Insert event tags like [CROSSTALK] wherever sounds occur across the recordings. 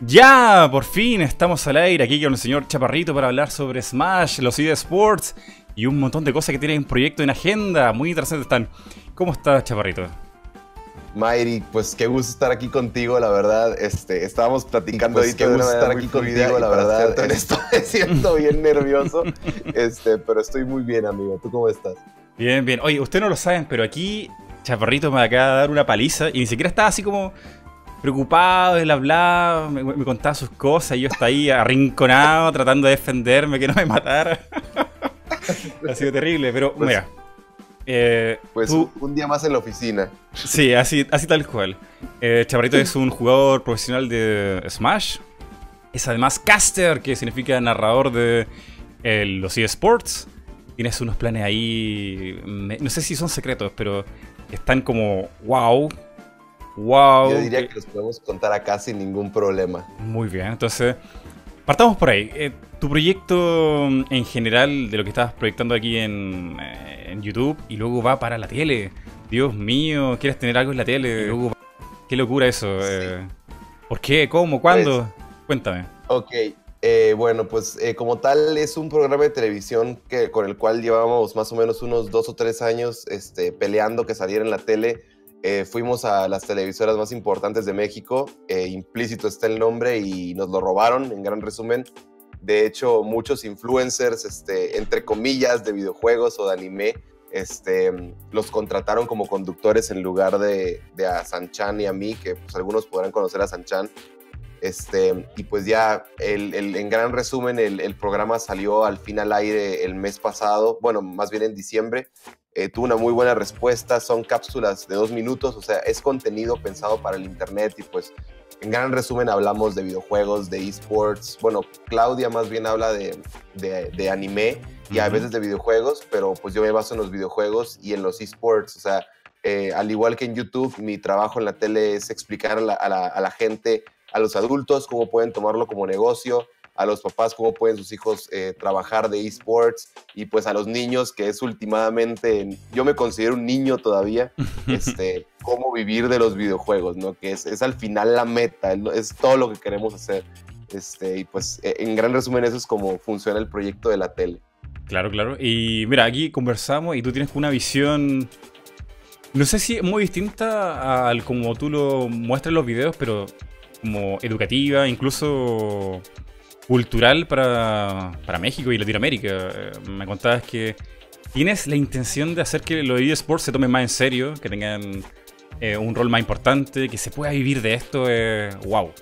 Ya, por fin estamos al aire aquí con el señor Chaparrito para hablar sobre Smash, los eSports y un montón de cosas que tienen en proyecto en agenda. Muy interesantes están. ¿Cómo estás, Chaparrito? Mayri, pues qué gusto estar aquí contigo, la verdad. Este, estábamos platicando pues, qué gusto estar aquí contigo, la verdad. Estoy siento bien [LAUGHS] nervioso, este, pero estoy muy bien, amigo. ¿Tú cómo estás? Bien, bien. Oye, ustedes no lo saben, pero aquí Chaparrito me acaba de dar una paliza y ni siquiera estaba así como preocupado, él hablaba, me, contaba sus cosas y yo estaba ahí arrinconado tratando de defenderme, que no me matara. [LAUGHS] ha sido terrible, pero pues, mira. Eh, pues un día más en la oficina. Sí, así, así tal cual. Eh, Chaparrito es un jugador profesional de Smash. Es además caster, que significa narrador de los eSports. Tienes unos planes ahí, no sé si son secretos, pero están como wow, Wow. Yo diría que los podemos contar acá sin ningún problema. Muy bien, entonces partamos por ahí. Eh, tu proyecto en general de lo que estabas proyectando aquí en, eh, YouTube y luego va para la tele. Dios mío, ¿quieres tener algo en la tele? Qué locura eso. Eh. ¿Por qué? ¿Cómo? ¿Cuándo? Pues, Cuéntame. Ok, bueno, pues como tal es un programa de televisión que, con el cual llevábamos más o menos unos dos o tres años este, peleando que saliera en la tele eh, fuimos a las televisoras más importantes de México, eh, implícito está el nombre y nos lo robaron, en gran resumen. De hecho, muchos influencers, este, entre comillas, de videojuegos o de anime, este, los contrataron como conductores en lugar de, a Sanchan y a mí, que pues, algunos podrán conocer a Sanchan. Este, y pues ya, el, en gran resumen, el, el, programa salió al fin al aire el mes pasado, bueno, más bien en diciembre, eh, tuvo una muy buena respuesta, son cápsulas de dos minutos, o sea, es contenido pensado para el Internet y pues en gran resumen hablamos de videojuegos, de esports, bueno, Claudia más bien habla de, de, anime y a veces de videojuegos, pero pues yo me baso en los videojuegos y en los esports, o sea, eh, al igual que en YouTube, mi trabajo en la tele es explicar a la, a la gente, a los adultos, cómo pueden tomarlo como negocio, a los papás cómo pueden sus hijos eh, trabajar de esports y pues a los niños que es últimamente, yo me considero un niño todavía, [LAUGHS] este, cómo vivir de los videojuegos, ¿no? Que es, es al final la meta, es todo lo que queremos hacer. Este, y pues e, en gran resumen eso es cómo funciona el proyecto de la tele. Claro, claro. Y mira, aquí conversamos y tú tienes una visión, no sé si muy distinta al como tú lo muestras en los videos, pero como educativa, incluso cultural para, para México y Latinoamérica. Eh, me contabas que tienes la intención de hacer que los eSports se tomen más en serio, que tengan eh, un rol más importante, que se pueda vivir de esto. Eh, ¡Wow!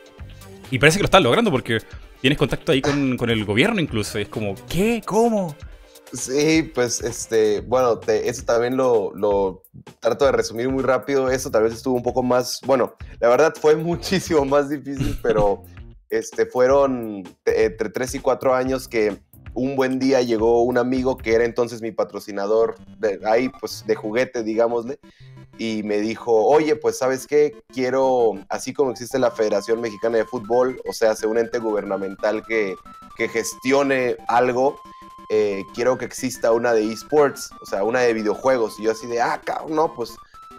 Y parece que lo estás logrando porque tienes contacto ahí con, con el gobierno incluso. es como, ¿qué? ¿Cómo? Sí, pues este, bueno, eso también lo, lo, trato de resumir muy rápido. Eso tal vez estuvo un poco más, bueno, la verdad fue [LAUGHS] muchísimo más difícil, pero este, fueron entre 3 y 4 años que un buen día llegó un amigo que era entonces mi patrocinador de ahí, pues de juguete, digámosle, y me dijo, oye, pues sabes qué, quiero, así como existe la Federación Mexicana de Fútbol, o sea, sea un ente gubernamental que, que gestione algo, eh, quiero que exista una de esports, o sea, una de videojuegos. Y yo así de, ah, cabrón, no, pues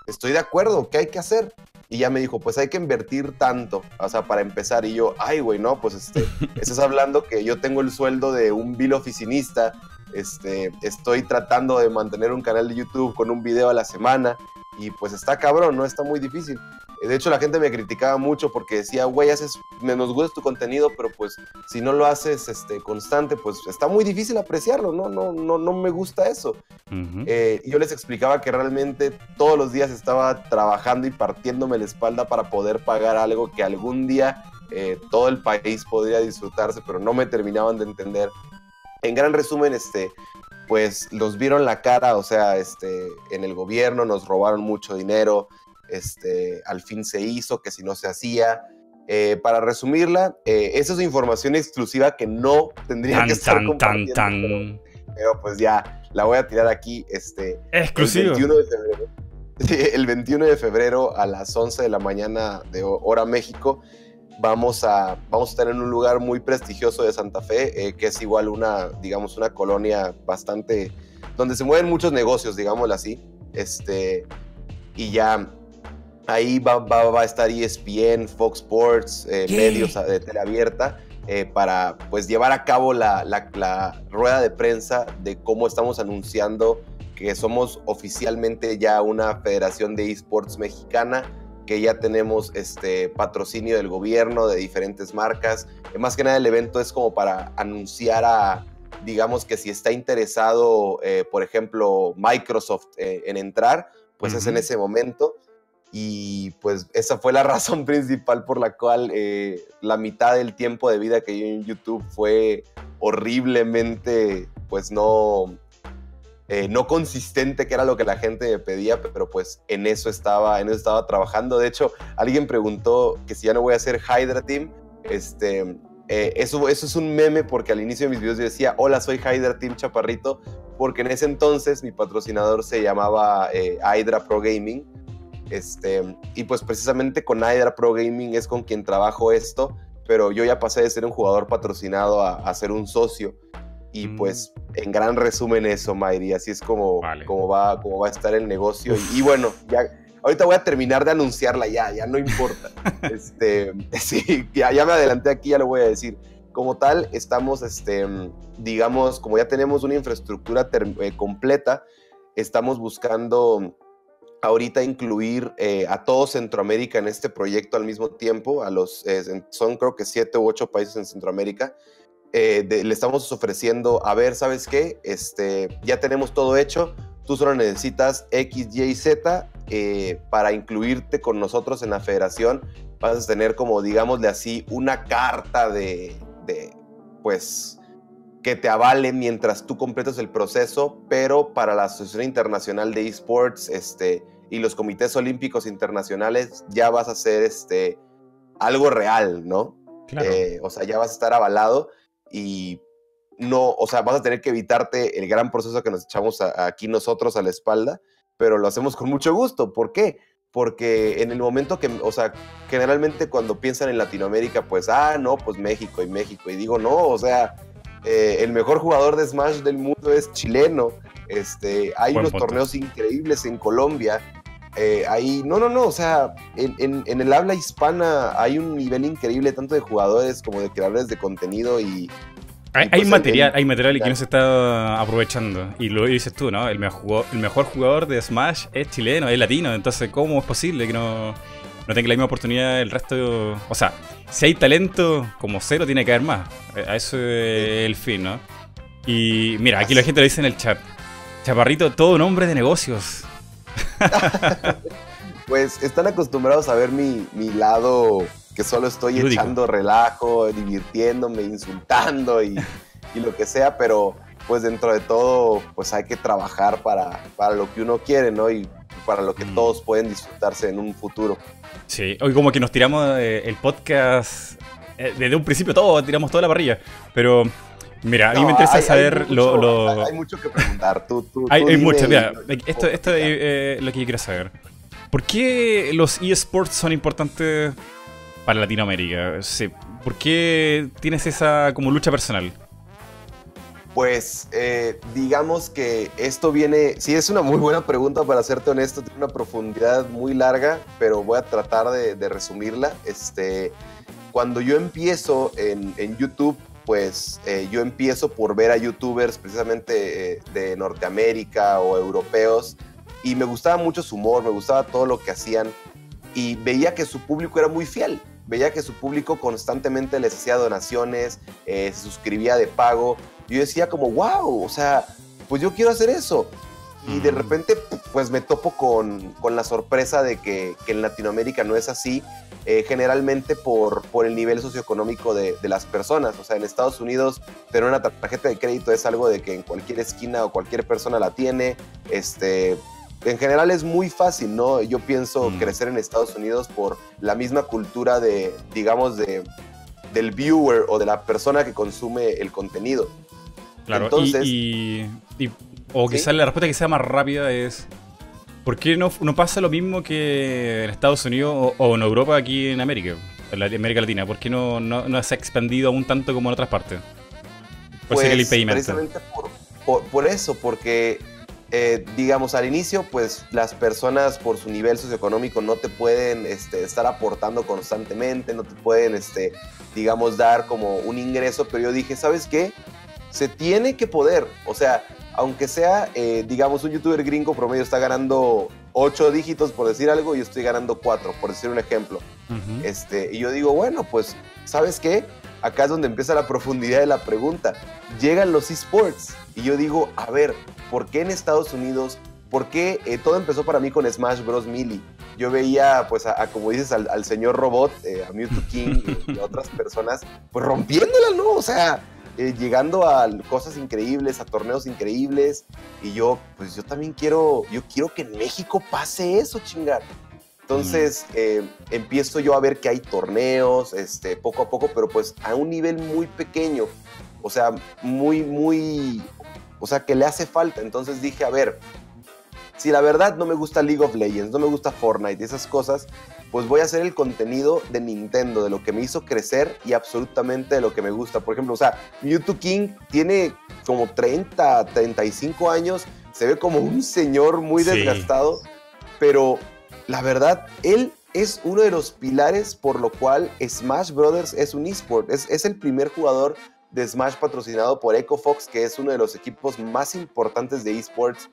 estoy de acuerdo, ¿qué hay que hacer? Y ya me dijo, pues hay que invertir tanto, o sea, para empezar. Y yo, ay, güey, no, pues este, [LAUGHS] estás hablando que yo tengo el sueldo de un vil oficinista, este, estoy tratando de mantener un canal de YouTube con un video a la semana y pues está cabrón, ¿no? Está muy difícil. De hecho, la gente me criticaba mucho porque decía, güey, haces, nos gusta tu contenido, pero pues si no lo haces este, constante, pues está muy difícil apreciarlo, ¿no? No, no, no me gusta eso. Eh, yo les explicaba que realmente todos los días estaba trabajando y partiéndome la espalda para poder pagar algo que algún día eh, todo el país podría disfrutarse, pero no me terminaban de entender. En gran resumen, este, pues los vieron la cara, o sea, este, en el gobierno nos robaron mucho dinero, este, al fin se hizo, que si no se hacía. Eh, para resumirla, eh, esa es información exclusiva que no tendría que estar tan, tan, pero, pues ya la voy a tirar aquí. Este, Exclusivo. El 21 de febrero, [LAUGHS] el 21 de febrero a las 11 de la mañana de hora México vamos a, vamos a estar en un lugar muy prestigioso de Santa Fe, eh, que es igual una, digamos, una colonia bastante, donde se mueven muchos negocios, digámoslo así. Este, y ya Ahí va, va, a estar ESPN, Fox Sports, eh, medios de teleabierta, eh, para pues llevar a cabo la, la, rueda de prensa de cómo estamos anunciando que somos oficialmente ya una federación de esports mexicana, que ya tenemos este patrocinio del gobierno de diferentes marcas. Más que nada el evento es como para anunciar a, digamos que si está interesado, eh, por ejemplo, Microsoft en entrar, pues es en ese momento. Y pues esa fue la [LAUGHS] razón principal por la cual eh, la mitad del tiempo de vida que yo en YouTube fue horriblemente, pues no, eh, no consistente, que era lo que la gente me pedía, pero pues en eso estaba, en eso estaba trabajando. De hecho, alguien preguntó que si ya no voy a hacer Hydra Team, este, eh, eso, eso es un meme porque al inicio de mis videos yo decía, hola, soy Hydra Team Chaparrito, porque en ese entonces mi patrocinador se llamaba Hydra Pro Gaming este, y pues precisamente con Hydra Pro Gaming es con quien trabajo esto, pero yo ya pasé de ser un jugador patrocinado a, ser un socio. Y mm. pues en gran resumen eso, Mayri, así es como, como, va, como va a estar el negocio. Y, bueno, ya, ahorita voy a terminar de anunciarla ya, ya no importa. [LAUGHS] este, [LAUGHS] sí, ya, ya me adelanté aquí, ya lo voy a decir. Como tal, estamos, este, digamos, como ya tenemos una infraestructura eh, completa, estamos buscando ahorita incluir eh, a todo Centroamérica en este proyecto al mismo tiempo, a los, eh, son creo que siete u ocho países en Centroamérica, eh, le estamos ofreciendo, a ver, ¿sabes qué? Este, ya tenemos todo hecho, tú solo necesitas X, Y y Z para incluirte con nosotros en la federación, vas a tener como, digámosle así, una carta de, de pues, que te avale mientras tú completas el proceso, pero para la Asociación Internacional de Esports este, y los comités olímpicos internacionales ya vas a hacer este, algo real, ¿no? Eh, o sea, ya vas a estar avalado y no, o sea, vas a tener que evitarte el gran proceso que nos echamos aquí nosotros a la espalda, pero lo hacemos con mucho gusto. ¿Por qué? Porque en el momento que, o sea, generalmente cuando piensan en Latinoamérica, pues, ah, no, pues México y México. Y digo, no, o sea, eh, el mejor jugador de Smash del mundo es chileno. Este, hay unos torneos increíbles en Colombia. Eh, ahí, no, no, no, o sea, en, el habla hispana hay un nivel increíble tanto de jugadores como de creadores de contenido y... Hay, pues, material, hay material y que no se está aprovechando. Y lo dices tú, ¿no? El mejor, el mejor jugador de Smash es chileno, es latino. Entonces, ¿cómo es posible que no, no tenga la misma oportunidad el resto? O sea, si hay talento como cero, tiene que haber más. Eh, a eso es el fin, ¿no? Y mira, aquí la gente lo dice en el chat. Chaparrito, todo un hombre de negocios. [LAUGHS] pues están acostumbrados a ver mi, lado que solo estoy echando relajo, divirtiéndome, insultando y, lo que sea, pero pues dentro de todo pues hay que trabajar para, para lo que uno quiere, ¿no? Y para lo que mm. todos pueden disfrutarse en un futuro. Sí, hoy como que nos tiramos eh, el podcast eh, desde un principio todo, tiramos toda la parrilla, pero Mira, a mí me interesa saber lo, Hay mucho que preguntar. Tú, tú, hay, mucho. Mira, esto, esto es eh, lo que yo quiero saber. ¿Por qué los eSports son importantes para Latinoamérica? ¿Por qué tienes esa como lucha personal? Pues eh, digamos que esto viene, sí es una muy buena pregunta para serte honesto, tiene una profundidad muy larga, pero voy a tratar de, resumirla. Este, cuando yo empiezo en, en YouTube, pues eh, yo empiezo por ver a youtubers precisamente eh, de Norteamérica o europeos y me gustaba mucho su humor, me gustaba todo lo que hacían y veía que su público era muy fiel, veía que su público constantemente les hacía donaciones, eh, se suscribía de pago. Yo decía como, wow, o sea, pues yo quiero hacer eso. Y de repente, pues me topo con, la sorpresa de que, que, en Latinoamérica no es así eh, generalmente por, por el nivel socioeconómico de, de, las personas. O sea, en Estados Unidos tener una tarjeta de crédito es algo de que en cualquier esquina o cualquier persona la tiene. Este, en general es muy fácil, ¿no? Yo pienso mm. crecer en Estados Unidos por la misma cultura de, digamos, de, del viewer o de la persona que consume el contenido. Claro, Entonces, y, o quizás la respuesta que sea más rápida es ¿Por qué no, no pasa lo mismo que en Estados Unidos o, en Europa aquí en América, en América Latina? ¿Por qué no, no, se ha expandido aún tanto como en otras partes? ¿Cuál pues, el impedimento? Precisamente por, por, eso, porque eh, digamos, al inicio, pues las personas por su nivel socioeconómico no te pueden este, estar aportando constantemente, no te pueden, este, digamos, dar como un ingreso, pero yo dije, ¿sabes qué? Se tiene que poder, o sea, aunque sea, eh, digamos, un youtuber gringo promedio está ganando ocho dígitos por decir algo, yo estoy ganando cuatro, por decir un ejemplo. este, y yo digo, bueno, pues, ¿sabes qué? Acá es donde empieza la profundidad de la pregunta. Llegan los esports y yo digo, a ver, ¿por qué en Estados Unidos? ¿Por qué eh, todo empezó para mí con Smash Bros. Melee? Yo veía, pues, a, como dices, al, señor Robot, eh, a Mewtwo King y, otras personas, pues rompiéndola, ¿no? O sea, eh, llegando a cosas increíbles, a torneos increíbles. Y yo, pues yo también quiero, yo quiero que en México pase eso, chingar. Entonces empiezo yo a ver que hay torneos, este, poco a poco, pero pues a un nivel muy pequeño. O sea, muy, muy o sea, que le hace falta. Entonces dije, a ver, si la verdad no me gusta League of Legends, no me gusta Fortnite y esas cosas, pues voy a hacer el contenido de Nintendo, de lo que me hizo crecer y absolutamente de lo que me gusta. Por ejemplo, o sea, Mewtwo King tiene como 30, 35 años, se ve como un señor muy desgastado, pero la verdad, él es uno de los pilares por lo cual Smash Brothers es un esport. Es, es el primer jugador de Smash patrocinado por EcoFox, que es uno de los equipos más importantes de esports.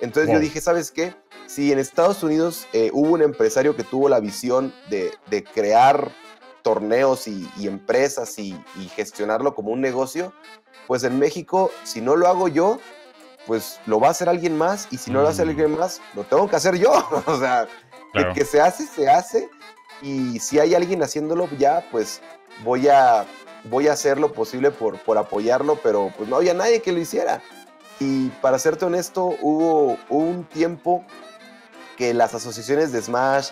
Entonces yo dije, ¿sabes qué? Si en Estados Unidos eh, hubo un empresario que tuvo la visión de, crear torneos y, empresas y, gestionarlo como un negocio, pues en México, si no lo hago yo, pues lo va a hacer alguien más y si no lo hace mm. alguien más, lo tengo que hacer yo. [LAUGHS] o sea, el que se hace, se hace y si hay alguien haciéndolo ya, pues voy a voy a hacer lo posible por, por apoyarlo, pero pues no había nadie que lo hiciera. Y para serte honesto, hubo, un tiempo que las asociaciones de Smash,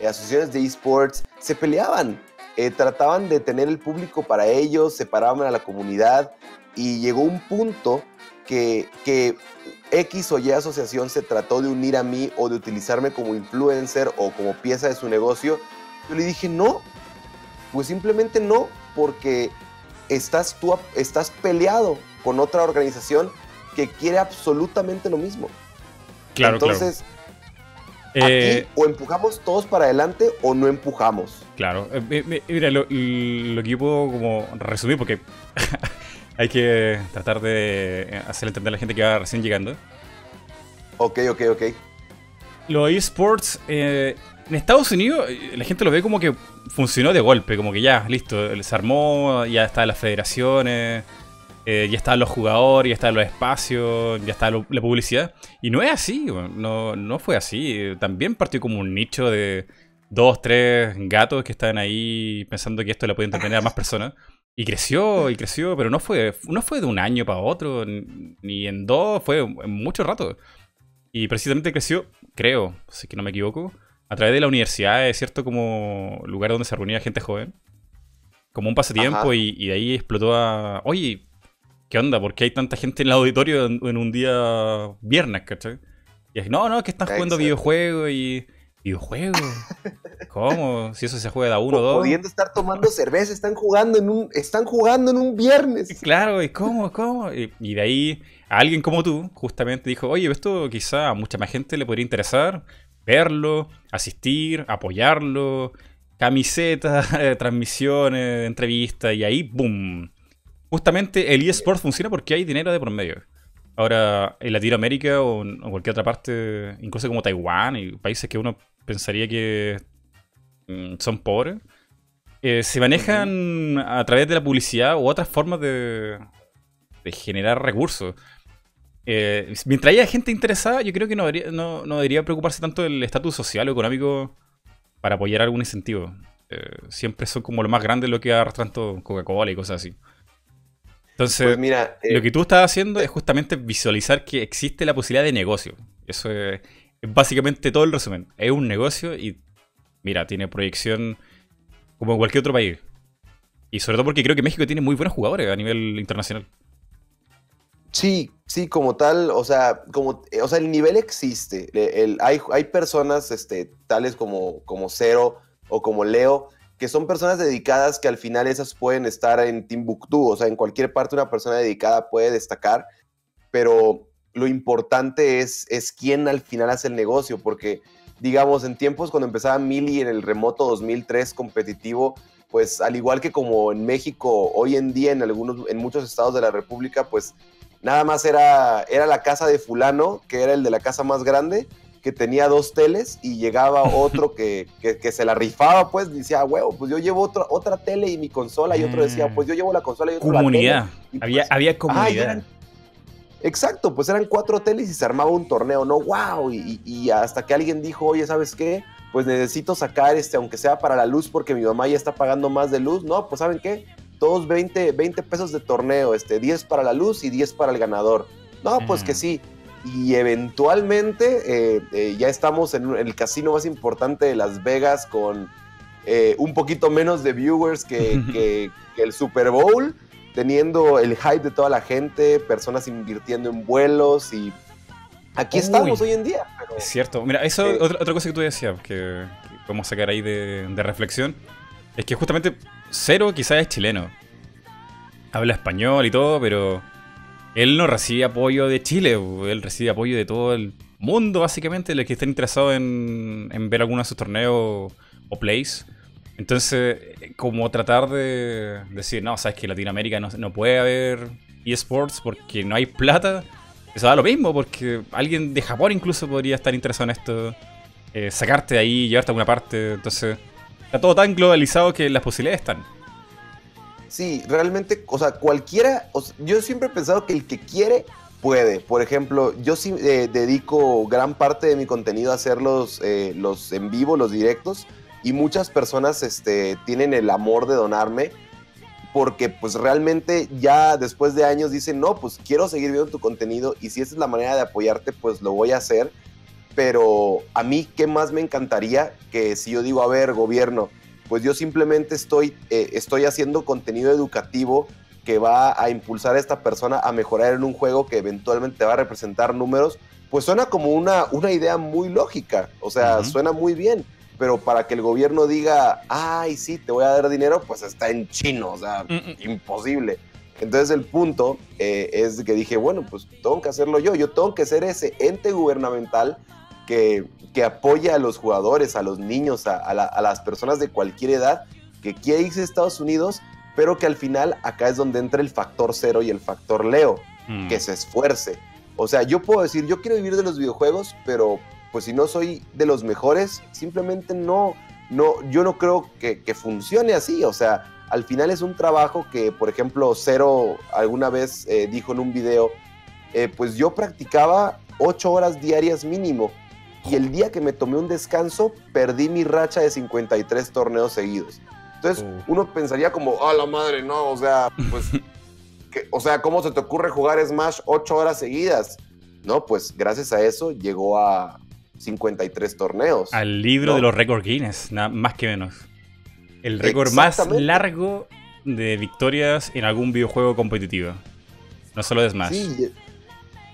eh, asociaciones de esports, se peleaban. Eh, trataban de tener el público para ellos, separaban a la comunidad y llegó un punto que, que X o Y asociación se trató de unir a mí o de utilizarme como influencer o como pieza de su negocio. Yo le dije, no, pues simplemente no, porque estás tú estás peleado con otra organización que quiere absolutamente lo mismo. Claro, Entonces, eh, o empujamos todos para adelante o no empujamos. Claro. Eh, mira, lo, que yo puedo como resumir, porque [LAUGHS] hay que tratar de hacer entender a la gente que va recién llegando. Ok, ok, ok. Los esports eh, en Estados Unidos eh, la gente lo ve como que funcionó de golpe, como que ya, listo, se armó, ya están las federaciones, eh, ya están los jugadores, ya están los espacios, ya está la publicidad. Y no es así, no, no fue así. También partió como un nicho de dos, tres gatos que estaban ahí pensando que esto le podía entretener a más personas. Y creció, y creció, pero no fue, no fue de un año para otro, ni en dos, fue en mucho rato. Y precisamente creció, creo, si que no me equivoco, a través de la universidad, es cierto, como lugar donde se reunía gente joven, como un pasatiempo y, de ahí explotó a, oye, ¿qué onda? ¿Por qué hay tanta gente en el auditorio en, un día viernes, cachai? Y es, no, no, que están jugando videojuegos y... ¿Videojuegos? ¿Cómo? Si eso se juega de uno o dos. Pudiendo estar tomando cerveza, están jugando en un, están jugando en un viernes. Claro, ¿y cómo? ¿Cómo? Y, y de ahí alguien como tú justamente dijo, oye, esto quizá a mucha más gente le podría interesar verlo, asistir, apoyarlo, camisetas, [LAUGHS] transmisiones, entrevistas, y ahí, ¡boom! Justamente el eSport funciona porque hay dinero de por medio. Ahora, en Latinoamérica o en cualquier otra parte, incluso como Taiwán y países que uno pensaría que mm, son pobres, eh, se manejan a través de la publicidad u otras formas de, generar recursos. Eh, mientras haya gente interesada, yo creo que no debería, no, debería preocuparse tanto del estatus social o económico para apoyar algún incentivo. Eh, siempre son como lo más grande lo que arrastran todo Coca-Cola y cosas así. Entonces, pues mira, lo que tú estás haciendo es justamente visualizar que existe la posibilidad de negocio. Eso es, básicamente todo el resumen. Es un negocio y, mira, tiene proyección como en cualquier otro país. Y sobre todo porque creo que México tiene muy buenos jugadores a nivel internacional. Sí, sí, como tal, o sea, como, eh, o sea, el nivel existe. El, hay, hay, personas este, tales como, como Cero o como Leo, que son personas dedicadas que al final esas pueden estar en Timbuktu, o sea, en cualquier parte una persona dedicada puede destacar, pero lo importante es, es quién al final hace el negocio, porque digamos, en tiempos cuando empezaba Mili en el remoto 2003 competitivo, pues al igual que como en México hoy en día en algunos en muchos estados de la República, pues nada más era era la casa de fulano, que era el de la casa más grande, que tenía dos teles y llegaba [LAUGHS] otro que, que, se la rifaba, pues decía, huevo, pues yo llevo otra otra tele y mi consola y otro decía, mm. pues yo llevo la consola y otro comunidad. La había, pues, había comunidad. Exacto, pues eran cuatro teles y se armaba un torneo, ¿no? ¡Wow! Y, hasta que alguien dijo, oye, ¿sabes qué? Pues necesito sacar, este, aunque sea para la luz, porque mi mamá ya está pagando más de luz. No, pues ¿saben qué? Todos 20, 20 pesos de torneo, este, 10 para la luz y 10 para el ganador. No, pues que sí. Y eventualmente eh, eh, ya estamos en, el casino más importante de Las Vegas con eh, un poquito menos de viewers [LAUGHS] que el Super Bowl teniendo el hype de toda la gente, personas invirtiendo en vuelos y aquí estamos hoy en día. Es cierto. Mira, eso es otra, cosa que tú decías, que, podemos sacar ahí de, reflexión, es que justamente Cero quizás es chileno. Habla español y todo, pero él no recibe apoyo de Chile, él recibe apoyo de todo el mundo, básicamente, los que estén interesados en, ver alguno de sus torneos o plays. Entonces, como tratar de decir, no, sabes que Latinoamérica no, puede haber eSports porque no hay plata, eso da lo mismo, porque alguien de Japón incluso podría estar interesado en esto, eh, sacarte de ahí, llevarte a alguna parte. Entonces, está todo tan globalizado que las posibilidades están. Sí, realmente, o sea, cualquiera, yo siempre he pensado que el que quiere puede. Por ejemplo, yo sí eh, dedico gran parte de mi contenido a hacer los, eh, los en vivo, los directos y muchas personas este, tienen el amor de donarme porque pues realmente ya después de años dicen, no, pues quiero seguir viendo tu contenido y si esa es la manera de apoyarte, pues lo voy a hacer. Pero a mí, ¿qué más me encantaría que si yo digo, a ver, gobierno, pues yo simplemente estoy, eh, estoy haciendo contenido educativo que va a impulsar a esta persona a mejorar en un juego que eventualmente va a representar números, pues suena como una, una idea muy lógica, o sea, suena muy bien pero para que el gobierno diga, ay, sí, te voy a dar dinero, pues está en chino, o sea, mm. imposible. Entonces el punto eh, es que dije, bueno, pues tengo que hacerlo yo, yo tengo que ser ese ente gubernamental que, que apoya a los jugadores, a los niños, a, a, las personas de cualquier edad que quiere irse a Estados Unidos, pero que al final acá es donde entra el factor cero y el factor Leo, mm. que se esfuerce. O sea, yo puedo decir, yo quiero vivir de los videojuegos, pero pues si no soy de los mejores, simplemente no, no, yo no creo que, funcione así. O sea, al final es un trabajo que, por ejemplo, Cero alguna vez eh, dijo en un video, eh, pues yo practicaba ocho horas diarias mínimo. Y el día que me tomé un descanso, perdí mi racha de 53 torneos seguidos. Entonces, uno pensaría como, a la madre, no, o sea, pues, [LAUGHS] o sea, ¿cómo se te ocurre jugar Smash ocho horas seguidas? No, pues gracias a eso llegó a, 53 torneos. Al libro de los récords Guinness, nada más que menos. El récord más largo de victorias en algún videojuego competitivo. No solo de Smash. Sí,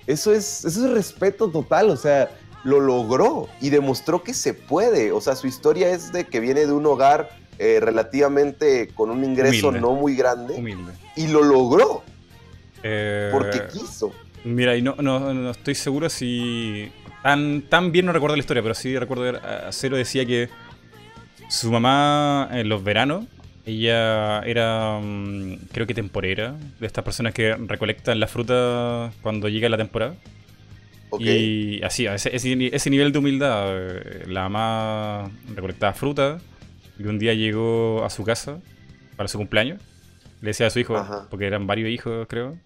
eso es, eso es respeto total, o sea, lo logró y demostró que se puede. O sea, su historia es de que viene de un hogar eh, relativamente con un ingreso no muy grande. Humilde. Y lo logró. Eh, porque quiso. Mira, y no, no, estoy seguro si Tan, bien no recuerdo la historia, pero sí recuerdo que Cero decía que su mamá en los veranos, ella era, mm, creo que temporera, de estas personas que recolectan la fruta cuando llega la temporada. Y así, ese, ese, nivel de humildad, eh, la mamá recolectaba fruta y un día llegó a su casa para su cumpleaños. Le decía a su hijo, porque eran varios hijos, creo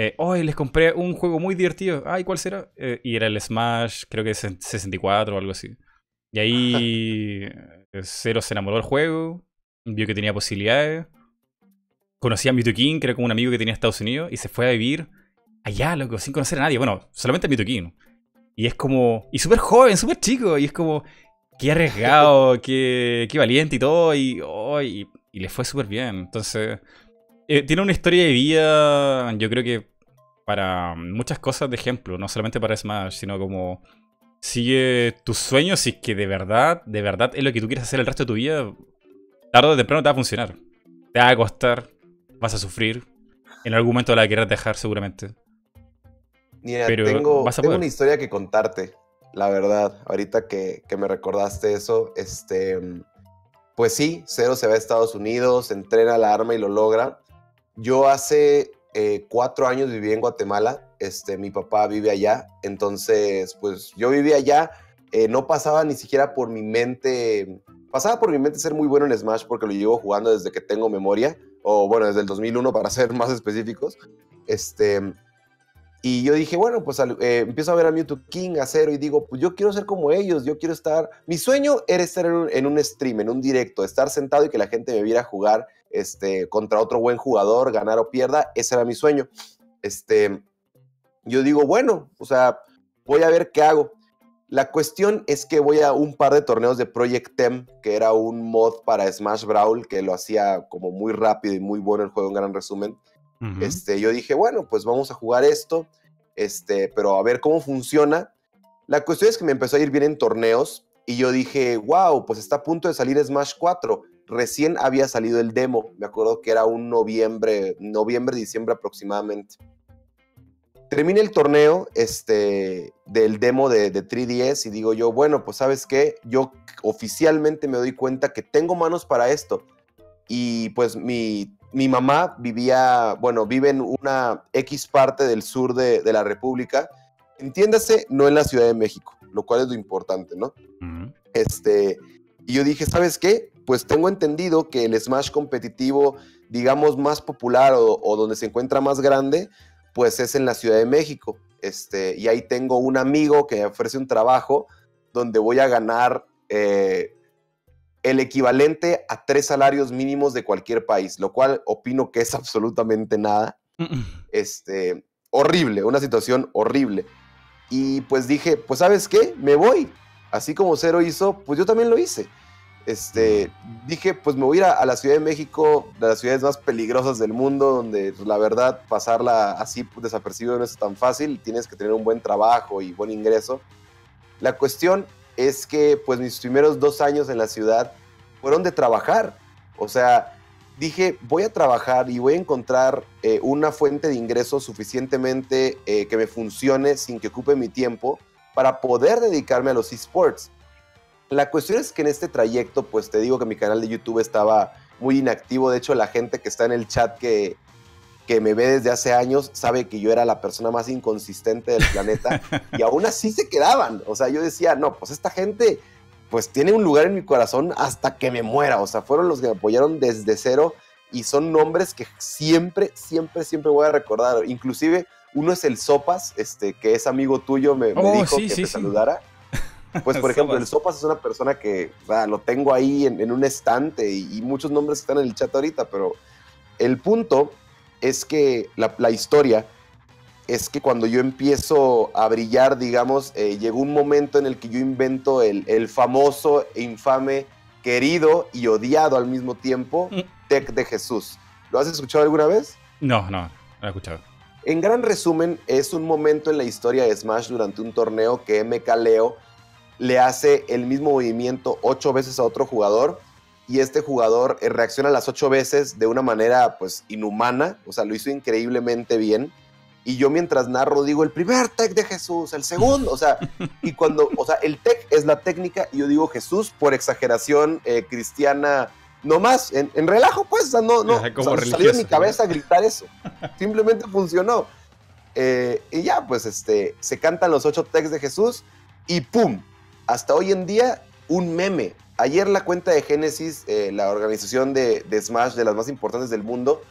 eh, hoy les compré un juego muy divertido. Ay, ¿cuál será? Eh, y era el Smash, creo que es 64 o algo así. Y ahí [LAUGHS] eh, Zero se enamoró del juego, vio que tenía posibilidades. Conocía a Mewtwo King, que era como un amigo que tenía en Estados Unidos, y se fue a vivir allá, loco, sin conocer a nadie. Bueno, solamente a King. Y es como. Y súper joven, súper chico. Y es como. Qué arriesgado, [LAUGHS] qué, qué valiente y todo. Y, oh, y, y le fue súper bien. Entonces. Eh, tiene una historia de vida, yo creo que para muchas cosas de ejemplo, no solamente para Smash, sino como sigue tus sueños y que de verdad, de verdad es lo que tú quieres hacer el resto de tu vida, tarde o temprano te va a funcionar. Te va a costar, vas a sufrir, en algún momento la querrás dejar seguramente. Mira, tengo, tengo una historia que contarte, la verdad. Ahorita que, que, me recordaste eso, este, pues sí, Cero se va a Estados Unidos, entrena la arma y lo logra. Yo hace eh, cuatro años viví en Guatemala, este, mi papá vive allá, entonces pues yo vivía allá, eh, no pasaba ni siquiera por mi mente, pasaba por mi mente ser muy bueno en Smash porque lo llevo jugando desde que tengo memoria, o bueno, desde el 2001 para ser [LAUGHS] más específicos, este, y yo dije, bueno, pues eh, empiezo a ver a Mewtwo King, a Cero, y digo, pues yo quiero ser como ellos, yo quiero estar... Mi sueño era estar en un, stream, en un directo, estar sentado y que la gente me viera jugar este, contra otro buen jugador, ganar o pierda, ese era mi sueño. Este, yo digo, bueno, o sea, voy a ver qué hago. La cuestión es que voy a un par de torneos de Project Tem, que era un mod para Smash Brawl, que lo hacía como muy rápido y muy bueno el juego, en gran resumen este, yo dije, bueno, pues vamos a jugar esto, este, pero a ver cómo funciona. La cuestión es que me empezó a ir bien en torneos y yo dije, wow, pues está a punto de salir Smash 4. Recién había salido el demo, me acuerdo que era un noviembre, noviembre, diciembre aproximadamente. Termina el torneo este, del demo de, de 3DS y digo yo, bueno, pues sabes qué, yo oficialmente me doy cuenta que tengo manos para esto. Y pues mi mi mamá vivía, bueno, vive en una X parte del sur de, la República, entiéndase, no en la Ciudad de México, lo cual es lo importante, ¿no? Este, y yo dije, ¿sabes qué? Pues tengo entendido que el Smash competitivo, digamos, más popular o, donde se encuentra más grande, pues es en la Ciudad de México. Este, y ahí tengo un amigo que me ofrece un trabajo donde voy a ganar eh, el equivalente a tres salarios mínimos de cualquier país, lo cual opino que es [LAUGHS] absolutamente nada. Este, horrible, una situación horrible. Y pues dije, pues sabes qué, me voy. Así como Cero hizo, pues yo también lo hice. Este, dije, pues me voy a ir a, la Ciudad de México, de las ciudades más peligrosas del mundo, donde pues, la verdad pasarla así desapercibido no es tan fácil, tienes que tener un buen trabajo y buen ingreso. La cuestión es que pues mis primeros dos años en la ciudad fueron de trabajar. O sea, dije, voy a trabajar y voy a encontrar eh, una fuente de ingresos suficientemente eh, que me funcione sin que ocupe mi tiempo para poder dedicarme a los esports. La cuestión es que en este trayecto, pues te digo que mi canal de YouTube estaba muy inactivo. De hecho, la gente que está en el chat que, que me ve desde hace años sabe que yo era la persona más inconsistente del planeta [LAUGHS] y aún así se quedaban. O sea, yo decía, no, pues esta gente pues tiene un lugar en mi corazón hasta que me muera. O sea, fueron los que me apoyaron desde cero y son nombres que siempre, siempre, siempre voy a recordar. Inclusive uno es el Sopas, este, que es amigo tuyo, me, oh, dijo que te saludara. Pues, [LAUGHS] por ejemplo, el Sopas es una persona que lo tengo ahí en, un estante y, muchos nombres están en el chat ahorita, pero el punto es que la, historia es que cuando yo empiezo a brillar, digamos, eh, llegó un momento en el que yo invento el, famoso, infame, querido y odiado al mismo tiempo, mm. Tech de Jesús. ¿Lo has escuchado alguna vez? No, no, no lo he escuchado. En gran resumen, es un momento en la historia de Smash durante un torneo que MK Leo le hace el mismo movimiento ocho veces a otro jugador y este jugador eh, reacciona las ocho veces de una manera pues inhumana, o sea, lo hizo increíblemente bien. Y yo mientras narro digo el primer tech de Jesús, el segundo, o sea, [LAUGHS] y cuando, o sea, el tech es la técnica y yo digo Jesús por exageración eh, cristiana, no más, en, relajo pues, o sea, no, no, salió de mi cabeza gritar eso, [LAUGHS] simplemente funcionó. Eh, y ya, pues, este, se cantan los ocho techs de Jesús y ¡pum! Hasta hoy en día, un meme, Ayer la cuenta de Genesis, eh, la organización de, Smash de las más importantes del mundo,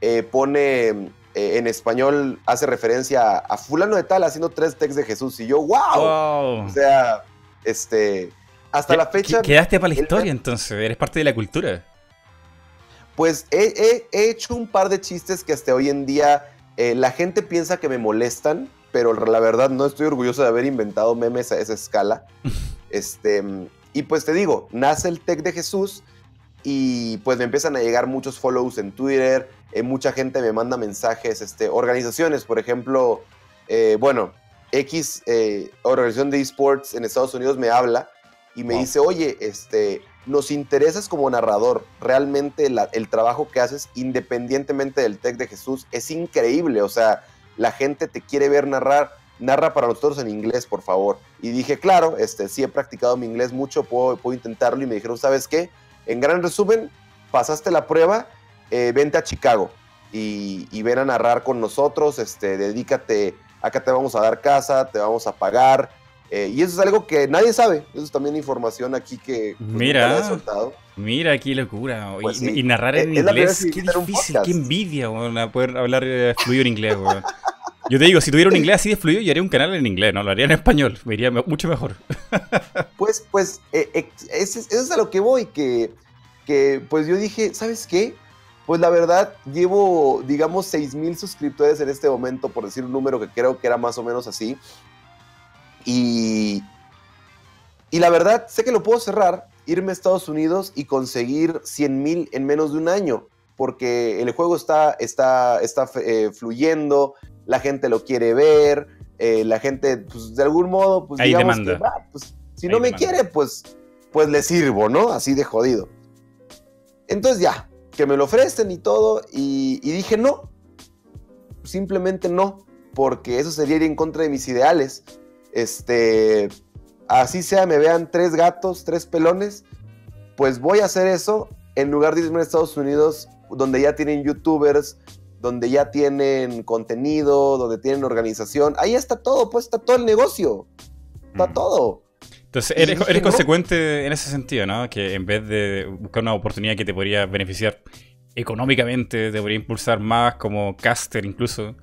eh, pone eh, en español, hace referencia a, fulano de tal haciendo tres texts de Jesús. Y yo, wow. O sea, este, hasta la fecha... Quedaste para la historia entonces, eres parte de la cultura. Pues he, hecho un par de chistes que hasta hoy en día la gente piensa que me molestan, pero la verdad no estoy orgulloso de haber inventado memes a esa escala. [LAUGHS] este y pues te digo, nace el Tech de Jesús y pues me empiezan a llegar muchos follows en Twitter, eh, mucha gente me manda mensajes, este, organizaciones, por ejemplo, eh, bueno, X eh, organización de esports en Estados Unidos me habla y me dice, oye, este, nos interesas como narrador, realmente el trabajo que haces independientemente del Tech de Jesús es increíble, o sea, la gente te quiere ver narrar, narra para nosotros en inglés, por favor. Y dije, claro, este, sí he practicado mi inglés mucho, puedo, puedo intentarlo. Y me dijeron, ¿sabes qué? En gran resumen, pasaste la prueba, eh, vente a Chicago y, y, ven a narrar con nosotros, este, dedícate, acá te vamos a dar casa, te vamos a pagar. Eh, y eso es algo que nadie sabe, eso es también información aquí que pues, mira, soltado. Mira, qué locura. Pues y, narrar en inglés, qué difícil, qué envidia, bueno, poder hablar eh, fluido en inglés. [LAUGHS] Yo te digo, si tuviera un inglés así de fluido, yo haría un canal en inglés, no lo haría en español, me iría mucho mejor. [LAUGHS] Pues, pues, eh, eso es a lo que voy, que, que pues yo dije, ¿sabes qué? Pues la verdad, llevo, digamos, 6 mil suscriptores en este momento, por decir un número que creo que era más o menos así. Y, y la verdad, sé que lo puedo cerrar, irme a Estados Unidos y conseguir 100 mil en menos de un año, porque el juego está, está, está eh, fluyendo, la gente lo quiere ver, eh, la gente, pues de algún modo, pues digamos que, pues, si no me quiere, pues, pues le sirvo, ¿no? Así de jodido. Entonces ya, que me lo ofrecen y todo, y, y dije no, simplemente no, porque eso sería ir en contra de mis ideales. Este, así sea, me vean tres gatos, tres pelones, pues voy a hacer eso en lugar de irme a Estados Unidos, donde ya tienen youtubers, donde ya tienen contenido, donde tienen organización. Ahí está todo, pues está todo el negocio. Está mm. todo. Entonces, eres, consecuente en ese sentido, ¿no? Que en vez de buscar una oportunidad que te podría beneficiar económicamente, te podría impulsar más como caster incluso,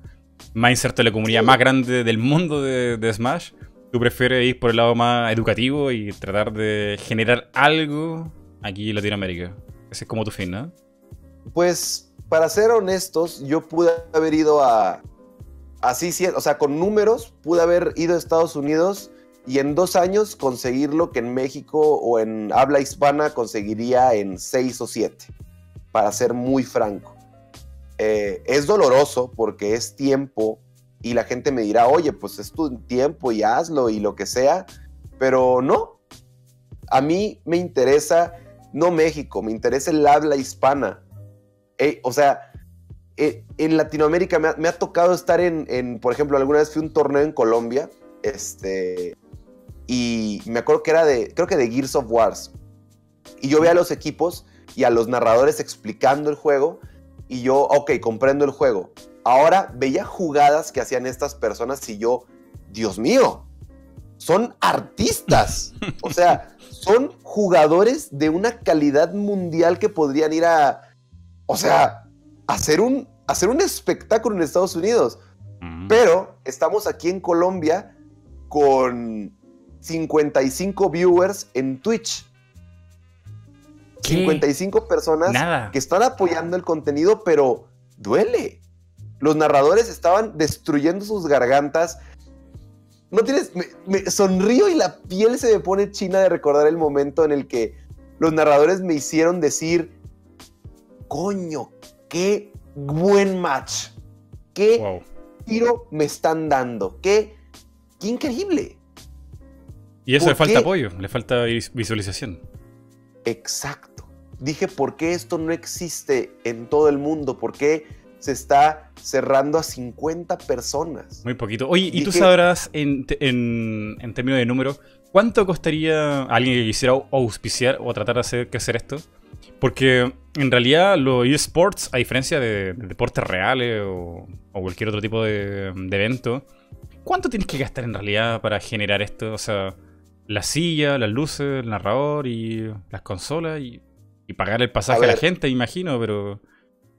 más inserto en la comunidad más grande del mundo de, Smash, tú prefieres ir por el lado más educativo y tratar de generar algo aquí en Latinoamérica. Ese es como tu fin, ¿no? Pues, para ser honestos, yo pude haber ido a... Así, o sea, con números, pude haber ido a Estados Unidos y en dos años conseguir lo que en México o en habla hispana conseguiría en seis o siete, para ser muy franco. Eh, es doloroso porque es tiempo y la gente me dirá, oye, pues es tu tiempo y hazlo y lo que sea, pero no. A mí me interesa, no México, me interesa el habla hispana. O sea, eh, en Latinoamérica me ha, tocado estar en, en, por ejemplo, alguna vez fui a un torneo en Colombia, este, y me acuerdo que era de, creo que de Gears of Wars. Y yo veía a los equipos y a los narradores explicando el juego y yo, ok, comprendo el juego. Ahora veía jugadas que hacían estas personas y yo, Dios mío, son artistas. [LAUGHS] O sea, son jugadores de una calidad mundial que podrían ir a, o sea, hacer un, hacer un espectáculo en Estados Unidos. Pero estamos aquí en Colombia con 55 viewers en Twitch. 55 personas que están apoyando el contenido, pero duele. Los narradores estaban destruyendo sus gargantas. No tienes. Me, sonrío y la piel se me pone china de recordar el momento en el que los narradores me hicieron decir: Coño, qué buen match. Qué tiro me están dando. Qué, qué increíble. Y eso le falta apoyo, le falta visualización. Exacto. Dije, ¿por qué esto no existe en todo el mundo? ¿Por qué se está cerrando a 50 personas? Muy poquito. Oye, ¿y tú sabrás en, términos de número cuánto costaría a alguien que quisiera auspiciar o tratar de hacer crecer esto? Porque en realidad los eSports, a diferencia de, deportes reales o, cualquier otro tipo de, de evento, ¿cuánto tienes que gastar en realidad para generar esto? O sea, la silla, las luces, el narrador y las consolas y, pagar el pasaje a, la gente, imagino, pero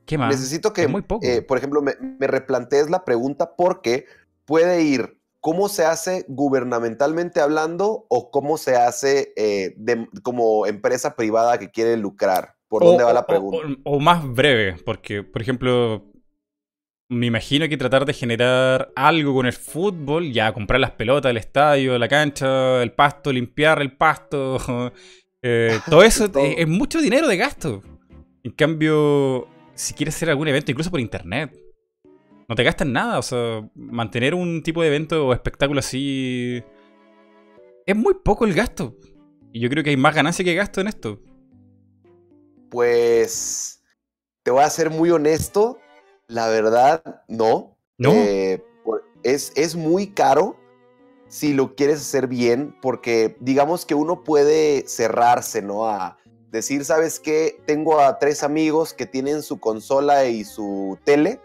¿qué más? Necesito que, muy poco. Eh, por ejemplo, me, replantees la pregunta porque puede ir cómo se hace gubernamentalmente hablando o cómo se hace eh, como empresa privada que quiere lucrar. ¿Por dónde va la pregunta? o, más breve, porque, por ejemplo, me imagino que tratar de generar algo con el fútbol, ya comprar las pelotas, el estadio, la cancha, el pasto, limpiar el pasto, [LAUGHS] eh, todo eso [LAUGHS] Es, mucho dinero de gasto. En cambio, si quieres hacer algún evento, incluso por internet, no te gastas nada. O sea, mantener un tipo de evento o espectáculo así es muy poco el gasto. Y yo creo que hay más ganancia que gasto en esto. Pues te voy a ser muy honesto la verdad, no. ¿No? Eh, es, es muy caro si lo quieres hacer bien, porque digamos que uno puede cerrarse, ¿no? A decir, ¿sabes qué? Tengo a tres amigos que tienen su consola y su tele,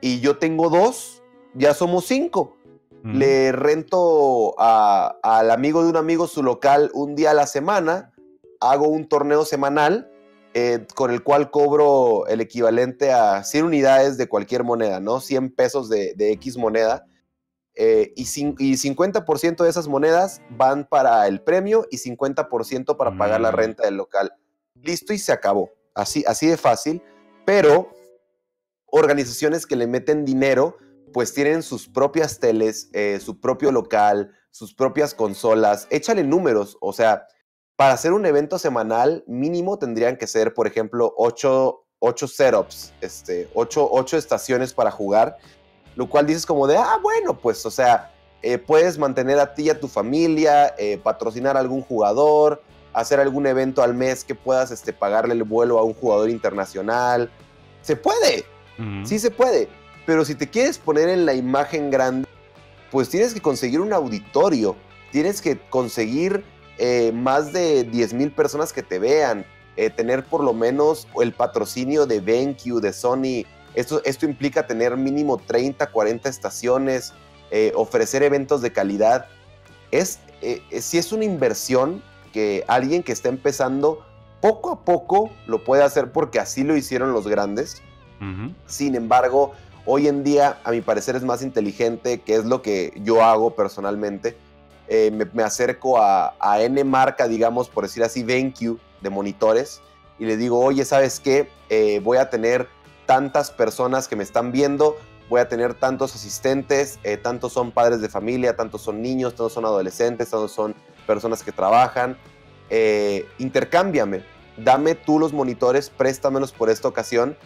y yo tengo dos, ya somos cinco. Le rento al amigo de un amigo su local un día a la semana, hago un torneo semanal eh, con el cual cobro el equivalente a 100 unidades de cualquier moneda, ¿no? 100 pesos de, X moneda. Eh, y, y, 50% de esas monedas van para el premio y 50% para pagar la mm. renta del local. Listo y se acabó. Así, así de fácil. Pero organizaciones que le meten dinero, pues tienen sus propias teles, eh, su propio local, sus propias consolas. Échale números. O sea, para hacer un evento semanal mínimo tendrían que ser, por ejemplo, 8, setups, este, 8, estaciones para jugar, lo cual dices como de, ah, bueno, pues, o sea, eh, puedes mantener a ti y a tu familia, eh, patrocinar a algún jugador, hacer algún evento al mes que puedas este, pagarle el vuelo a un jugador internacional. Se puede, sí se puede, pero si te quieres poner en la imagen grande, pues tienes que conseguir un auditorio, tienes que conseguir eh, más de 10 mil personas que te vean, eh, tener por lo menos el patrocinio de BenQ, de Sony. Esto, esto implica tener mínimo 30, 40 estaciones, eh, ofrecer eventos de calidad. Es, si es una inversión que alguien que está empezando poco a poco lo puede hacer porque así lo hicieron los grandes. Sin embargo, hoy en día, a mi parecer, es más inteligente, que es lo que yo hago personalmente eh, me, acerco a, N marca, digamos, por decir así, BenQ de monitores y le digo, oye, ¿sabes qué? Eh, voy a tener tantas personas que me están viendo, voy a tener tantos asistentes, eh, tantos son padres de familia, tantos son niños, tantos son adolescentes, tantos son personas que trabajan. intercámbiame, dame tú los monitores, préstamelos por esta ocasión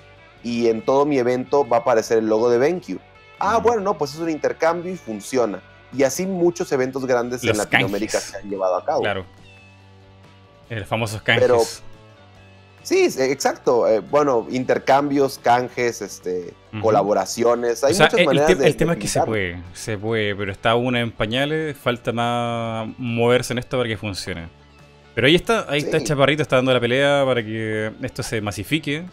y en todo mi evento va a aparecer el logo de BenQ. Ah, bueno, no, pues es un intercambio y funciona. Y así muchos eventos grandes en Latinoamérica se han llevado a cabo. Claro. El famoso canjes. Pero, sí, exacto. Eh, bueno, intercambios, canjes, este, colaboraciones. Hay muchas el, maneras el, tema es que se puede, se puede, pero está una en pañales, falta más moverse en esto para que funcione. Pero ahí está, ahí está Chaparrito, está dando la pelea para que esto se masifique.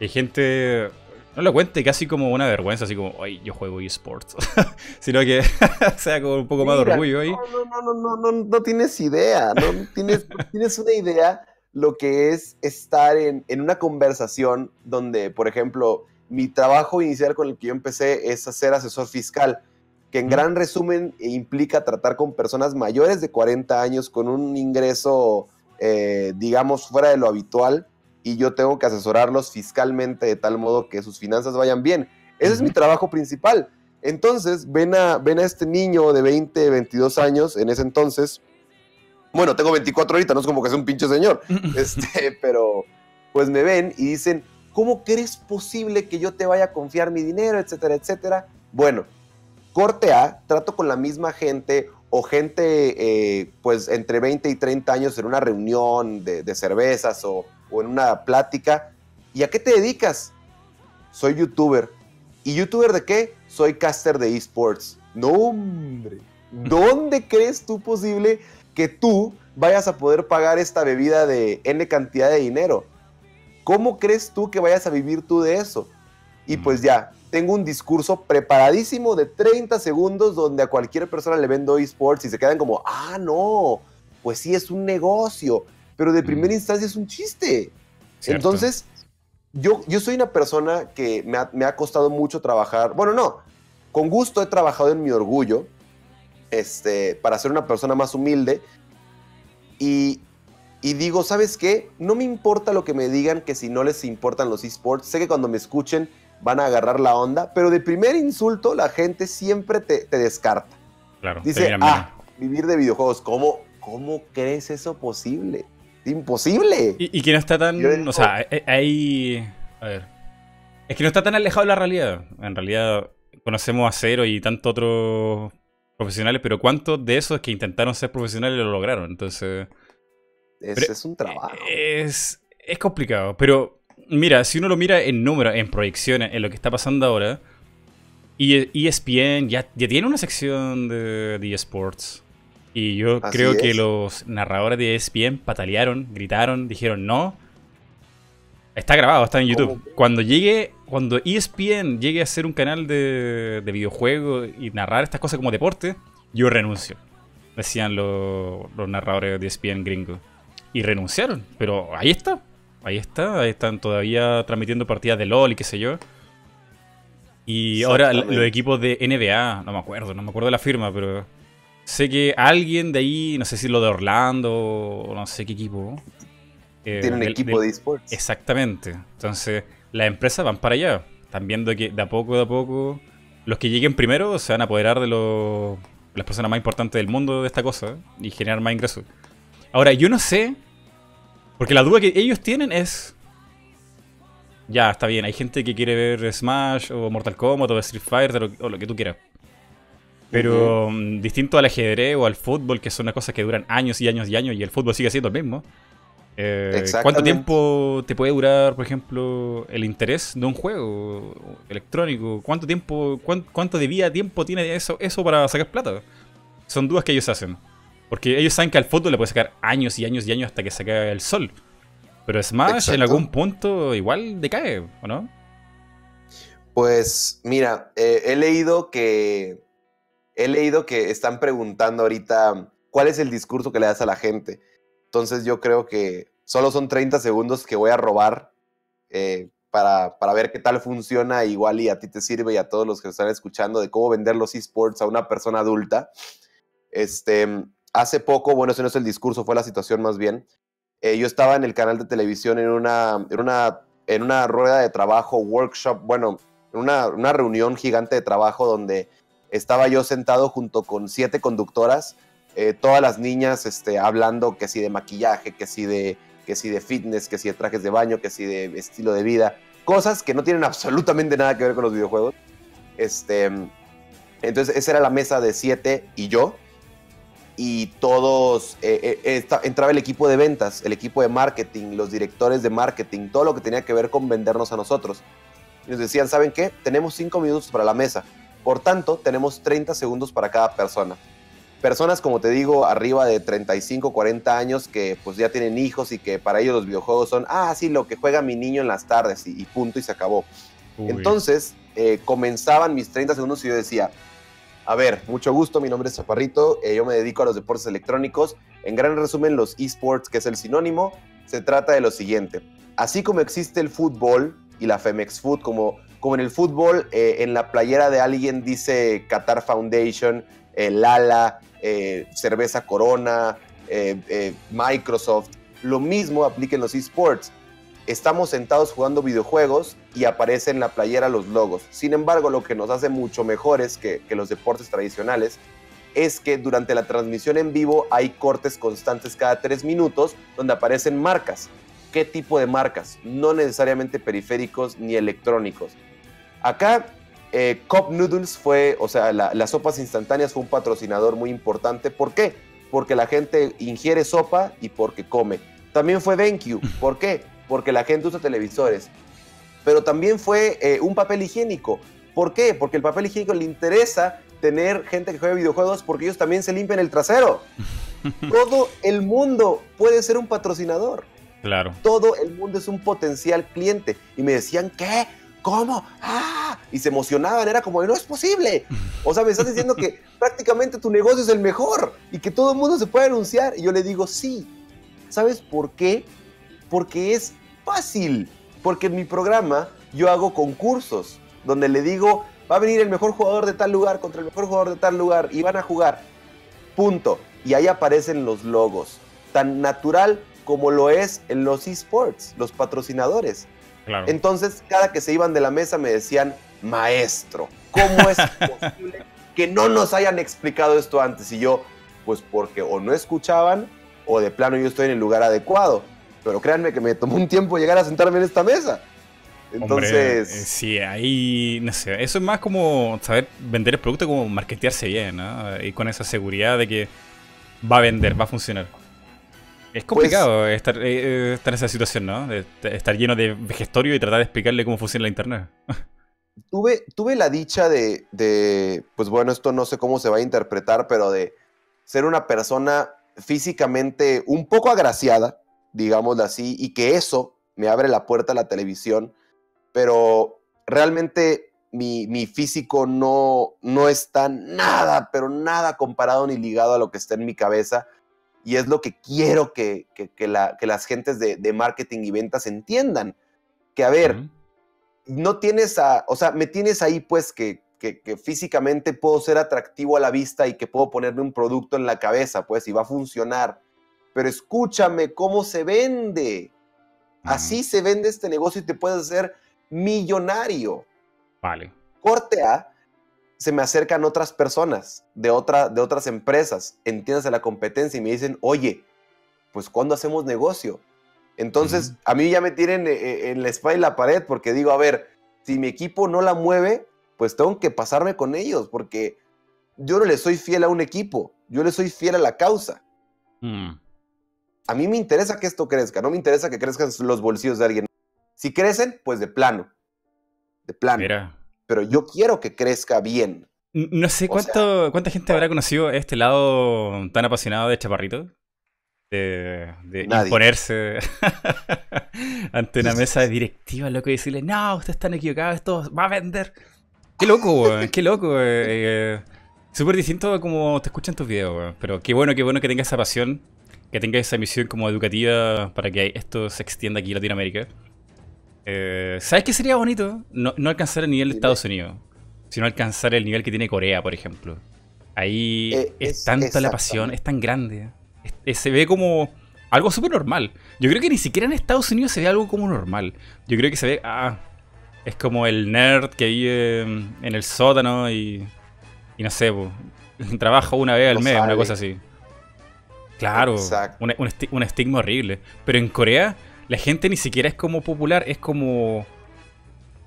Hay gente no lo cuente casi como una vergüenza, así como, ay, yo juego eSports. [LAUGHS] Sino que [LAUGHS] sea como un poco más de orgullo ahí. No, no, no, no, no, no tienes idea. No tienes, tienes una idea lo que es estar en, en, una conversación donde, por ejemplo, mi trabajo inicial con el que yo empecé es hacer asesor fiscal, que en gran resumen implica tratar con personas mayores de 40 años con un ingreso, eh, digamos, fuera de lo habitual y yo tengo que asesorarlos fiscalmente de tal modo que sus finanzas vayan bien. Ese es mi trabajo principal. Entonces, ven a, ven a este niño de 20, 22 años en ese entonces. Bueno, tengo 24 ahorita, no es como que sea un pinche señor. este, [LAUGHS] pero pues me ven y dicen, ¿cómo crees posible que yo te vaya a confiar mi dinero, etcétera, etcétera? Bueno, corte A, trato con la misma gente o gente eh, pues entre 20 y 30 años en una reunión de, de cervezas o, o en una plática. ¿Y a qué te dedicas? Soy youtuber. ¿Y youtuber de qué? Soy caster de esports. No, hombre. [LAUGHS] ¿Dónde crees tú posible que tú vayas a poder pagar esta bebida de N cantidad de dinero? ¿Cómo crees tú que vayas a vivir tú de eso? Y pues ya, tengo un discurso preparadísimo de 30 segundos donde a cualquier persona le vendo esports y se quedan como, ah, no, pues sí es un negocio pero de primera instancia es un chiste. Entonces, yo, yo soy una persona que me ha, costado mucho trabajar, bueno, no, con gusto he trabajado en mi orgullo, este, para ser una persona más humilde, y, y digo, ¿sabes qué? No me importa lo que me digan, que si no les importan los esports, sé que cuando me escuchen van a agarrar la onda, pero de primer insulto la gente siempre te, te descarta. Claro. Dice, ah, vivir de videojuegos, ¿cómo, ¿cómo crees eso posible? Imposible. Y, que no está tan. o sea, eh, hay. A ver. Es que no está tan alejado de la realidad. En realidad, conocemos a Cero y tantos otros profesionales, pero ¿cuántos de esos que intentaron ser profesionales lo lograron? Entonces. Es, es un trabajo. Es, es complicado. Pero, mira, si uno lo mira en números, en proyecciones, en lo que está pasando ahora. Y ESPN ya, ya tiene una sección de, de eSports. Y yo creo que los narradores de ESPN patalearon, gritaron, dijeron no. Está grabado, está en YouTube. Cuando llegue, cuando ESPN llegue a ser un canal de, de videojuegos y narrar estas cosas como deporte, yo renuncio. Decían los, los narradores de ESPN gringo. Y renunciaron. Pero ahí está. Ahí está. Ahí están todavía transmitiendo partidas de LOL y qué sé yo. Y ahora los equipos de NBA, no me acuerdo, no me acuerdo de la firma, pero sé que alguien de ahí, no sé si lo de Orlando o no sé qué equipo. Eh, Tiene un equipo de esports. Exactamente. Entonces, las empresas van para allá. Están viendo que de a poco, de a poco, los que lleguen primero se van a apoderar de los, las personas más importantes del mundo de esta cosa y generar más ingresos. Ahora, yo no sé, porque la duda que ellos tienen es ya, está bien. Hay gente que quiere ver Smash o Mortal Kombat o Street Fighter o, lo que tú quieras. Pero mm, distinto al ajedrez o al fútbol, que son unas cosas que duran años y años y años y el fútbol sigue siendo el mismo. Eh, ¿Cuánto tiempo te puede durar, por ejemplo, el interés de un juego electrónico? ¿Cuánto tiempo, cuánto de vida, tiempo tiene eso, eso para sacar plata? Son dudas que ellos hacen. Porque ellos saben que al fútbol le puede sacar años y años y años hasta que se caiga el sol. Pero Smash en algún punto igual decae, ¿o no? Pues mira, eh, he leído que he leído que están preguntando ahorita cuál es el discurso que le das a la gente. Entonces yo creo que solo son 30 segundos que voy a robar eh, para, para, ver qué tal funciona igual y a ti te sirve y a todos los que están escuchando de cómo vender los esports a una persona adulta. Este, hace poco, bueno, ese no es el discurso, fue la situación más bien. Eh, yo estaba en el canal de televisión en una, en una, en una rueda de trabajo, workshop, bueno, en una, una reunión gigante de trabajo donde estaba yo sentado junto con siete conductoras, eh, todas las niñas este, hablando que si de maquillaje, que si de, que si de fitness, que si de trajes de baño, que si de estilo de vida, cosas que no tienen absolutamente nada que ver con los videojuegos. Este, entonces esa era la mesa de siete y yo y todos, eh, eh, entraba el equipo de ventas, el equipo de marketing, los directores de marketing, todo lo que tenía que ver con vendernos a nosotros. Y nos decían, ¿saben qué? Tenemos cinco minutos para la mesa. Por tanto, tenemos 30 segundos para cada persona. Personas, como te digo, arriba de 35, 40 años que pues ya tienen hijos y que para ellos los videojuegos son, ah, sí, lo que juega mi niño en las tardes y, punto y se acabó. Entonces, eh, comenzaban mis 30 segundos y yo decía, a ver, mucho gusto, mi nombre es Chaparrito, eh, yo me dedico a los deportes electrónicos. En gran resumen, los esports, que es el sinónimo, se trata de lo siguiente. Así como existe el fútbol y la Femex Food, como, como en el fútbol, eh, en la playera de alguien dice Qatar Foundation, eh, Lala, Cerveza Corona, Microsoft, lo mismo aplica en los esports estamos sentados jugando videojuegos y aparece en la playera los logos. Sin embargo, lo que nos hace mucho mejores que, los deportes tradicionales es que durante la transmisión en vivo hay cortes constantes cada tres minutos donde aparecen marcas. ¿Qué tipo de marcas? No necesariamente periféricos ni electrónicos. Acá, eh, Cup Noodles fue, o sea, las sopas instantáneas fue un patrocinador muy importante. ¿Por qué? Porque la gente ingiere sopa y porque come. También fue BenQ. ¿Por qué? porque la gente usa televisores. Pero también fue eh, un papel higiénico. ¿Por qué? Porque el papel higiénico le interesa tener gente que juega videojuegos porque ellos también se limpian el trasero. [LAUGHS] Todo el mundo puede ser un patrocinador. Claro. Todo el mundo es un potencial cliente. Y me decían, ¿qué? ¿Cómo? ¡Ah! Y se emocionaban, era como, no es posible. O sea, me estás diciendo que [LAUGHS] prácticamente tu negocio es el mejor y que todo el mundo se puede anunciar. Y yo le digo, sí. ¿Sabes por qué? Porque es fácil. Porque en mi programa yo hago concursos donde le digo, va a venir el mejor jugador de tal lugar contra el mejor jugador de tal lugar y van a jugar. Punto. Y ahí aparecen los logos. Tan natural como lo es en los esports, los patrocinadores. Entonces, cada que se iban de la mesa me decían, maestro, ¿cómo es [LAUGHS] posible que no nos hayan explicado esto antes? Y yo, pues porque o no escuchaban o de plano yo estoy en el lugar adecuado pero créanme que me tomó un tiempo llegar a sentarme en esta mesa. Entonces. Eh, sí, ahí. No sé. Eso es más como saber vender el producto, como marketearse bien, ¿no? Y con esa seguridad de que va a vender, va a funcionar. Es complicado pues estar, eh, estar, en esa situación, ¿no? De estar lleno de vejestorio y tratar de explicarle cómo funciona la internet. [LAUGHS] tuve, tuve la dicha de, de, pues bueno, esto no sé cómo se va a interpretar, pero de ser una persona físicamente un poco agraciada, digámoslo así, y que eso me abre la puerta a la televisión, pero realmente mi, mi, físico no, no está nada, pero nada comparado ni ligado a lo que está en mi cabeza. Y es lo que quiero que, que, que, la, que las gentes de, de, marketing y ventas entiendan. Que a ver, uh -huh. no tienes a, o sea, me tienes ahí pues que, físicamente puedo ser atractivo a la vista y que puedo ponerme un producto en la cabeza, pues, y va a funcionar. Pero escúchame cómo se vende. Uh -huh. Así se vende este negocio y te puedes hacer millonario. Vale. Corte A, se me acercan otras personas de, otra, de otras empresas, entiendas la competencia y me dicen, oye, pues ¿cuándo hacemos negocio? Entonces, uh -huh. a mí ya me tienen eh, en la espalda y la pared porque digo, a ver, si mi equipo no la mueve, pues tengo que pasarme con ellos porque yo no le soy fiel a un equipo, yo le soy fiel a la causa. Mm. A mí me interesa que esto crezca, no me interesa que crezcan los bolsillos de alguien. Si crecen, pues de plano. De plano. Mira. Pero yo quiero que crezca bien. No sé cuánto, sea, cuánta gente habrá conocido este lado tan apasionado de Chaparrito. De, de imponerse [LAUGHS] ante una mesa de directiva, loco, y decirle, no, ustedes están equivocados, esto va a vender. Qué loco, weón, [LAUGHS] qué loco. Eh, Súper distinto a como te escuchan tus videos, weón. Pero qué bueno, qué bueno que tengas esa pasión, que tengas esa misión como educativa para que esto se extienda aquí en Latinoamérica. Eh, ¿Sabes qué sería bonito? No, no, alcanzar el nivel de Estados Unidos, sino alcanzar el nivel que tiene Corea, por ejemplo. Ahí eh, es, es, tanta la pasión, es tan grande. Es, es, se ve como algo súper normal. Yo creo que ni siquiera en Estados Unidos se ve algo como normal. Yo creo que se ve, ah, es como el nerd que vive en el sótano y, y no sé, pues, [LAUGHS] trabaja una vez al mes, sabe. una cosa así. Claro, un, un, un estigma horrible. Pero en Corea la gente ni siquiera es como popular, es como.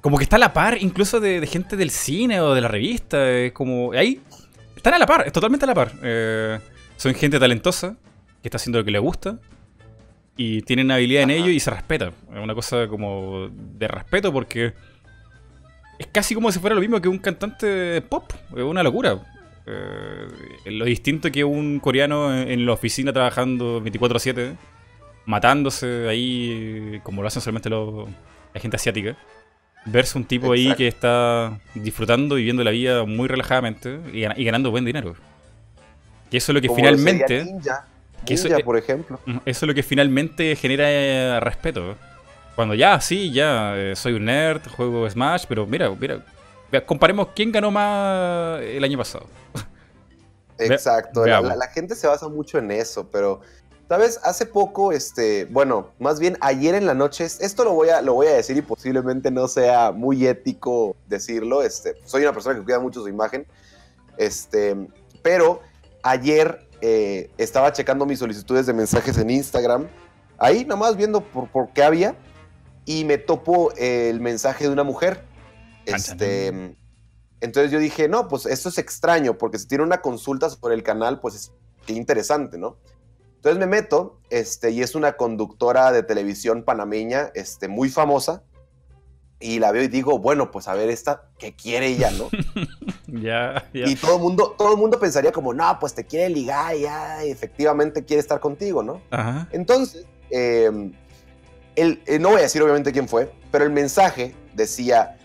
Como que está a la par, incluso de, de gente del cine o de la revista. Es como. Ahí. Están a la par, es totalmente a la par. Eh, son gente talentosa, que está haciendo lo que le gusta. Y tienen habilidad Ajá. en ello y se respeta. Es una cosa como de respeto porque. Es casi como si fuera lo mismo que un cantante pop. Es una locura. Eh, lo distinto que un coreano en la oficina trabajando 24-7 matándose ahí, como lo hacen solamente los, la gente asiática, verse un tipo Exacto. ahí que está disfrutando, viviendo la vida muy relajadamente y, y ganando buen dinero. Que eso es lo que como finalmente... Ninja, que ninja, eso, por ejemplo. Eso es lo que finalmente genera eh, respeto. Cuando ya, sí, ya, eh, soy un nerd, juego Smash, pero mira, mira, comparemos quién ganó más el año pasado. [LAUGHS] Exacto, la, la, la, gente se basa mucho en eso, pero ¿Sabes? Hace poco, este, bueno, más bien ayer en la noche, esto lo voy a, lo voy a decir y posiblemente no sea muy ético decirlo, este, soy una persona que cuida mucho su imagen, este, pero ayer eh, estaba checando mis solicitudes de mensajes en Instagram, ahí nomás viendo por, por qué había, y me topo el mensaje de una mujer, este, entonces yo dije, no, pues esto es extraño, porque si tiene una consulta sobre el canal, pues es qué interesante, ¿no? Entonces me meto, este, y es una conductora de televisión panameña, este, muy famosa, y la veo y digo, bueno, pues a ver esta, ¿qué quiere ella, no? [LAUGHS] Ya, yeah, Y todo el mundo, todo el mundo pensaría como, no, pues te quiere ligar, ya, efectivamente quiere estar contigo, ¿no? Ajá. Entonces, eh, el, eh, no voy a decir obviamente quién fue, pero el mensaje decía,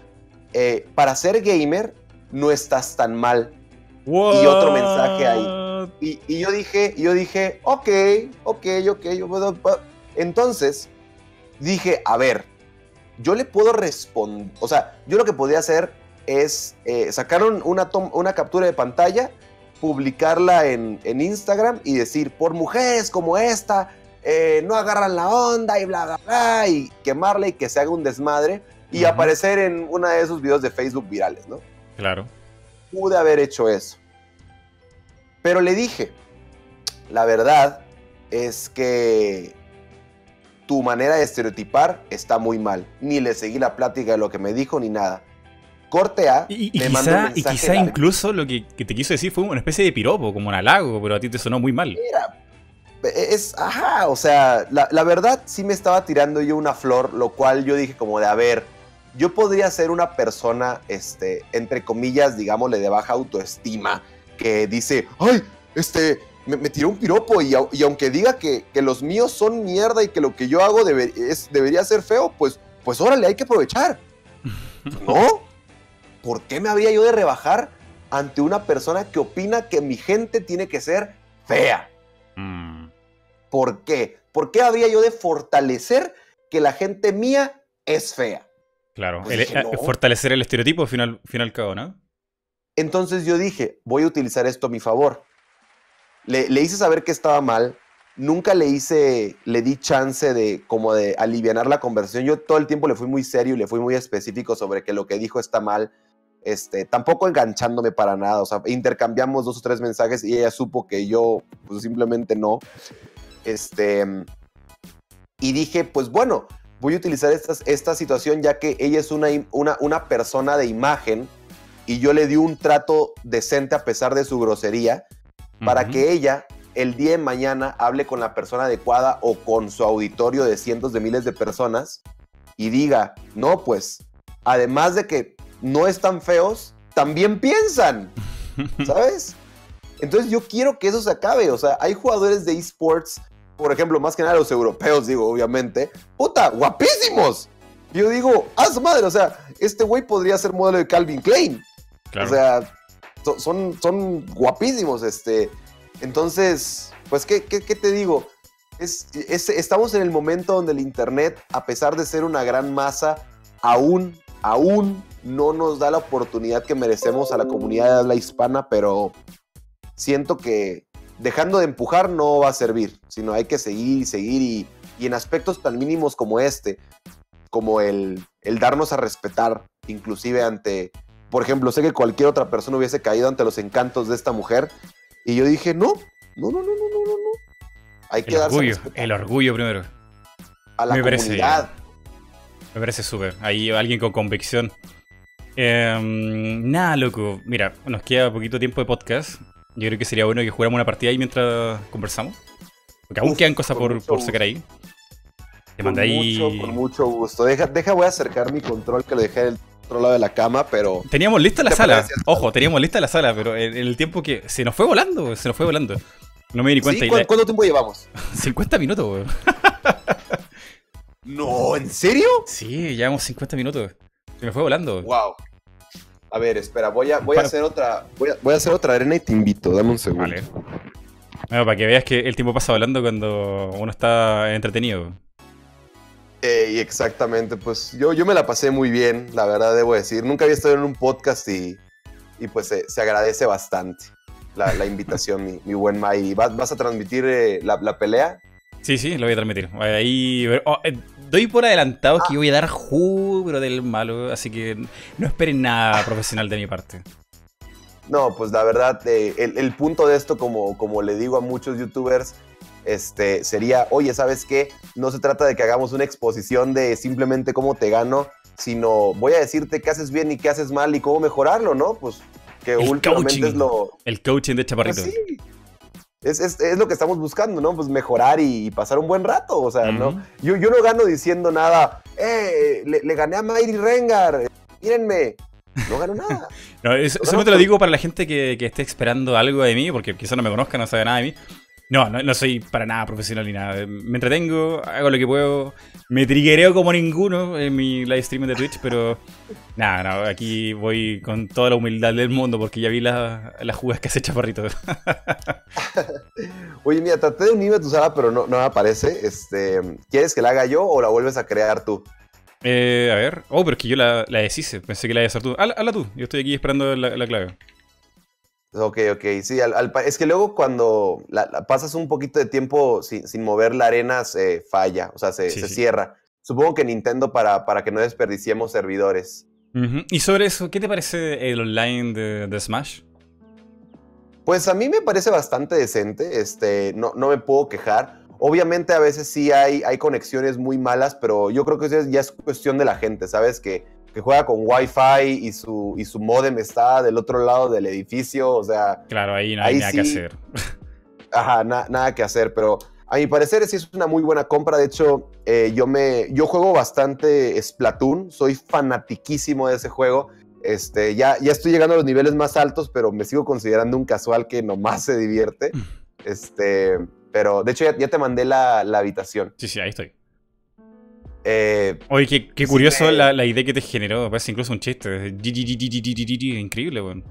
eh, para ser gamer no estás tan mal. What? Y otro mensaje ahí y, y, yo dije, yo dije, ok, ok, ok. Entonces, dije, a ver, yo le puedo responder, o sea, yo lo que podía hacer es eh, sacar un, una, una captura de pantalla, publicarla en, en, Instagram y decir, por mujeres como esta, eh, no agarran la onda y bla, bla, bla, y quemarla y que se haga un desmadre y uh -huh. aparecer en uno de esos videos de Facebook virales, ¿no? Claro. Pude haber hecho eso. Pero le dije, la verdad es que tu manera de estereotipar está muy mal. Ni le seguí la plática de lo que me dijo ni nada. Corte A, y, y me quizá, y quizá incluso lo que, que, te quiso decir fue una especie de piropo, como un halago, pero a ti te sonó muy mal. Mira, es, ajá, o sea, la, la, verdad sí me estaba tirando yo una flor, lo cual yo dije como de, a ver, yo podría ser una persona, este, entre comillas, digámosle, de baja autoestima, que dice, ay, este, me, tiró un piropo y, aunque diga que, los míos son mierda y que lo que yo hago es, debería ser feo, pues, pues órale, hay que aprovechar. [LAUGHS] ¿No? ¿Por qué me habría yo de rebajar ante una persona que opina que mi gente tiene que ser fea? Mm. ¿Por qué? ¿Por qué habría yo de fortalecer que la gente mía es fea? Claro, pues eh, fortalecer el estereotipo, final, final cabo, ¿no? Entonces yo dije, voy a utilizar esto a mi favor. Le, hice saber que estaba mal, nunca le hice, le di chance de como de aliviar la conversación. Yo todo el tiempo le fui muy serio y le fui muy específico sobre que lo que dijo está mal. Este, tampoco enganchándome para nada, o sea, intercambiamos dos o tres mensajes y ella supo que yo pues simplemente no. Este, y dije, pues bueno, voy a utilizar esta, esta situación ya que ella es una, una, una persona de imagen y yo le di un trato decente a pesar de su grosería para que ella el día de mañana hable con la persona adecuada o con su auditorio de cientos de miles de personas y diga, no, pues, además de que no están feos, también piensan, [LAUGHS] ¿sabes? Entonces yo quiero que eso se acabe, o sea, hay jugadores de esports, por ejemplo, más que nada los europeos, digo, obviamente, puta, guapísimos. Yo digo, su madre, o sea, este güey podría ser modelo de Calvin Klein. O sea, son, son guapísimos. Este. Entonces, pues, ¿qué, te digo? Es, estamos en el momento donde el Internet, a pesar de ser una gran masa, aún, aún no nos da la oportunidad que merecemos a la comunidad de habla hispana, pero siento que dejando de empujar no va a servir, sino hay que seguir y seguir y, y en aspectos tan mínimos como este, como el, el darnos a respetar, inclusive ante por ejemplo, sé que cualquier otra persona hubiese caído ante los encantos de esta mujer. Y yo dije, no, no, no, no, no, no, no. Hay que el orgullo, el orgullo primero. A la me comunidad. me parece súper. Ahí alguien con convicción. Em, nada, loco. Mira, nos queda poquito tiempo de podcast. Yo creo que sería bueno que jugáramos una partida ahí mientras conversamos. Porque aún quedan cosas por, por sacar ahí. Te mandé ahí. con mucho gusto. Deja, deja, voy a acercar mi control que lo dejé el otro lado de la cama, pero... Teníamos lista la sala. Ojo, teníamos lista la sala, pero en el tiempo que... Se nos fue volando, se nos fue volando. No me di ni cuenta. ¿Cuánto, tiempo llevamos? [LAUGHS] 50 minutos, weón. [LAUGHS] no, ¿en serio? Sí, llevamos 50 minutos. Se me fue volando. Wow. A ver, espera, voy a, voy a hacer otra. Voy a, hacer otra arena y te invito. Dame un segundo. Vale. Bueno, para que veas que el tiempo pasa volando cuando uno está entretenido y exactamente, pues yo, yo me la pasé muy bien, la verdad debo decir. Nunca había estado en un podcast y, y pues se, agradece bastante la, invitación, mi, mi, buen Mai. ¿Vas, ¿Vas a transmitir eh, la, pelea? Sí, sí, lo voy a transmitir. Ahí, oh, eh, doy por adelantado que ah. voy a dar jugo, pero del malo, así que no esperen nada profesional de mi parte. No, pues la verdad, eh, el, el, punto de esto, como, como le digo a muchos youtubers, este, sería, oye, ¿sabes qué? No se trata de que hagamos una exposición de simplemente cómo te gano, sino voy a decirte qué haces bien y qué haces mal y cómo mejorarlo, ¿no? Pues que el últimamente coaching, es lo... El coaching de Chaparrito. Pues sí. Es, es, es, lo que estamos buscando, ¿no? Pues mejorar y, pasar un buen rato, o sea, ¿no? Yo, yo no gano diciendo nada, eh, le, gané a Mayri Rengar, mírenme, no gano nada. [LAUGHS] no, eso, te lo digo para la gente que, que, esté esperando algo de mí, porque quizá no me conozca, no sabe nada de mí. No, no, soy para nada profesional ni nada. Me entretengo, hago lo que puedo. Me triguereo como ninguno en mi live streaming de Twitch, pero nada, nada, aquí voy con toda la humildad del mundo porque ya vi las jugadas que hace Chaparrito. [LAUGHS] Oye, mira, traté de unirme a tu sala, pero no, no me aparece. Este, ¿Quieres que la haga yo o la vuelves a crear tú? Eh, a ver. Oh, pero es que yo la, la deshice. Pensé que la ibas a hacer tú. Hazla, tú. Yo estoy aquí esperando la clave. Ok, ok, sí, es que luego cuando pasas un poquito de tiempo sin, mover la arena se falla, o sea, se, cierra. Supongo que Nintendo para, para que no desperdiciemos servidores. Y sobre eso, ¿qué te parece el online de, Smash? Pues a mí me parece bastante decente, este, no, no me puedo quejar. Obviamente a veces sí hay, hay conexiones muy malas, pero yo creo que ya es cuestión de la gente, ¿sabes? Que que juega con Wi-Fi y su, y su modem está del otro lado del edificio, o sea... Claro, ahí no hay nada que hacer. [LAUGHS] Ajá, nada que hacer, pero a mi parecer sí es una muy buena compra. De hecho, eh, yo, me, yo juego bastante Splatoon, soy fanatiquísimo de ese juego. Este, ya, ya estoy llegando a los niveles más altos, pero me sigo considerando un casual que nomás se divierte. [LAUGHS] Este, pero de hecho ya, te mandé la, habitación. Sí, sí, ahí estoy. Eh, Oye, qué, curioso la, idea que te generó. Parece incluso un chiste. Increíble, weón.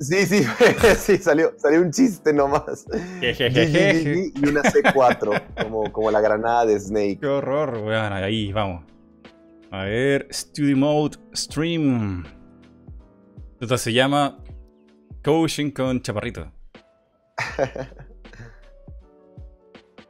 Sí, sí, [LAUGHS] sí, salió, salió un chiste nomás. y una C4, como, como la granada de Snake. Qué horror, weón. Ahí, vamos. A ver, Studio Mode Stream. Esto se llama Coaching con Chaparrito. [LAUGHS]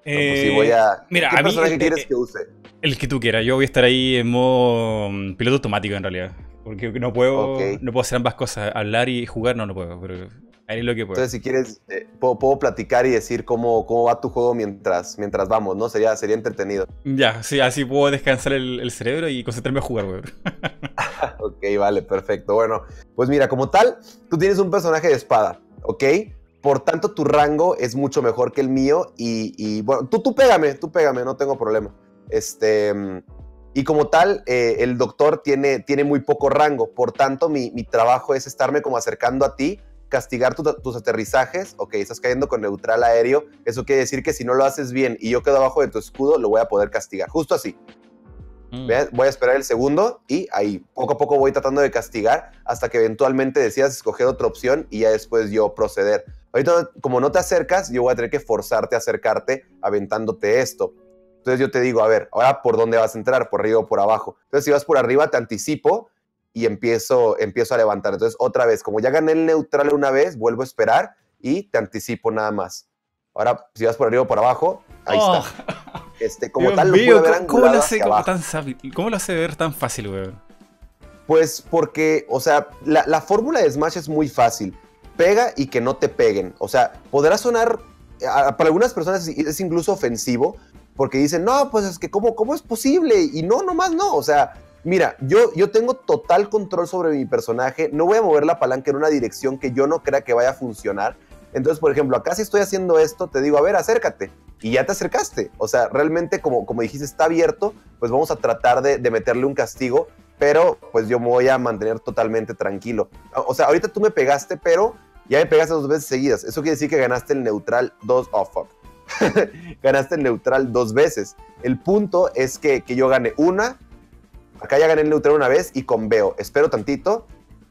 pues sí, voy a. Mira, ¿Qué personaje quieres que use? El que tú quieras. Yo voy a estar ahí en modo mm, piloto automático en realidad. Porque no puedo, no puedo hacer ambas cosas. Hablar y jugar no, no puedo. Pero ahí es lo que puedo. Entonces, si quieres, eh, puedo, platicar y decir cómo, cómo va tu juego mientras, mientras vamos, ¿no? Sería, sería entretenido. Ya, sí, así puedo descansar el, cerebro y concentrarme a jugar, weón. [LAUGHS] ok, vale, perfecto. Bueno, pues mira, como tal, tú tienes un personaje de espada, ¿ok? Por tanto, tu rango es mucho mejor que el mío y, bueno, tú, tú pégame, tú pégame, no tengo problema. Este, y como tal, eh, el doctor tiene, tiene muy poco rango, por tanto, mi, trabajo es estarme como acercando a ti, castigar tus aterrizajes, ok, estás cayendo con neutral aéreo, eso quiere decir que si no lo haces bien y yo quedo abajo de tu escudo, lo voy a poder castigar, justo así. Mm. Voy a esperar el segundo y ahí poco a poco voy tratando de castigar hasta que eventualmente decidas escoger otra opción y ya después yo proceder. Ahorita, como no te acercas, yo voy a tener que forzarte a acercarte aventándote esto. Entonces yo te digo, a ver, ahora por dónde vas a entrar, por arriba o por abajo. Entonces si vas por arriba, te anticipo y empiezo, empiezo a levantar. Entonces otra vez, como ya gané el neutral una vez, vuelvo a esperar y te anticipo nada más. Ahora, si vas por arriba o por abajo, ahí está. Oh. Este, como tal, lo mío, ver ¿cómo, lo hace, ¿cómo lo hace ver tan fácil, güey? Pues porque, o sea, la, la fórmula de Smash es muy fácil pega y que no te peguen. O sea, podrá sonar, para algunas personas es incluso ofensivo, porque dicen, no, pues es que ¿cómo, cómo es posible? Y no, nomás no. O sea, mira, yo, yo tengo total control sobre mi personaje, no voy a mover la palanca en una dirección que yo no crea que vaya a funcionar. Entonces, por ejemplo, acá si estoy haciendo esto, te digo, a ver, acércate. Y ya te acercaste. O sea, realmente, como, como dijiste, está abierto, pues vamos a tratar de, meterle un castigo, pero pues yo me voy a mantener totalmente tranquilo. O sea, ahorita tú me pegaste, pero ya me pegaste dos veces seguidas. Eso quiere decir que ganaste el neutral dos. Oh, fuck. [LAUGHS] ganaste el neutral dos veces. El punto es que, yo gane una. Acá ya gané el neutral una vez y con Veo. Espero tantito.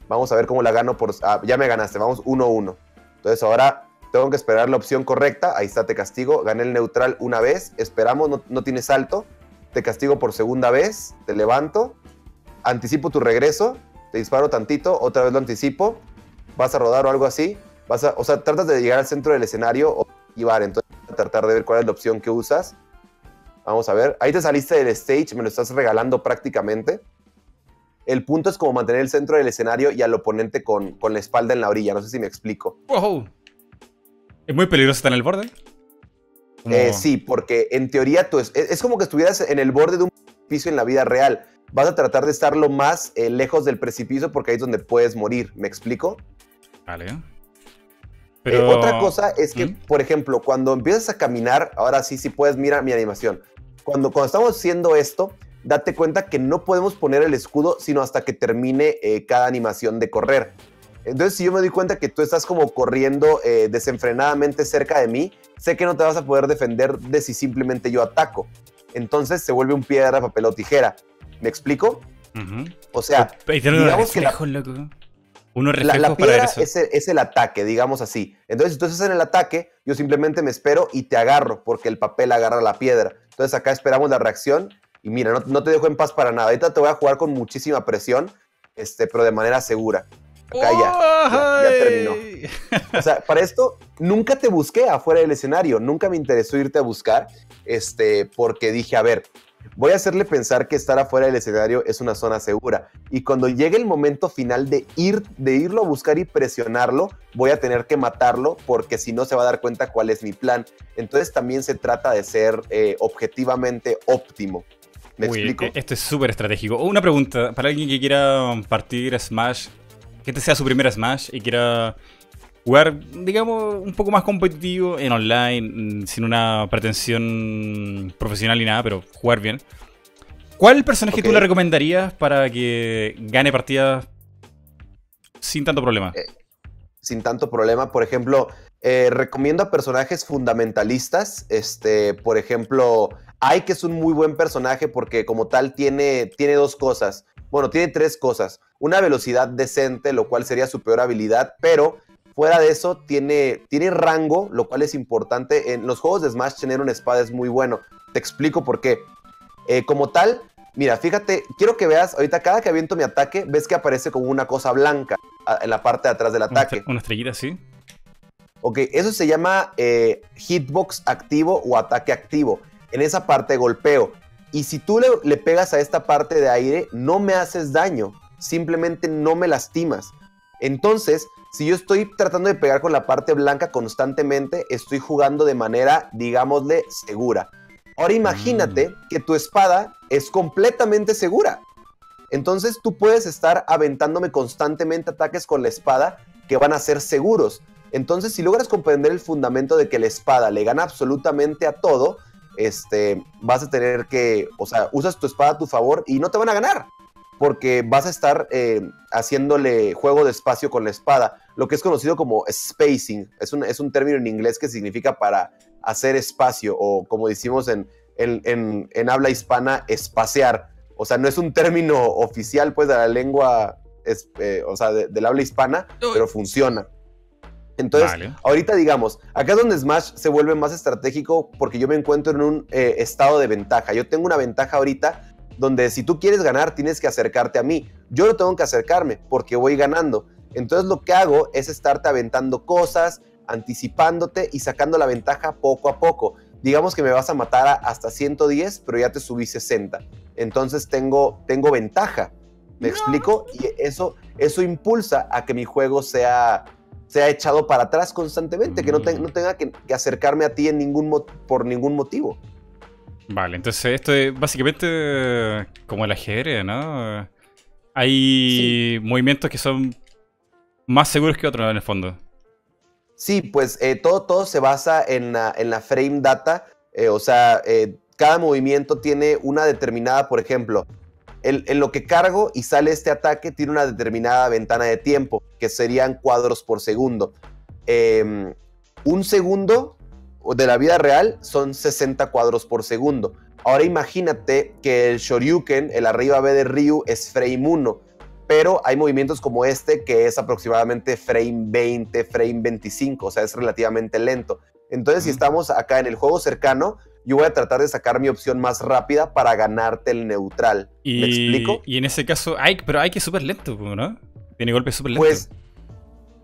Vamos a ver cómo la gano por. Ah, ya me ganaste. Vamos 1-1. Entonces ahora tengo que esperar la opción correcta. Ahí está, te castigo. Gané el neutral una vez. Esperamos, no, no tienes salto. Te castigo por segunda vez. Te levanto. Anticipo tu regreso. Te disparo tantito. Otra vez lo anticipo vas a rodar o algo así, vas a, o sea, tratas de llegar al centro del escenario o llevar, entonces tratar de ver cuál es la opción que usas. Vamos a ver, ahí te saliste del stage, me lo estás regalando prácticamente. El punto es como mantener el centro del escenario y al oponente con, con la espalda en la orilla, no sé si me explico. ¿Es muy peligroso estar en el borde? Eh, sí, porque en teoría tú es, es, como que estuvieras en el borde de un piso en la vida real. Vas a tratar de estar lo más eh, lejos del precipicio porque ahí es donde puedes morir. ¿Me explico? Vale. Eh, otra cosa es que, ¿Mm? por ejemplo, cuando empiezas a caminar, ahora sí, sí puedes mirar mi animación. Cuando, cuando estamos haciendo esto, date cuenta que no podemos poner el escudo sino hasta que termine eh, cada animación de correr. Entonces, si yo me doy cuenta que tú estás como corriendo eh, desenfrenadamente cerca de mí, sé que no te vas a poder defender de si simplemente yo ataco. Entonces se vuelve un piedra, papel o tijera. ¿Me explico? O sea, digamos que loco. Uno la, la piedra Es, el, ataque, digamos así. Entonces, si tú estás en el ataque, yo simplemente me espero y te agarro, porque el papel agarra la piedra. Entonces, acá esperamos la reacción. Y mira, no, te dejo en paz para nada. Ahorita te voy a jugar con muchísima presión, este, pero de manera segura. Acá ya, ya, terminó. O sea, para esto nunca te busqué afuera del escenario, nunca me interesó irte a buscar, este, porque dije, a ver, voy a hacerle pensar que estar afuera del escenario es una zona segura. Y cuando llegue el momento final de, ir, de irlo a buscar y presionarlo, voy a tener que matarlo porque si no se va a dar cuenta cuál es mi plan. Entonces también se trata de ser eh, objetivamente óptimo. ¿Me explico? E-, esto es súper estratégico. Una pregunta, para alguien que quiera partir Smash, que este sea su primera Smash y quiera jugar, digamos, un poco más competitivo en online, mm, sin una pretensión profesional ni nada, pero jugar bien. ¿Cuál personaje tú le recomendarías para que gane partidas sin tanto problema? Eh, sin tanto problema, por ejemplo, eh, recomiendo a personajes fundamentalistas. Este, por ejemplo, Ike es un muy buen personaje porque como tal tiene, tiene dos cosas. Bueno, tiene tres cosas. Una velocidad decente, lo cual sería su peor habilidad, pero fuera de eso tiene, tiene rango, lo cual es importante. En los juegos de Smash tener una espada es muy bueno. Te explico por qué. Eh, como tal, mira, fíjate, quiero que veas, ahorita cada que aviento mi ataque, ves que aparece como una cosa blanca en la parte de atrás del ataque. Una estrellita, sí. Ok, eso se llama eh, hitbox activo o ataque activo. En esa parte golpeo. Y si tú le, le, pegas a esta parte de aire, no me haces daño. Simplemente no me lastimas. Entonces, si yo estoy tratando de pegar con la parte blanca constantemente, estoy jugando de manera, digámosle, segura. Ahora imagínate mm. que tu espada es completamente segura. Entonces tú puedes estar aventándome constantemente ataques con la espada que van a ser seguros. Entonces, si logras comprender el fundamento de que la espada le gana absolutamente a todo, este, vas a tener que, o sea, usas tu espada a tu favor y no te van a ganar, porque vas a estar eh, haciéndole juego de espacio con la espada, lo que es conocido como spacing. Es un, es un término en inglés que significa para hacer espacio, o como decimos en, en habla hispana, espaciar o sea, no es un término oficial, pues, de la lengua, eh, o sea, del habla hispana, pero funciona. Entonces, ahorita digamos, acá es donde Smash se vuelve más estratégico porque yo me encuentro en un eh, estado de ventaja. Yo tengo una ventaja ahorita donde si tú quieres ganar tienes que acercarte a mí. Yo no tengo que acercarme porque voy ganando. Entonces lo que hago es estarte aventando cosas, anticipándote y sacando la ventaja poco a poco digamos que me vas a matar hasta 110, pero ya te subí 60. Entonces tengo, tengo ventaja. ¿Me explico? Y eso, eso impulsa a que mi juego sea, sea echado para atrás constantemente, que no, no tenga que, acercarme a ti en ningún por ningún motivo. Vale, entonces esto es básicamente como el ajedrez, ¿no? Hay movimientos que son más seguros que otros en el fondo. Sí, pues eh, todo, todo se basa en la, frame data, eh, o sea, eh, cada movimiento tiene una determinada, por ejemplo, en, lo que cargo y sale este ataque tiene una determinada ventana de tiempo, que serían cuadros por segundo. Em, un segundo de la vida real son 60 cuadros por segundo. Ahora imagínate que el Shoryuken, el arriba B de Ryu, es frame 1 pero hay movimientos como este que es aproximadamente frame 20, frame 25, o sea, es relativamente lento. Entonces, si estamos acá en el juego cercano, yo voy a tratar de sacar mi opción más rápida para ganarte el neutral. ¿Me explico? Y en ese caso, hay, pero hay que súper lento, ¿no? Tiene golpes súper lentos. Pues,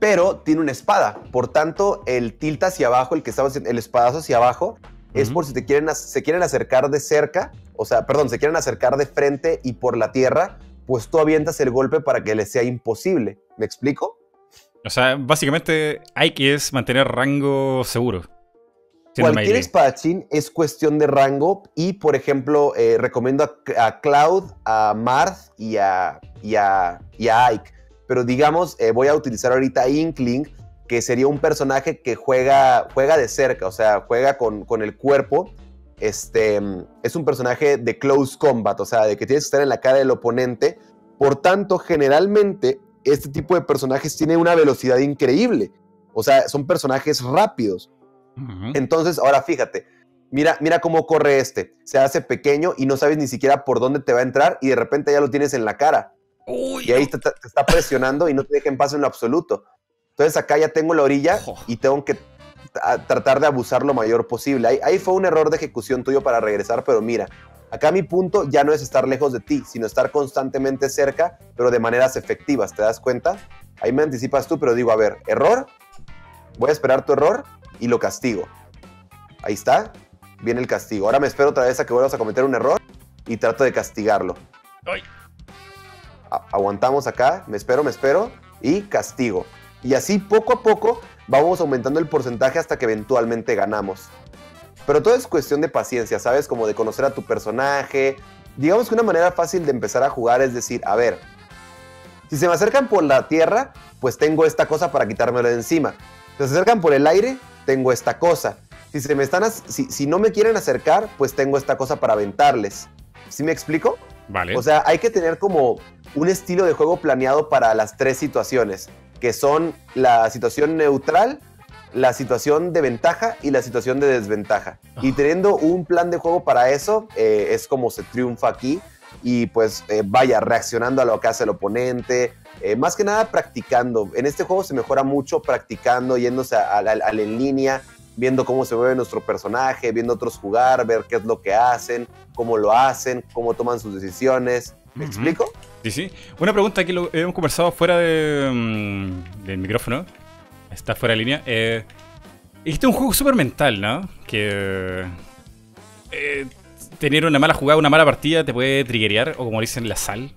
pero tiene una espada. Por tanto, el tilt hacia abajo, el que estaba el espadazo hacia abajo, es por si te quieren, se quieren acercar de cerca, o sea, perdón, se quieren acercar de frente y por la tierra, pues tú avientas el golpe para que le sea imposible. ¿Me explico? O sea, básicamente hay que es mantener rango seguro. Cualquier espadachín es cuestión de rango y, por ejemplo, eh, recomiendo a, Cloud, a Marth y a, y a, Ike. Pero digamos, eh, voy a utilizar ahorita Inkling, que sería un personaje que juega, juega de cerca, o sea, juega con, con el cuerpo este, es un personaje de close combat, o sea, de que tienes que estar en la cara del oponente. Por tanto, generalmente, este tipo de personajes tiene una velocidad increíble. O sea, son personajes rápidos. Entonces, ahora fíjate, mira, mira cómo corre este. Se hace pequeño y no sabes ni siquiera por dónde te va a entrar y de repente ya lo tienes en la cara. Y ahí te, está presionando y no te deja en paz en lo absoluto. Entonces acá ya tengo la orilla y tengo que tratar de abusar lo mayor posible. Ahí, fue un error de ejecución tuyo para regresar, pero mira, acá mi punto ya no es estar lejos de ti, sino estar constantemente cerca, pero de maneras efectivas, ¿te das cuenta? Ahí me anticipas tú, pero digo, a ver, error, voy a esperar tu error y lo castigo. Ahí está, viene el castigo. Ahora me espero otra vez a que vuelvas a cometer un error y trato de castigarlo. Aguantamos acá, me espero, me espero y castigo. Y así poco a poco vamos aumentando el porcentaje hasta que eventualmente ganamos. Pero todo es cuestión de paciencia, ¿sabes? Como de conocer a tu personaje. Digamos que una manera fácil de empezar a jugar es decir, a ver, si se me acercan por la tierra, pues tengo esta cosa para quitármelo de encima. Se acercan por el aire, tengo esta cosa. Si, se me están, si, si no me quieren acercar, pues tengo esta cosa para aventarles. ¿Sí me explico? Vale. O sea, hay que tener como un estilo de juego planeado para las tres situaciones, que son la situación neutral, la situación de ventaja y la situación de desventaja. Y teniendo un plan de juego para eso, eh, es como se triunfa aquí. Y pues eh, vaya, reaccionando a lo que hace el oponente. eh, más que nada practicando. En este juego se mejora mucho practicando, yéndose a, a la a la en línea, viendo cómo se mueve nuestro personaje, viendo otros jugar, ver qué es lo que hacen, cómo lo hacen, cómo toman sus decisiones. ¿Me explico? Sí, sí. Una pregunta que lo hemos conversado fuera de, mm, del micrófono. Está fuera de línea. Eh, este es un juego súper mental, ¿no? Que eh, tener una mala jugada, una mala partida te puede triggerear, o como dicen, la sal.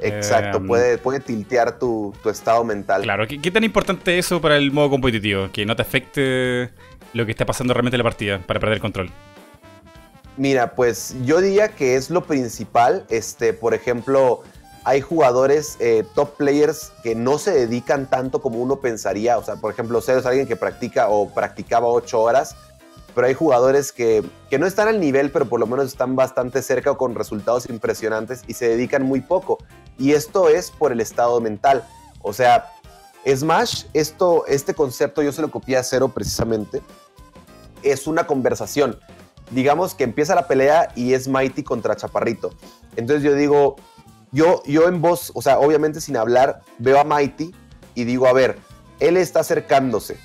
Exacto, Em, puede, puede tiltear tu, tu estado mental. Claro, ¿qué, qué tan importante es eso para el modo competitivo? Que no te afecte lo que está pasando realmente en la partida para perder el control. Mira, pues yo diría que es lo principal. Este, por ejemplo, hay jugadores eh, top players que no se dedican tanto como uno pensaría. O sea, por ejemplo, Cero es alguien que practica o practicaba ocho horas, pero hay jugadores que, que no están al nivel, pero por lo menos están bastante cerca o con resultados impresionantes y se dedican muy poco. Y esto es por el estado mental. O sea, Smash, esto, este concepto yo se lo copié a Cero precisamente. Es una conversación digamos que empieza la pelea y es Mighty contra Chaparrito. Entonces yo digo, yo, yo en voz, o sea, obviamente sin hablar, veo a Mighty y digo, a ver, él está acercándose.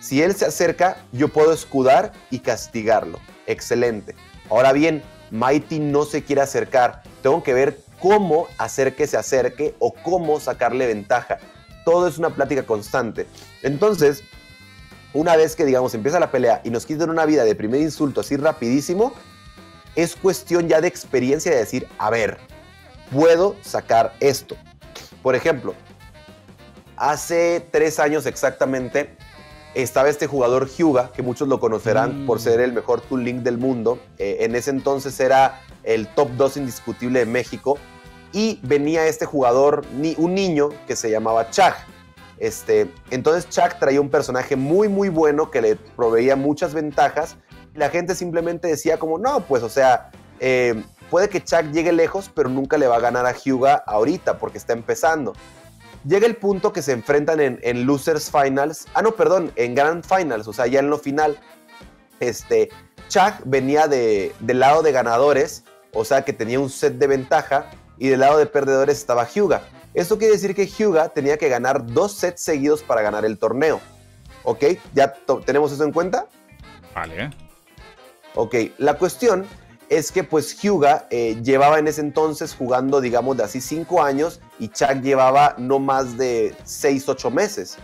Si él se acerca, yo puedo escudar y castigarlo. Excelente. Ahora bien, Mighty no se quiere acercar. Tengo que ver cómo hacer que se acerque o cómo sacarle ventaja. Todo es una plática constante. Entonces, una vez que, digamos, empieza la pelea y nos quitan una vida de primer insulto así rapidísimo, es cuestión ya de experiencia de decir, a ver, puedo sacar esto. Por ejemplo, hace tres años exactamente estaba este jugador Hyuga, que muchos lo conocerán Mm. por ser el mejor Tool Link del mundo. Eh, en ese entonces era el top 2 indiscutible de México. Y venía este jugador, ni, un niño que se llamaba Chag. Este, entonces Chuck traía un personaje muy muy bueno que le proveía muchas ventajas. La gente simplemente decía como, no, pues o sea, eh, puede que Chuck llegue lejos, pero nunca le va a ganar a Hyuga ahorita porque está empezando. Llega el punto que se enfrentan en, en Losers Finals. Ah, no, perdón, en Grand Finals, o sea, ya en lo final. Este, Chuck venía de, del lado de ganadores, o sea que tenía un set de ventaja, y del lado de perdedores estaba Hyuga. Esto quiere decir que Hyuga tenía que ganar dos sets seguidos para ganar el torneo. ¿Ok? ¿Ya tenemos eso en cuenta? Vale. Ok, la cuestión es que pues Hyuga eh, llevaba en ese entonces jugando, digamos, de así 5 años y Chuck llevaba no más de 6, 8 meses.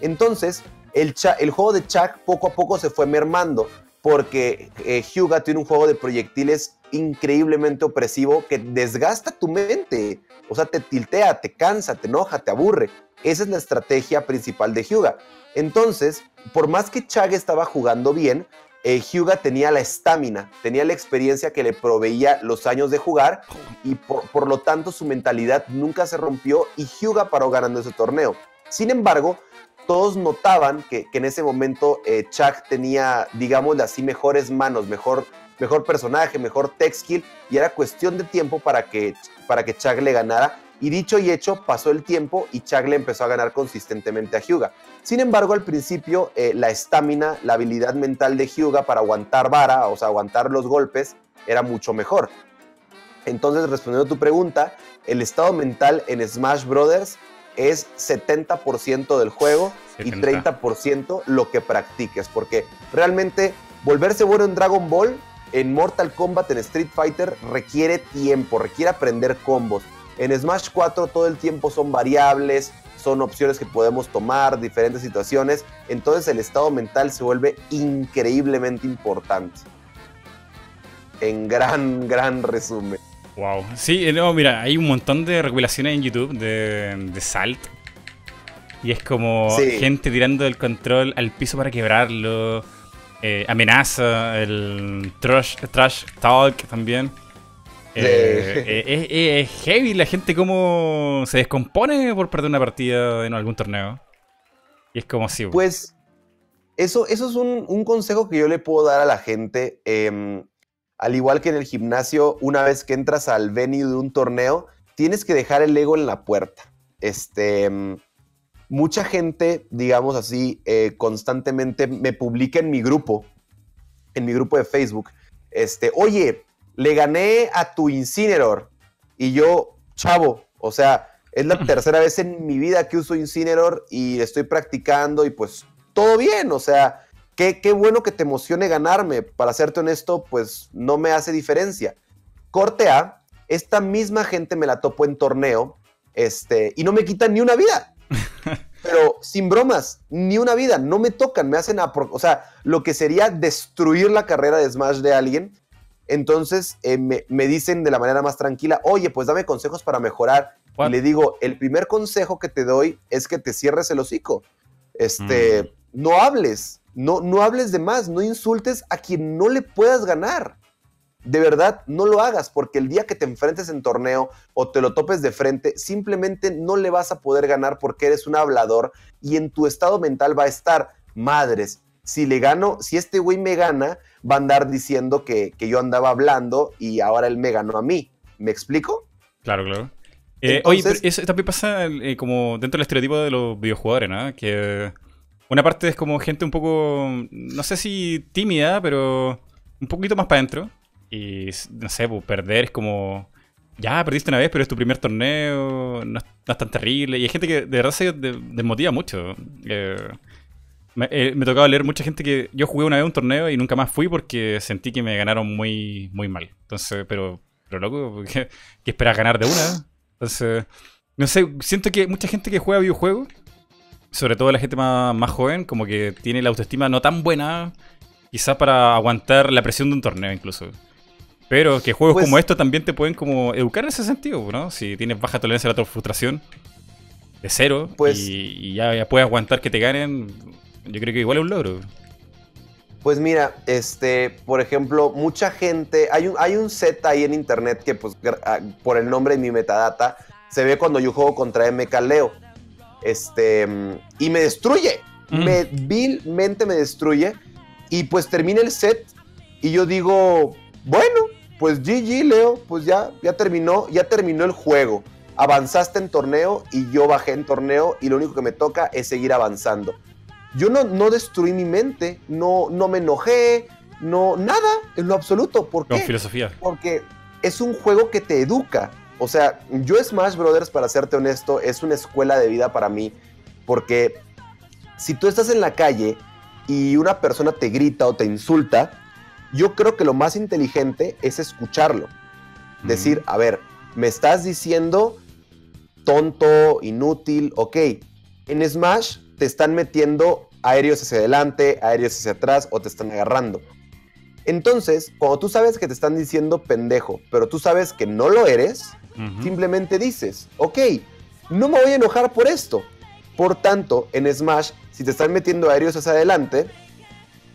Entonces, el, el juego de Chuck poco a poco se fue mermando porque eh, Hyuga tiene un juego de proyectiles increíblemente opresivo que desgasta tu mente. O sea, te tiltea, te cansa, te enoja, te aburre. Esa es la estrategia principal de Hyuga. Entonces, por más que Chag estaba jugando bien, eh, Hyuga tenía la estamina, tenía la experiencia que le proveía los años de jugar y por, por lo tanto su mentalidad nunca se rompió y Hyuga paró ganando ese torneo. Sin embargo, todos notaban que, que en ese momento eh, Chuck tenía, digamos así, mejores manos, mejor, mejor personaje, mejor tech skill y era cuestión de tiempo para que, para que Chuck le ganara. Y dicho y hecho, pasó el tiempo y Chuck le empezó a ganar consistentemente a Hyuga. Sin embargo, al principio, eh, la estamina, la habilidad mental de Hyuga para aguantar vara, o sea, aguantar los golpes, era mucho mejor. Entonces, respondiendo a tu pregunta, el estado mental en Smash Brothers es 70% del juego 70. y 30% lo que practiques, porque realmente volverse bueno en Dragon Ball, en Mortal Kombat, en Street Fighter, requiere tiempo, requiere aprender combos. En Smash 4 todo el tiempo son variables, son opciones que podemos tomar, diferentes situaciones, entonces el estado mental se vuelve increíblemente importante. En gran, gran resumen. Wow. Sí, eh, no, mira, hay un montón de recopilaciones en YouTube de, de Salt. Y es como Sí. gente tirando el control al piso para quebrarlo. eh, amenaza, el trash, trash talk también. Eh, eh, es, heavy la gente cómo se descompone por perder una partida en algún torneo. Y es como así. Pues eso, eso es un, consejo que yo le puedo dar a la gente. Em, al igual que en el gimnasio, una vez que entras al venue de un torneo, tienes que dejar el ego en la puerta. Este, em, mucha gente, digamos así, eh, constantemente me publica en mi grupo, en mi grupo de Facebook, este, oye, le gané a tu Incineroar. Y yo, chavo, o sea, es la [LAUGHS] tercera vez en mi vida que uso Incineroar y estoy practicando y pues todo bien, o sea, qué, qué bueno que te emocione ganarme. Para serte honesto, pues no me hace diferencia. Corte A, esta misma gente me la topo en torneo este, y no me quitan ni una vida. [LAUGHS] Pero sin bromas, ni una vida, no me tocan, me hacen, o sea, lo que sería destruir la carrera de Smash de alguien. Entonces eh, me, dicen de la manera más tranquila, oye, pues dame consejos para mejorar. Y le digo, el primer consejo que te doy es que te cierres el hocico. Este, mm. no hables, no, no hables de más, no insultes a quien no le puedas ganar de verdad no lo hagas, porque el día que te enfrentes en torneo o te lo topes de frente, simplemente no le vas a poder ganar porque eres un hablador y en tu estado mental va a estar, madres, si le gano, si este güey me gana, va a andar diciendo que, yo andaba hablando y ahora él me ganó a mí. ¿Me explico? Claro, claro. Eh, oye, eso también pasa eh, como dentro del estereotipo de los videojugadores, ¿no? Que una parte es como gente un poco, no sé si tímida, pero un poquito más para adentro. Y no sé, pues, perder es como. Ya, perdiste una vez, pero es tu primer torneo, no, es tan terrible. Y hay gente que de verdad se desmotiva mucho. Eh, eh, me, tocaba leer mucha gente que yo jugué una vez un torneo y nunca más fui porque sentí que me ganaron muy, muy mal. Entonces, pero, pero loco, [LAUGHS] ¿qué, esperas ganar de una? Entonces, no sé, siento que mucha gente que juega videojuegos, sobre todo la gente más, más joven, como que tiene la autoestima no tan buena, quizás para aguantar la presión de un torneo incluso. Pero que juegos pues como estos también te pueden como educar en ese sentido, ¿no? Si tienes baja tolerancia a la frustración de cero pues, y, ya, puedes aguantar que te ganen, yo creo que igual es un logro. Pues mira, este, por ejemplo, mucha gente, hay un, hay un set ahí en internet que pues ah, por el nombre de mi metadata se ve cuando yo juego contra MK Leo. Este, y me destruye. Mm. Me vilmente me destruye. Y pues termina el set y yo digo, bueno, pues GG, Leo, pues ya, ya terminó, ya terminó el juego. Avanzaste en torneo y yo bajé en torneo y lo único que me toca es seguir avanzando. Yo no, no destruí mi mente, no, no me enojé, no, nada, en lo absoluto. ¿Por qué? filosofía. Porque es un juego que te educa. O sea, yo Smash Brothers, para serte honesto, es una escuela de vida para mí. Porque si tú estás en la calle y una persona te grita o te insulta, yo creo que lo más inteligente es escucharlo. Decir, a ver, me estás diciendo tonto, inútil, ok. En Smash te están metiendo aéreos hacia adelante, aéreos hacia atrás o te están agarrando. Entonces, cuando tú sabes que te están diciendo pendejo, pero tú sabes que no lo eres, simplemente dices, ok, no me voy a enojar por esto. Por tanto, en Smash, si te están metiendo aéreos hacia adelante,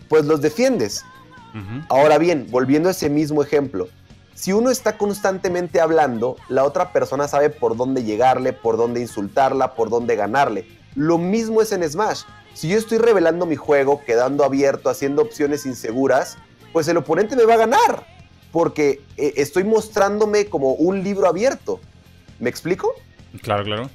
pues los defiendes. Ahora bien, volviendo a ese mismo ejemplo, si uno está constantemente hablando, la otra persona sabe por dónde llegarle, por dónde insultarla, por dónde ganarle. Lo mismo es en Smash. Si yo estoy revelando mi juego, quedando abierto, haciendo opciones inseguras, pues el oponente me va a ganar, porque eh, estoy mostrándome como un libro abierto. ¿Me explico? Claro, claro.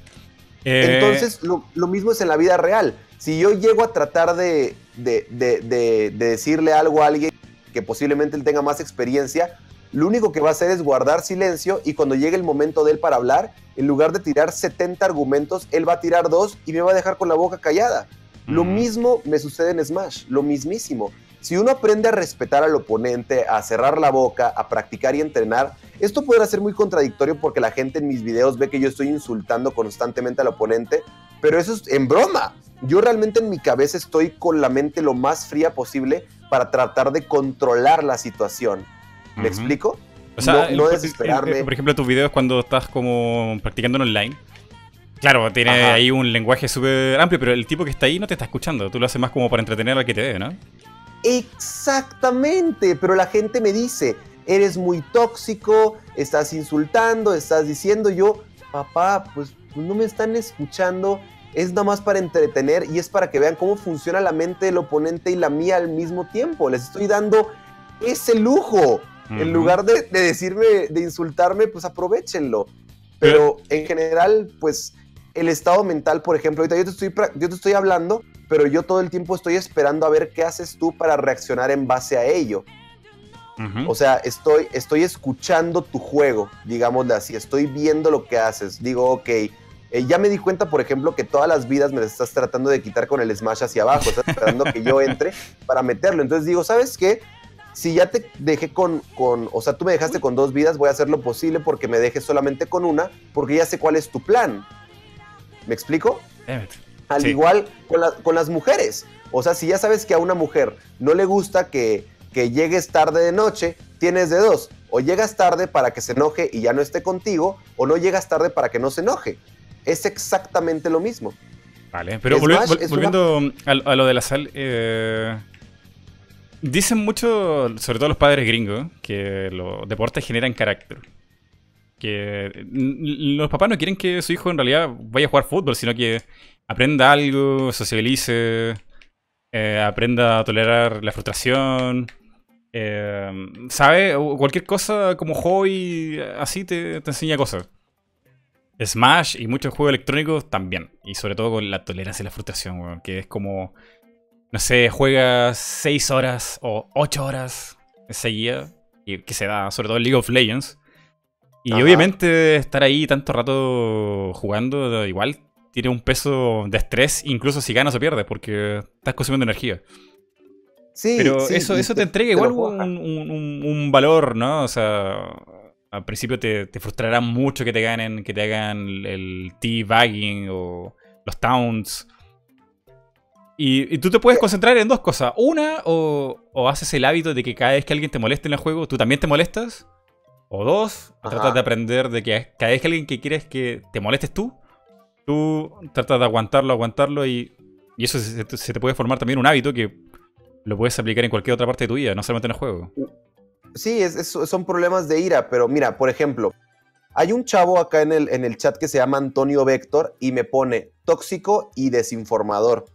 Eh, Entonces, lo, mismo es en la vida real. Si yo llego a tratar de, de decirle algo a alguien que posiblemente él tenga más experiencia, lo único que va a hacer es guardar silencio y cuando llegue el momento de él para hablar, en lugar de tirar 70 argumentos, él va a tirar dos y me va a dejar con la boca callada. Lo mismo me sucede en Smash, lo mismísimo. Si uno aprende a respetar al oponente, a cerrar la boca, a practicar y entrenar, esto podrá ser muy contradictorio porque la gente en mis videos ve que yo estoy insultando constantemente al oponente, pero eso es en broma. Yo realmente en mi cabeza estoy con la mente lo más fría posible para tratar de controlar la situación. ¿Me explico? O sea, no, desesperarme. Por ejemplo, tus videos cuando estás como practicando en online. Claro, tiene ahí un lenguaje súper amplio, pero el tipo que está ahí no te está escuchando. Tú lo haces más como para entretener al que te ve, ¿no? Exactamente, pero la gente me dice, eres muy tóxico, estás insultando, estás diciendo yo, papá, pues no me están escuchando es nada más para entretener y es para que vean cómo funciona la mente del oponente y la mía al mismo tiempo. Les estoy dando ese lujo. En lugar de, decirme, de insultarme, pues aprovechenlo. Pero en general, pues el estado mental, por ejemplo, ahorita yo te, estoy, yo te estoy hablando, pero yo todo el tiempo estoy esperando a ver qué haces tú para reaccionar en base a ello. O sea, estoy, estoy escuchando tu juego, digámosle así, estoy viendo lo que haces. Digo, ok, eh, ya me di cuenta, por ejemplo, que todas las vidas me las estás tratando de quitar con el smash hacia abajo, estás esperando que yo [LAUGHS] entre para meterlo. Entonces digo, ¿sabes qué? Si ya te dejé con, con, o sea, tú me dejaste con dos vidas, voy a hacer lo posible porque me dejes solamente con una, porque ya sé cuál es tu plan. ¿Me explico? Al igual con, con las mujeres. O sea, si ya sabes que a una mujer no le gusta que que llegues tarde de noche, tienes de dos. O llegas tarde para que se enoje y ya no esté contigo, o no llegas tarde para que no se enoje. Es exactamente lo mismo. Vale, pero volviendo a, lo de la sal, eh, dicen mucho, sobre todo los padres gringos, que los deportes generan carácter. Que los papás no quieren que su hijo en realidad vaya a jugar fútbol, sino que aprenda algo, socialice, eh, aprenda a tolerar la frustración, eh, ¿Sabe? Cualquier cosa como hobby así te, enseña cosas. Smash y muchos juegos electrónicos también. Y sobre todo con la tolerancia y la frustración, Que es como, no sé, juegas 6 horas o 8 horas seguida. Y que se da, sobre todo en League of Legends. Y obviamente estar ahí tanto rato jugando, igual tiene un peso de estrés, incluso si ganas o pierdes, porque estás consumiendo energía. Pero eso, eso te, entrega igual un, valor, ¿no? O sea, al principio te, frustrará mucho que te ganen, que te hagan el T-bagging o los towns. Y, tú te puedes concentrar en dos cosas. Una, o, haces el hábito de que cada vez que alguien te moleste en el juego, tú también te molestas. O dos, tratas de aprender de que cada vez que alguien que quieres que te molestes tú, tú tratas de aguantarlo, aguantarlo y, y eso se, te puede formar también un hábito que lo puedes aplicar en cualquier otra parte de tu vida, no solamente en el juego. Sí, son problemas de ira, pero mira, por ejemplo, hay un chavo acá en el, en el chat que se llama Antonio Vector y me pone tóxico y desinformador.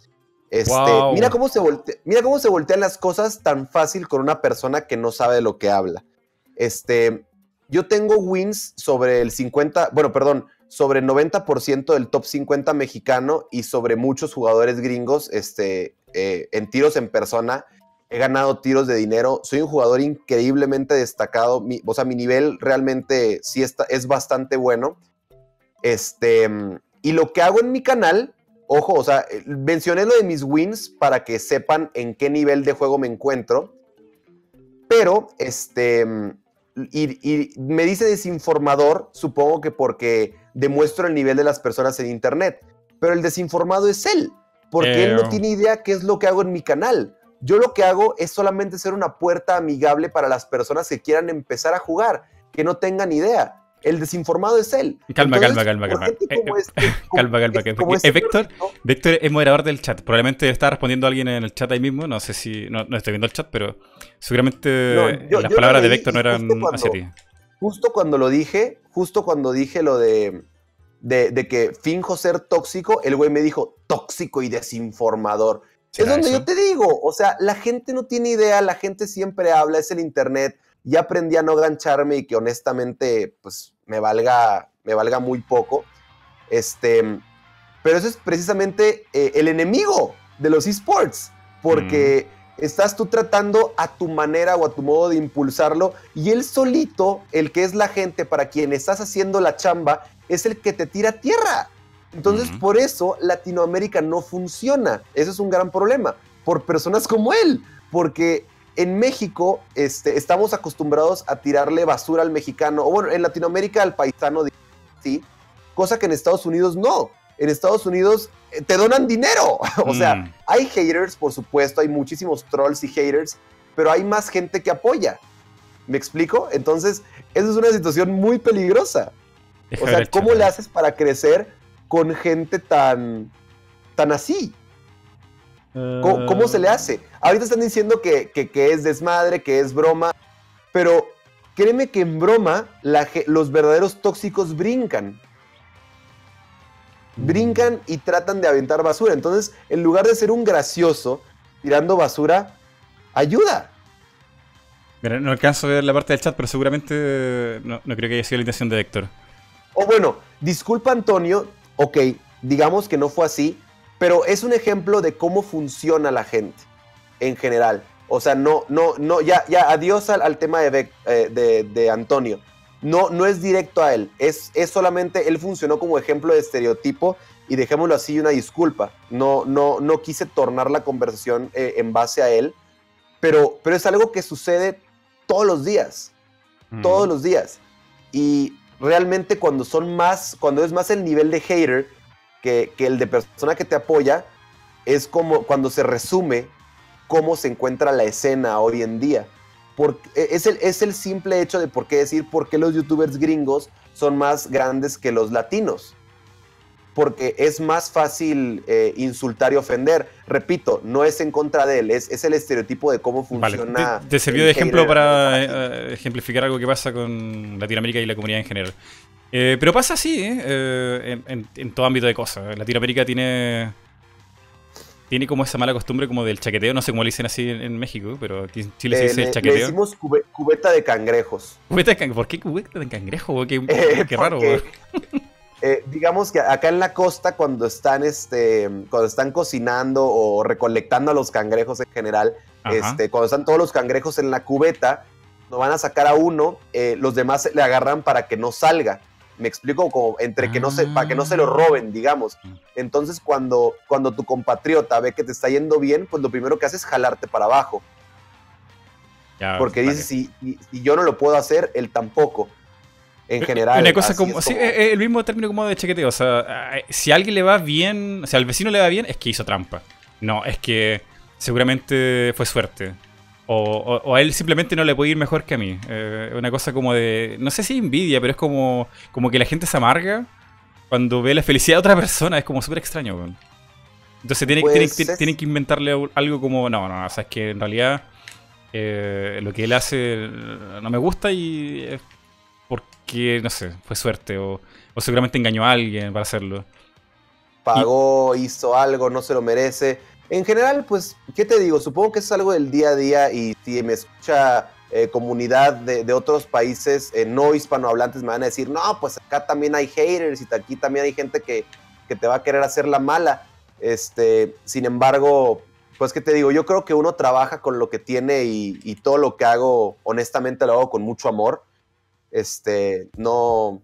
Este, mira, cómo se mira cómo se voltean las cosas tan fácil con una persona que no sabe de lo que habla. Este, yo tengo wins sobre el 50, bueno, perdón, sobre el 90% del top 50 mexicano y sobre muchos jugadores gringos este, eh, en tiros en persona. He ganado tiros de dinero. Soy un jugador increíblemente destacado. o sea, mi nivel realmente sí está, es bastante bueno. Este, y lo que hago en mi canal, ojo, o sea, mencioné lo de mis wins para que sepan en qué nivel de juego me encuentro. Pero, este, y, me dice desinformador, supongo que porque demuestro el nivel de las personas en Internet. Pero el desinformado es él porque él no tiene idea qué es lo que hago en mi canal. Yo lo que hago es solamente ser una puerta amigable para las personas que quieran empezar a jugar, que no tengan idea. El desinformado es él. Calma, calma, calma, calma. Eh, eh, este, [LAUGHS] calma, calma. Este Víctor, Víctor es moderador del chat. Probablemente está respondiendo a alguien en el chat ahí mismo. No sé si. No, estoy viendo el chat, pero seguramente las palabras de Víctor no eran hacia ti. Justo cuando lo dije, justo cuando dije lo de de, que finjo ser tóxico, el güey me dijo tóxico y desinformador. Es donde yo te digo, o sea, la gente no tiene idea, la gente siempre habla, es el internet. Ya aprendí a no gancharme y que honestamente, pues me valga, me valga muy poco. Este, pero eso es precisamente eh, el enemigo de los esports, porque mm. estás tú tratando a tu manera o a tu modo de impulsarlo y él solito, el que es la gente para quien estás haciendo la chamba, es el que te tira tierra. Entonces, por eso Latinoamérica no funciona. Ese es un gran problema. Por personas como él. Porque en México este, estamos acostumbrados a tirarle basura al mexicano. O bueno, en Latinoamérica al paisano, sí. Cosa que en Estados Unidos no. En Estados Unidos eh, te donan dinero. [LAUGHS] o sea, mm. hay haters, por supuesto. Hay muchísimos trolls y haters. Pero hay más gente que apoya. ¿Me explico? Entonces, esa es una situación muy peligrosa o sea, ¿cómo le haces para crecer con gente tan, tan así? ¿Cómo, se le hace? Ahorita están diciendo que, es desmadre, que es broma, pero créeme que en broma los verdaderos tóxicos brincan. brincan y tratan de aventar basura. Entonces, en lugar de ser un gracioso tirando basura, ayuda. Mira, no alcanzo a ver la parte del chat, pero seguramente no, no creo que haya sido la intención de Héctor. O bueno, disculpa Antonio, ok, digamos que no fue así, pero es un ejemplo de cómo funciona la gente en general. O sea, no, no, no, ya, ya, adiós al, tema de, eh, de, de, Antonio. No, no es directo a él, es, es solamente, él funcionó como ejemplo de estereotipo y dejémoslo así, una disculpa. No, no, no quise tornar la conversación eh, en base a él, pero, pero es algo que sucede todos los días, todos los días. Y realmente cuando son más, cuando es más el nivel de hater que, que el de persona que te apoya, es como cuando se resume cómo se encuentra la escena hoy en día. Porque es, el, es el simple hecho de por qué decir por qué los youtubers gringos son más grandes que los latinos. Porque es más fácil eh, insultar y ofender. Repito, no es en contra de él, es, es el estereotipo de cómo funciona. Te, te, sirvió de ejemplo para eh, ejemplificar algo que pasa con Latinoamérica y la comunidad en general. Eh, pero pasa así, ¿eh? en, en, en, todo ámbito de cosas. Latinoamérica tiene tiene como esa mala costumbre como del chaqueteo, no sé cómo le dicen así en, en México, pero aquí en Chile se dice eh, chaqueteo. Le decimos cube, cubeta de cangrejos. ¿Cubeta de can ¿Por qué cubeta de cangrejo? Qué, eh, qué raro, porque, eh, digamos que acá en la costa, cuando están, este, cuando están cocinando o recolectando a los cangrejos en general, este, cuando están todos los cangrejos en la cubeta, no van a sacar a uno, eh, los demás le agarran para que no salga. Me explico como entre que no se, para que no se lo roben, digamos. Entonces, cuando, cuando tu compatriota ve que te está yendo bien, pues lo primero que hace es jalarte para abajo. Ya, Porque dice, si, si, yo no lo puedo hacer, él tampoco. En general. Una cosa como, como... Sí, el mismo término como de chequeteo. O sea, si a alguien le va bien, o sea, al vecino le va bien, es que hizo trampa. No, es que seguramente fue suerte. O, o, o, a él simplemente no le puede ir mejor que a mí. Eh, una cosa como de. No sé si envidia, pero es como, como que la gente se amarga cuando ve la felicidad de otra persona. Es como súper extraño. Bro. Entonces tienen pues tiene, tiene que inventarle algo como. No, no, o sea, es que en realidad eh, lo que él hace no me gusta y es porque, no sé, fue suerte. O, o seguramente engañó a alguien para hacerlo. Pagó, y, hizo algo, no se lo merece en general, pues, ¿qué te digo? Supongo que es algo del día a día y si me escucha eh, comunidad de, de, otros países eh, no hispanohablantes me van a decir, no, pues acá también hay haters y aquí también hay gente que, que te va a querer hacer la mala. Este, sin embargo, pues, ¿qué te digo? Yo creo que uno trabaja con lo que tiene y, y todo lo que hago, honestamente, lo hago con mucho amor. Este, no,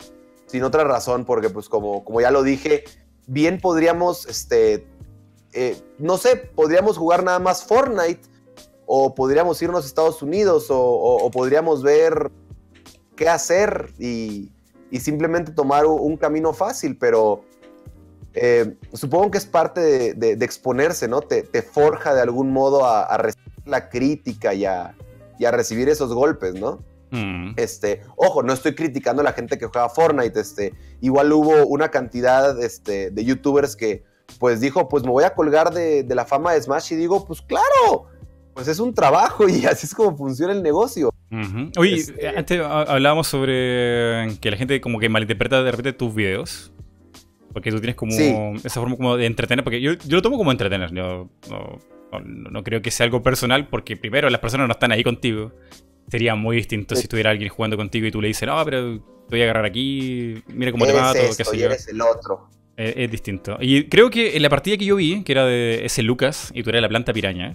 sin otra razón, porque pues como, como ya lo dije, bien podríamos este, eh, no sé, podríamos jugar nada más Fortnite o podríamos irnos a Estados Unidos o, o, o podríamos ver qué hacer y, y simplemente tomar un, camino fácil, pero eh, supongo que es parte de, de, de exponerse, ¿no? Te, te, forja de algún modo a, a recibir la crítica y a, y a, recibir esos golpes, ¿no? Mm. Este, ojo, no estoy criticando a la gente que juega Fortnite, este, igual hubo una cantidad este, de youtubers que pues dijo, pues me voy a colgar de, de, la fama de Smash y digo, pues claro, pues es un trabajo [LAUGHS] y así es como funciona el negocio. Uh -huh. Oye, este... antes hablábamos sobre que la gente como que malinterpreta de repente tus videos. Porque tú tienes como sí. esa forma como de entretener, porque yo, yo lo tomo como entretener, yo no, no, no, creo que sea algo personal, porque primero las personas no están ahí contigo. Sería muy distinto sí. si estuviera alguien jugando contigo y tú le dices, no, pero te voy a agarrar aquí, mira cómo eres te mato, esto, qué sé yo. eres el otro. Es, es, distinto. Y creo que en la partida que yo vi, que era de ese Lucas, y tú eras la planta piraña,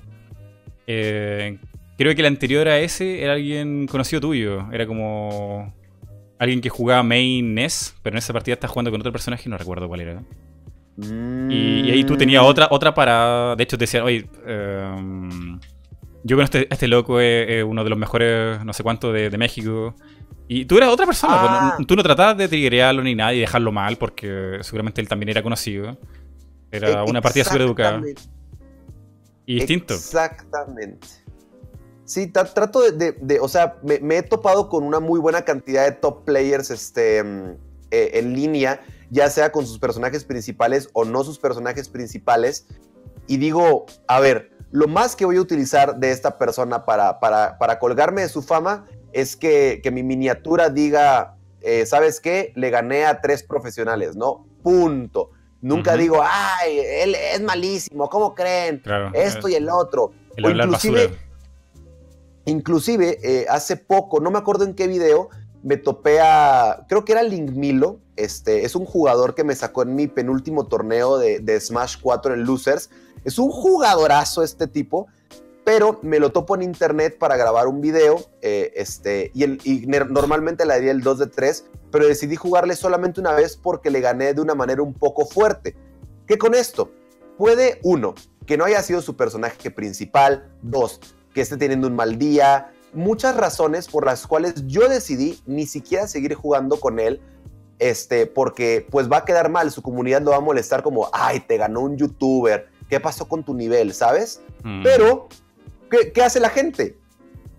eh, creo que la anterior a ese era alguien conocido tuyo. Era como alguien que jugaba main NES, pero en esa partida estás jugando con otro personaje y no recuerdo cuál era. Mm. Y, y, ahí tú tenías otra, otra para. De hecho, te decían, oye, um, yo con este, este loco es, es, uno de los mejores, no sé cuánto, de, de México. Y tú eras otra persona, pues, ah. no, tú no tratabas de triggerearlo ni nada y dejarlo mal, porque seguramente él también era conocido. Era una partida súper educada. Y distinto. Exactamente. Sí, trato de, de, de, o sea, me, me, he topado con una muy buena cantidad de top players este, eh, en línea, ya sea con sus personajes principales o no sus personajes principales. Y digo, a ver, lo más que voy a utilizar de esta persona para, para, para colgarme de su fama es que, que mi miniatura diga, eh, ¿sabes qué? Le gané a tres profesionales, ¿no? Punto. Nunca digo, ay, él es malísimo, ¿cómo creen? Claro, Esto y el otro. El O hablar inclusive, basura. inclusive eh, hace poco, no me acuerdo en qué video, me topé a, creo que era Link Milo, este, es un jugador que me sacó en mi penúltimo torneo de, de Smash 4 en Losers. Es un jugadorazo este tipo, pero me lo topo en internet para grabar un video, eh, este, y, el, y normalmente le daría el 2 de 3, pero decidí jugarle solamente una vez porque le gané de una manera un poco fuerte. ¿Qué con esto? Puede, uno, que no haya sido su personaje principal, dos, que esté teniendo un mal día, muchas razones por las cuales yo decidí ni siquiera seguir jugando con él, este, porque pues va a quedar mal, su comunidad lo va a molestar como, ay, te ganó un youtuber, ¿qué pasó con tu nivel, sabes? Mm. Pero, ¿qué, qué hace la gente?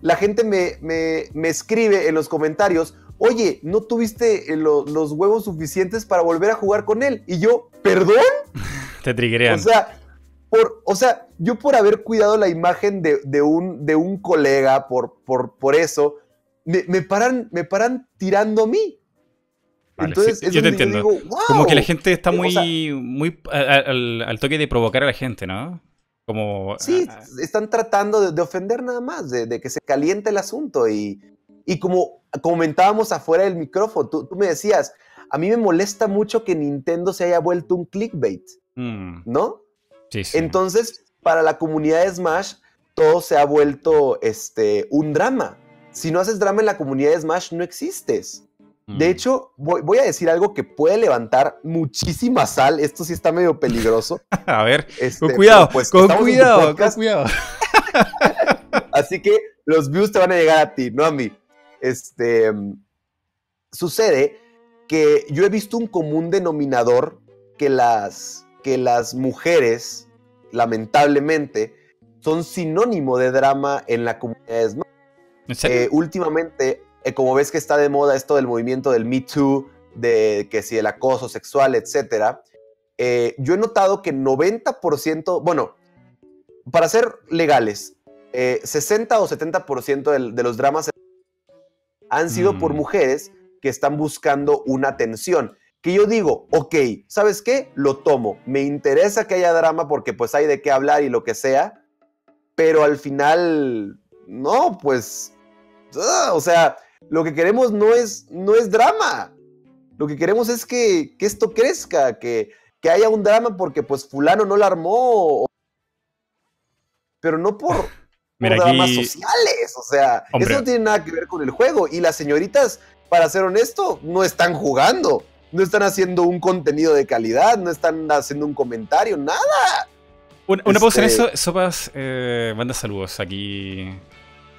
La gente me, me- me escribe en los comentarios, oye, ¿no tuviste eh, lo- los huevos suficientes para volver a jugar con él? Y yo, ¿perdón? [LAUGHS] Te triggerean. O sea, por, o sea, yo por haber cuidado la imagen de, de un, de un colega, por, por, por eso, me, me paran, me paran tirando a mí. Vale, Entonces, sí, yo te entiendo. digo, "Wow". Como que la gente está Eh, o muy, sea- muy a- a- al, al toque de provocar a la gente, ¿no? Como... Sí, ah, están tratando de, de ofender nada más, de, de que se caliente el asunto. Y, y como comentábamos afuera del micrófono, tú, tú me decías, a mí me molesta mucho que Nintendo se haya vuelto un clickbait, mm, ¿no? sí, sí. Entonces, para la comunidad de Smash, todo se ha vuelto este, un drama. Si no haces drama en la comunidad de Smash, no existes. Mm. De hecho, voy, voy a decir algo que puede levantar muchísima sal. Esto sí está medio peligroso. [LAUGHS] a ver, Este, con cuidado, pero, pues, con cuidado, con cuidado. [LAUGHS] Así que los views te van a llegar a ti, no a mí. Este, mm, sucede que yo he visto un común denominador que las, que las mujeres, lamentablemente, son sinónimo de drama en la comunidad de. Eh, últimamente, eh, como ves que está de moda esto del movimiento del Me Too, de que si el acoso sexual, etcétera, eh, yo he notado que 90%, bueno, para ser legales, eh, 60 o 70% del- de los dramas han sido por Mm. mujeres que están buscando una atención. Que yo digo, ok, ¿sabes qué? Lo tomo. Me interesa que haya drama porque pues hay de qué hablar y lo que sea. Pero al final, no, pues, ah, o sea, lo que queremos no es, no es drama. Lo que queremos es que, que esto crezca, que, que haya un drama porque pues fulano no la armó. Pero no por, por Mira, dramas aquí- sociales. O sea, Hombre. eso no tiene nada que ver con el juego. Y las señoritas, para ser honesto, no están jugando. No están haciendo un contenido de calidad, no están haciendo un comentario, nada. Una, una pausa en este- eso, Sopas, eh, manda saludos aquí.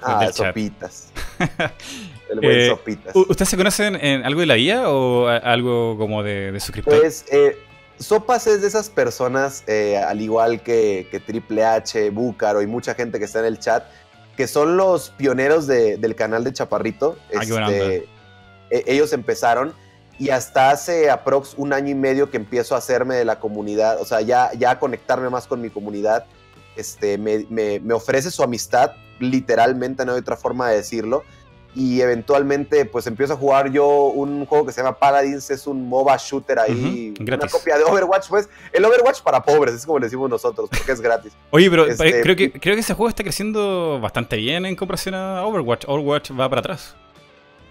Ah, sopitas. [LAUGHS] El buen Eh, sopitas. ¿U- ¿Ustedes se conocen en algo de la IA o algo como de, de suscriptor? Pues eh, Sopas es de esas personas, eh, al igual que, que Triple H, Búcaro y mucha gente que está en el chat, que son los pioneros de- del canal de Chaparrito. Ah, Este, e- ellos empezaron y hasta hace aprox un año y medio que empiezo a hacerme de la comunidad, o sea, ya, ya a conectarme más con mi comunidad, este, me, me- me ofrece su amistad, literalmente, no hay otra forma de decirlo. Y eventualmente, pues empiezo a jugar yo un juego que se llama Paladins, es un MOBA shooter ahí, una copia de Overwatch, pues, el Overwatch para pobres, es como le decimos nosotros, porque es gratis. [LAUGHS] Oye, pero este- eh, creo, que, creo que ese juego está creciendo bastante bien en comparación a Overwatch. Overwatch va para atrás.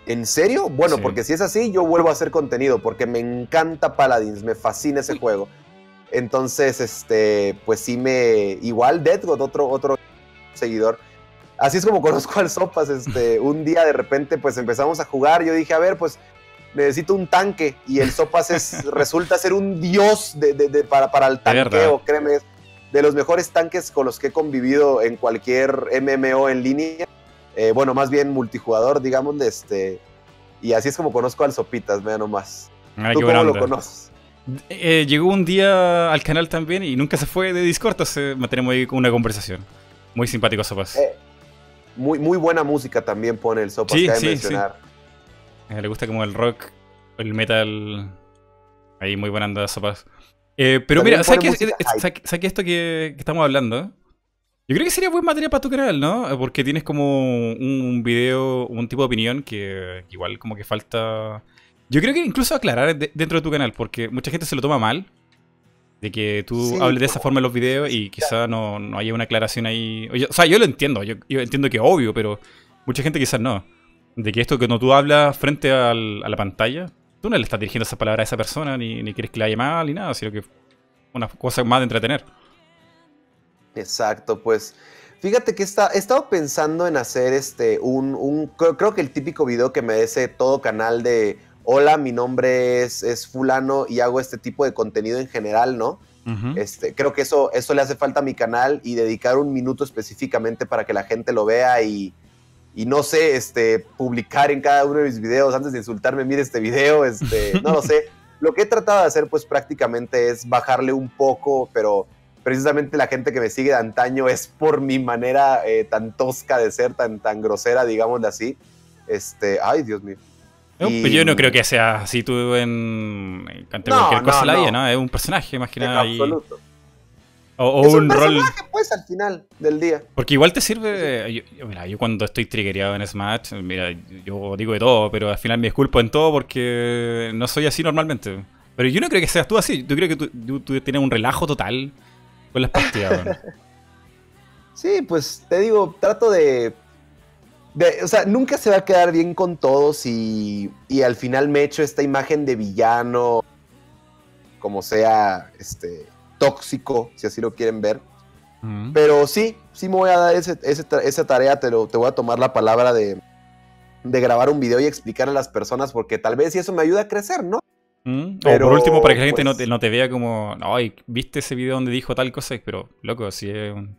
¿En serio? Bueno, Sí. porque si es así, yo vuelvo a hacer contenido, porque me encanta Paladins, me fascina ese juego. Entonces, este, pues sí me. Igual Deadgod, otro, otro seguidor. Así es como conozco al Sopas. Este, [LAUGHS] un día de repente, pues empezamos a jugar. Yo dije, a ver, pues necesito un tanque. Y el Sopas es, [LAUGHS] resulta ser un dios de, de- de- para, para el tanqueo, créeme. De los mejores tanques con los que he convivido en cualquier MMO en línea. Eh, bueno, más bien multijugador, digamos, de este. Y así es como conozco al Sopitas, vea nomás. ¿Tú cómo lo conoces? Eh, llegó un día al canal también y nunca se fue de Discord, entonces mantenemos ahí una conversación. Muy simpático, Sopas. Eh, Muy, muy buena música también pone el Sopas, Sí, sí, mencionar. Eh, le gusta como el rock, el metal. Ahí muy buena onda, Sopas. Eh, pero También mira, ¿sabes pone qué, eh, hype. ¿sabes- sabes qué esto que, que estamos hablando? Yo creo que sería buen material para tu canal, ¿no? Porque tienes como un video, un tipo de opinión que, que igual como que falta... Yo creo que incluso aclarar de- dentro de tu canal, porque mucha gente se lo toma mal. De que tú hables de esa forma en los videos y quizá no, no haya una aclaración ahí. O sea, yo lo entiendo, yo, entiendo que es obvio, pero mucha gente quizás no. De que esto que cuando tú hablas frente a la pantalla, tú no le estás dirigiendo esa palabra a esa persona, ni, ni quieres que le haya mal, ni nada, sino que una cosa más de entretener. Exacto, pues fíjate que está, he estado pensando en hacer este un, creo, que el típico video que me ese todo canal de hola, mi nombre es, es fulano y hago este tipo de contenido en general, ¿no? este, creo que eso, eso le hace falta a mi canal y dedicar un minuto específicamente para que la gente lo vea y, y no sé, este, publicar en cada uno de mis videos antes de insultarme, mire este video, este, [LAUGHS] no lo sé. Lo que he tratado de hacer pues prácticamente es bajarle un poco, pero precisamente la gente que me sigue de antaño es por mi manera eh, tan tosca de ser, tan, tan grosera, digámoslo así. Este, ay, Dios mío. Yo no creo que sea así tú en, ante cualquier cosa la vida, ¿no? Es un personaje más que nada. Absoluto. O, es un, un rol. pues al final del día. Porque igual te sirve. Yo, mira, yo cuando estoy triggereado en Smash, mira, yo digo de todo, pero al final me disculpo en todo porque no soy así normalmente. Pero yo no creo que seas tú así. Yo creo que tú, tú, tienes un relajo total con las partidas. [LAUGHS] sí, pues te digo, trato de, de, O sea, nunca se va a quedar bien con todos y, y al final me echo esta imagen de villano, como sea, este tóxico, si así lo quieren ver. Pero sí, sí me voy a dar esa tarea, te, lo, te voy a tomar la palabra de, de grabar un video y explicar a las personas, porque tal vez eso me ayuda a crecer, ¿no? Pero, o por último, para que la gente no, pues te, vea como, ay, viste ese video donde dijo tal cosa, pero loco, si es un,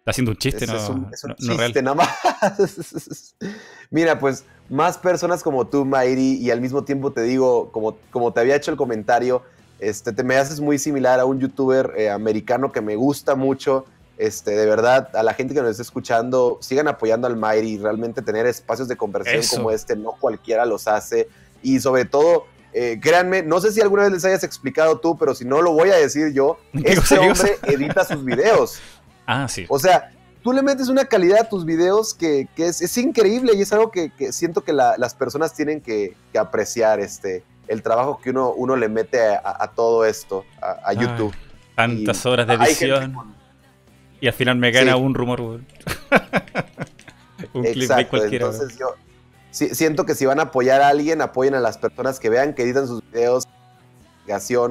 está haciendo un chiste, no, es un, chiste, nada más. [LAUGHS] Mira, pues más personas como tú, Mayri, y al mismo tiempo te digo, como, como te había hecho el comentario, este, te me haces muy similar a un youtuber eh, americano que me gusta mucho. Este, de verdad, a la gente que nos está escuchando, sigan apoyando al Mayri. Realmente tener espacios de conversación como este, no cualquiera los hace. Y sobre todo, eh, créanme, no sé si alguna vez les hayas explicado tú, pero si no lo voy a decir yo, [LAUGHS] este hombre [LAUGHS] edita sus videos. Ah, sí. O sea, tú le metes una calidad a tus videos que, es, increíble y es algo que, siento que las personas tienen que, que apreciar. Este, el trabajo que uno, uno le mete a, todo esto, a, YouTube. tantas horas de edición. Y al final me gana un rumor. [LAUGHS] un clip de cualquiera. Entonces yo siento que si van a apoyar a alguien, apoyen a las personas que vean, que editan sus videos,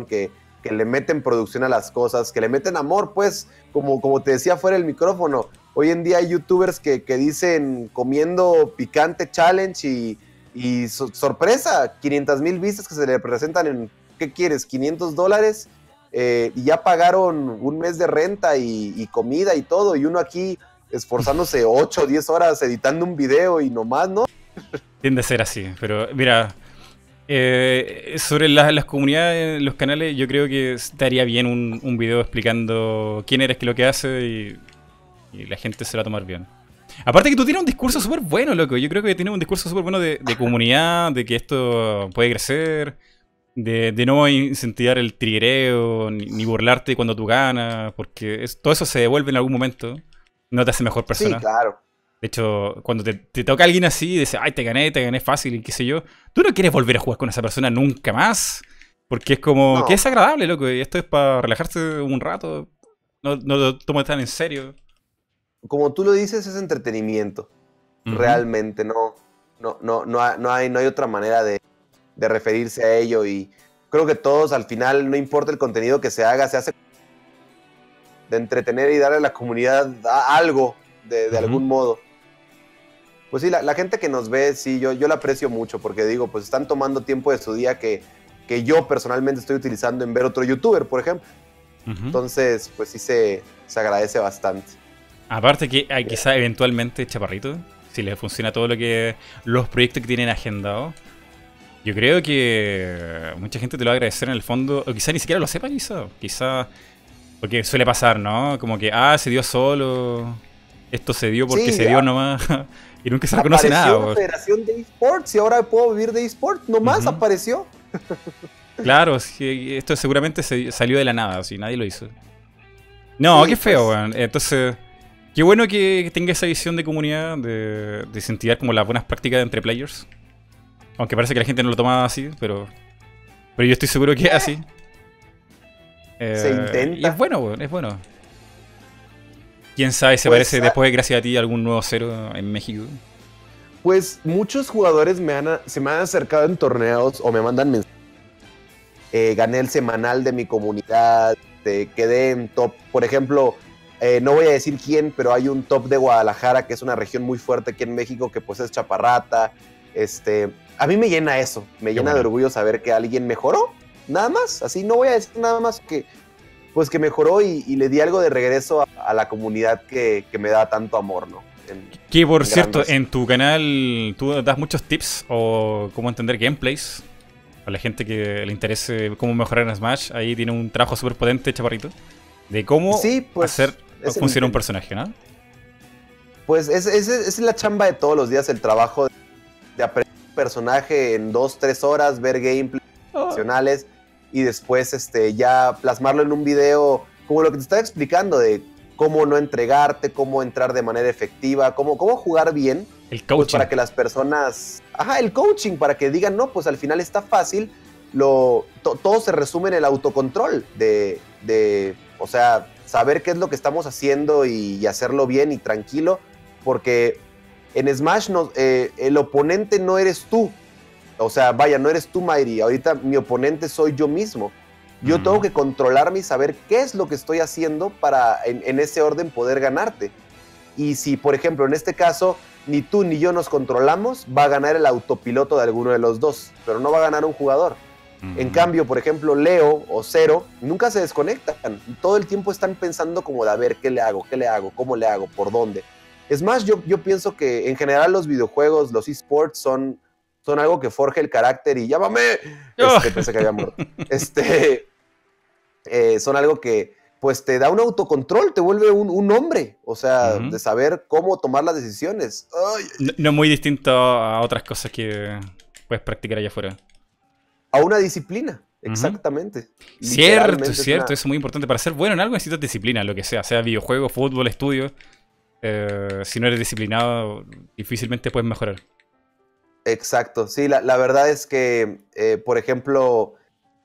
que, que le meten producción a las cosas, que le meten amor, pues, como, como te decía fuera el micrófono. Hoy en día hay youtubers que, que dicen comiendo picante challenge y y sorpresa, 500 mil vistas que se le presentan en, ¿qué quieres? 500 dólares. Eh, y ya pagaron un mes de renta y, comida y todo. Y uno aquí esforzándose 8 o 10 horas editando un video y nomás, ¿no? Tiende a ser así, pero mira, eh, sobre las comunidades, los canales, yo creo que estaría bien un, un video explicando quién eres, qué lo que hace y, y la gente se va a tomar bien. Aparte que tú tienes un discurso súper bueno, loco. Yo creo que tienes un discurso súper bueno de, comunidad, de que esto puede crecer, de, no incentivar el triguereo, ni, burlarte cuando tú ganas, porque todo eso se devuelve en algún momento. No te hace mejor persona. Sí, claro. De hecho, cuando te, toca alguien así y dice, ay, te gané, te gané fácil y qué sé yo, tú no quieres volver a jugar con esa persona nunca más. Porque es como que es agradable, loco. Y esto es para relajarse un rato. No, no lo tomes tan en serio como tú lo dices, es entretenimiento. Realmente, no, no, no, no, hay, no hay otra manera de, referirse a ello. Y creo que todos, al final, no importa el contenido que se haga, se hace de entretener y darle a la comunidad algo de, algún modo. Pues sí, la, gente que nos ve, sí, yo, yo la aprecio mucho porque digo, pues están tomando tiempo de su día que, que yo personalmente estoy utilizando en ver otro youtuber, por ejemplo. Entonces, pues sí se, se agradece bastante. Aparte que hay quizá eventualmente Chaparrito, si le funciona todo lo que los proyectos que tienen agendados, yo creo que mucha gente te lo va a agradecer en el fondo, o quizá ni siquiera lo sepa, quizá, quizá, porque suele pasar, ¿no? Como que, ah, se dio solo, esto se dio porque se dio nomás, [LAUGHS] y nunca se reconoce nada. La Federación de Esports y ahora puedo vivir de esports, nomás apareció. claro, esto seguramente salió de la nada, si nadie lo hizo. No, qué feo, pues. weón. Entonces, Qué bueno que tenga esa visión de comunidad, de, de incentivar como las buenas prácticas entre players. Aunque parece que la gente no lo toma así, pero, pero yo estoy seguro que es así. se intenta. Y es bueno, es bueno. ¿Quién sabe, se pues, parece después, gracias a ti, algún nuevo cero en México? Pues muchos jugadores me han, se me han acercado en torneos o me mandan mensajes. Eh, gané el semanal de mi comunidad, quedé en top. Por ejemplo, eh, no voy a decir quién, pero hay un top de Guadalajara, que es una región muy fuerte aquí en México, que pues es chaparrata. Este, a mí me llena eso, me llena de orgullo saber que alguien mejoró, nada más. Así no voy a decir nada más que, pues que mejoró y, le di algo de regreso a, la comunidad que, me da tanto amor, ¿no? que por cierto, en tu canal tú das muchos tips o cómo entender gameplays. A la gente que le interese cómo mejorar en Smash, ahí tiene un trabajo súper potente, chaparrito, de cómo pues, hacer funciona un personaje, ¿no? Pues es, la chamba de todos los días, el trabajo de, aprender un personaje en dos, tres horas, ver gameplays oh. Y después este, ya plasmarlo en un video, como lo que te estaba explicando, de cómo no entregarte, cómo entrar de manera efectiva, cómo, cómo jugar bien. El pues, coaching. para que las personas. Ajá, el coaching, para que digan, no, pues al final está fácil. Lo, todo se resume en el autocontrol de, de, o sea, saber qué es lo que estamos haciendo y, hacerlo bien y tranquilo, porque en Smash eh, el oponente no eres tú. O sea, vaya, no eres tú, Mayri. Ahorita mi oponente soy yo mismo. Yo tengo que controlarme y saber qué es lo que estoy haciendo para en, ese orden poder ganarte. Y si, por ejemplo, en este caso, ni tú ni yo nos controlamos, va a ganar el autopiloto de alguno de los dos, pero no va a ganar un jugador. En cambio, por ejemplo, Leo o Cero nunca se desconectan. Todo el tiempo están pensando como de a ver qué le hago, qué le hago, cómo le hago, por dónde. Es más, yo, yo pienso que en general los videojuegos, los esports son, son algo que forja el carácter y llámame. Este, pensé que había muerto. [LAUGHS] Este, eh, son algo que pues te da un autocontrol, te vuelve un, hombre, o sea, de saber cómo tomar las decisiones. No, no muy distinto a otras cosas que puedes practicar allá afuera a una disciplina. Exactamente. Cierto, cierto, eso es muy importante. Para ser bueno en algo necesitas disciplina, lo que sea, sea videojuego, fútbol, estudio. Eh, si no eres disciplinado, difícilmente puedes mejorar. Exacto, sí, la, verdad es que, eh, por ejemplo,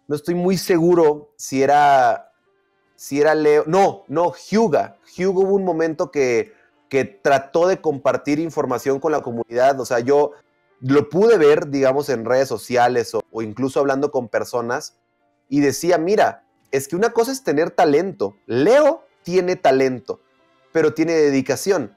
no estoy muy seguro si era, si era Leo, no, no, Hyuga. Hyuga hubo un momento que, que trató de compartir información con la comunidad, o sea, yo lo pude ver, digamos, en redes sociales o, incluso hablando con personas y decía, mira, es que una cosa es tener talento. Leo tiene talento, pero tiene dedicación.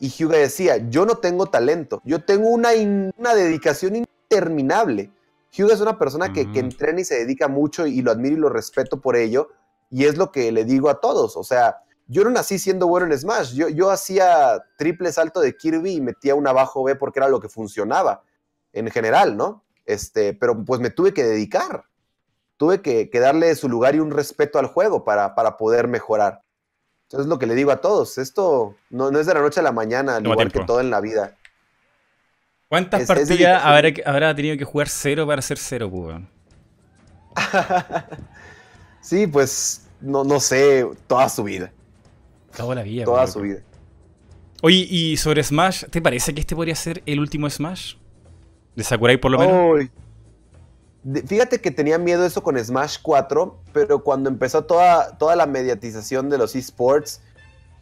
Y Hyuga decía, yo no tengo talento, yo tengo una, una dedicación interminable. Hyuga es una persona que, que, entrena y se dedica mucho y lo admiro y lo respeto por ello. Y es lo que le digo a todos. O sea, yo no nací siendo bueno en Smash. Yo, yo hacía triple salto de Kirby y metía un abajo B porque era lo que funcionaba en general, ¿no? Este, pero pues me tuve que dedicar. Tuve que, darle su lugar y un respeto al juego para, para poder mejorar. Entonces es lo que le digo a todos. Esto no, es de la noche a la mañana, al igual que todo en la vida. ¿Cuántas partidas habrá, tenido que jugar cero para ser cero, pues, [LAUGHS] sí, pues no, no sé, toda su vida. Toda la vida. Toda su vida. Oye, y sobre Smash, ¿te parece que este podría ser el último Smash? ¿De Sakurai por lo menos? Fíjate que tenía miedo eso con Smash 4, pero cuando empezó toda, toda la mediatización de los esports,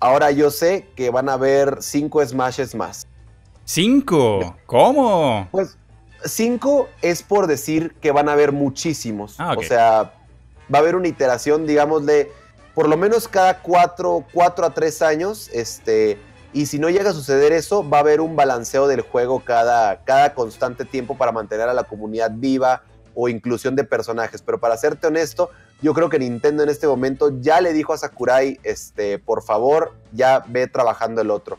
ahora yo sé que van a haber cinco Smashes más. ¿Cinco? ¿Cómo? Pues cinco es por decir que van a haber muchísimos. Ah, o sea, va a haber una iteración, digamos, de por lo menos cada cuatro, cuatro a tres años, este, y si no llega a suceder eso, va a haber un balanceo del juego cada, cada constante tiempo para mantener a la comunidad viva o inclusión de personajes. Pero para serte honesto, yo creo que Nintendo en este momento ya le dijo a Sakurai, este, por favor, ya ve trabajando el otro.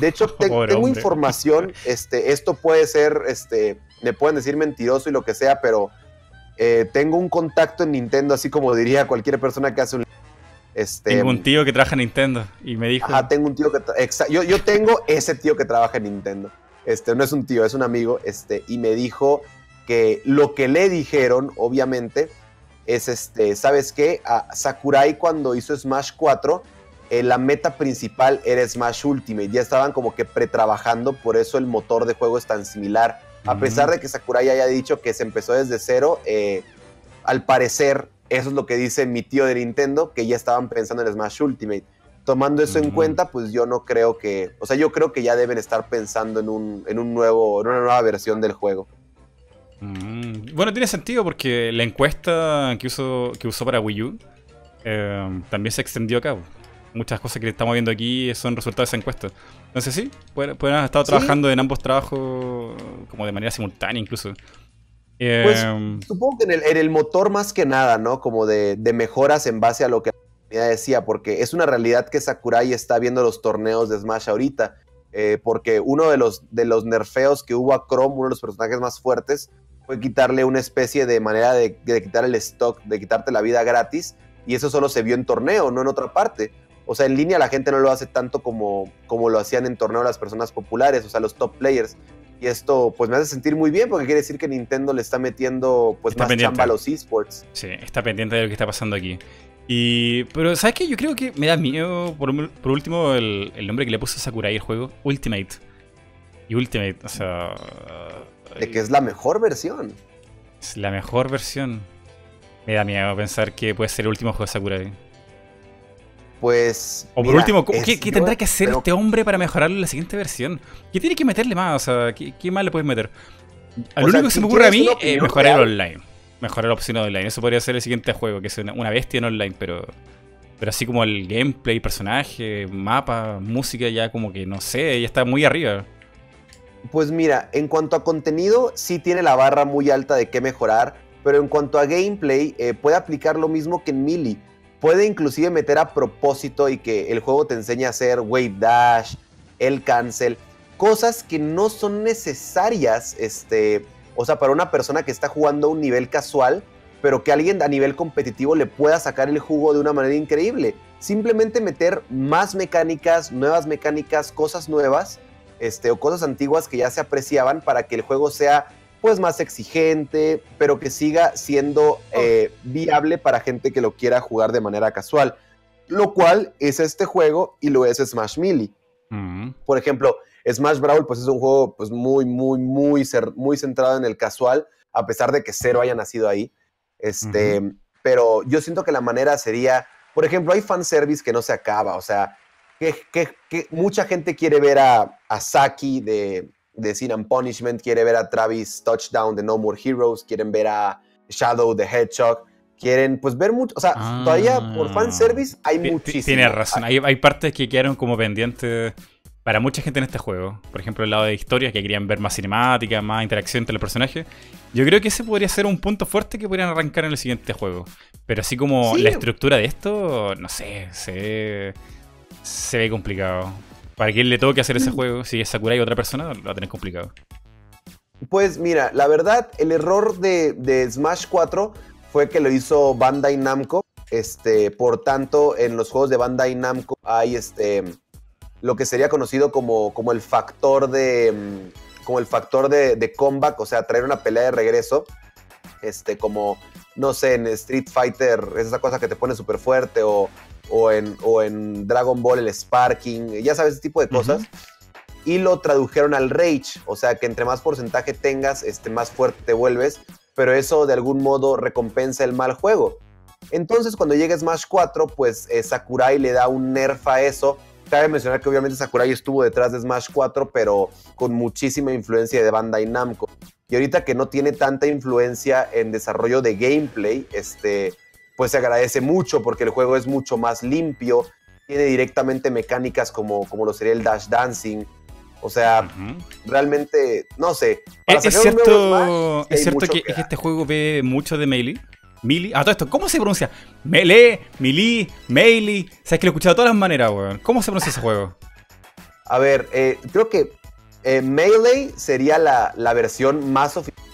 De hecho, [LAUGHS] tengo información, este, esto puede ser, este, me pueden decir mentiroso y lo que sea, pero eh, tengo un contacto en Nintendo, así como diría cualquier persona que hace un este, tengo un tío que trabaja en Nintendo y me dijo. Ajá, tengo un tío que. Yo, yo tengo ese tío que trabaja en Nintendo. Este, no es un tío, es un amigo. Este, y me dijo que lo que le dijeron, obviamente, es este, ¿sabes qué? A Sakurai cuando hizo Smash 4, eh, la meta principal era Smash Ultimate. Ya estaban como que pretrabajando, por eso el motor de juego es tan similar. A pesar de que Sakurai haya dicho que se empezó desde cero, eh, al parecer eso es lo que dice mi tío de Nintendo, que ya estaban pensando en Smash Ultimate. Tomando eso en cuenta, pues yo no creo que, o sea, yo creo que ya deben estar pensando en un, en un nuevo, en una nueva versión del juego. Mm, bueno, tiene sentido porque la encuesta que usó, que usó para Wii U eh, también se extendió acá. Muchas cosas que estamos viendo aquí son resultados de esa encuesta. Entonces sí, pueden, haber estado trabajando en ambos trabajos como de manera simultánea incluso. Pues eh, supongo que en el, motor más que nada, ¿no? Como de, mejoras en base a lo que la decía, porque es una realidad que Sakurai está viendo los torneos de Smash ahorita. Eh, porque uno de los, de los nerfeos que hubo a Chrome, uno de los personajes más fuertes, fue quitarle una especie de manera de, quitar el stock, de quitarte la vida gratis, y eso solo se vio en torneo, no en otra parte. O sea, en línea la gente no lo hace tanto como, como lo hacían en torneo las personas populares, o sea, los top players. Y esto pues me hace sentir muy bien porque quiere decir que Nintendo le está metiendo pues más chamba a los esports. Sí, está pendiente de lo que está pasando aquí. Y, pero, ¿sabes qué? Yo creo que me da miedo, por, último, el, el, nombre que le puso Sakurai al juego, Ultimate. Y Ultimate, o sea, de que es la mejor versión. Es la mejor versión. Me da miedo pensar que puede ser el último juego de Sakurai. Pues. O por último, ¿qué, tendrá que hacer este hombre para mejorar la siguiente versión? ¿Qué tiene que meterle más? O sea, ¿qué, más le puedes meter? Lo único que se me ocurre a mí es mejorar el online. Mejorar la opción online. Eso podría ser el siguiente juego, que es una, bestia en online, pero. Pero así como el gameplay, personaje, mapa, música, ya como que no sé, ya está muy arriba. Pues mira, en cuanto a contenido, sí tiene la barra muy alta de qué mejorar, pero en cuanto a gameplay, eh, puede aplicar lo mismo que en Melee. Puede inclusive meter a propósito y que el juego te enseñe a hacer wave dash, el cancel, cosas que no son necesarias, este, o sea, para una persona que está jugando a un nivel casual, pero que alguien a nivel competitivo le pueda sacar el jugo de una manera increíble. Simplemente meter más mecánicas, nuevas mecánicas, cosas nuevas este, o cosas antiguas que ya se apreciaban para que el juego sea pues más exigente, pero que siga siendo eh, viable para gente que lo quiera jugar de manera casual. Lo cual es este juego y lo es Smash Melee. Mm. Por ejemplo, Smash Brawl pues es un juego pues muy, muy, muy, muy centrado en el casual, a pesar de que cero haya nacido ahí. Este, Pero yo siento que la manera sería, por ejemplo, hay fanservice que no se acaba, o sea, que, mucha gente quiere ver a, Saki de, de Sin and Punishment, quiere ver a Travis Touchdown de No More Heroes, quieren ver a Shadow de Hedgehog, quieren pues ver mucho, o sea, todavía por ah. fanservice hay muchísimo. Tienes razón, hay, hay partes que quedaron como pendientes para mucha gente en este juego. Por ejemplo, el lado de historia, que querían ver más cinemática, más interacción entre los personajes. Yo creo que ese podría ser un punto fuerte que podrían arrancar en el siguiente juego. Pero así como la estructura de esto, no sé, se se ve complicado. Para quien le toque hacer ese mm. juego, si es Sakurai y otra persona, lo va a tener complicado. Pues mira, la verdad, el error de, Smash 4 fue que lo hizo Bandai Namco. Este, por tanto, en los juegos de Bandai Namco hay este, lo que sería conocido como, como el factor de como el factor de, de, comeback, o sea, traer una pelea de regreso, este, como, no sé, en Street Fighter, es esa cosa que te pone súper fuerte, o o en, o en Dragon Ball el Sparking, ya sabes, ese tipo de cosas. Y lo tradujeron al Rage, o sea que entre más porcentaje tengas, este, más fuerte te vuelves, pero eso de algún modo recompensa el mal juego. Entonces cuando llega Smash 4, pues eh, Sakurai le da un nerf a eso. Cabe mencionar que obviamente Sakurai estuvo detrás de Smash 4, pero con muchísima influencia de Bandai Namco. Y ahorita que no tiene tanta influencia en desarrollo de gameplay, este, pues se agradece mucho porque el juego es mucho más limpio, tiene directamente mecánicas como, como lo sería el Dash Dancing. O sea, realmente, no sé. ¿Es, cierto, ¿es cierto que, este juego ve mucho de Melee? Melee. Ah, todo esto, ¿cómo se pronuncia? Melee, Melee, Melee. Sabes que lo he escuchado de todas las maneras, weón. ¿Cómo se pronuncia ese juego? A ver, eh, creo que eh, Melee sería la, la versión más oficial.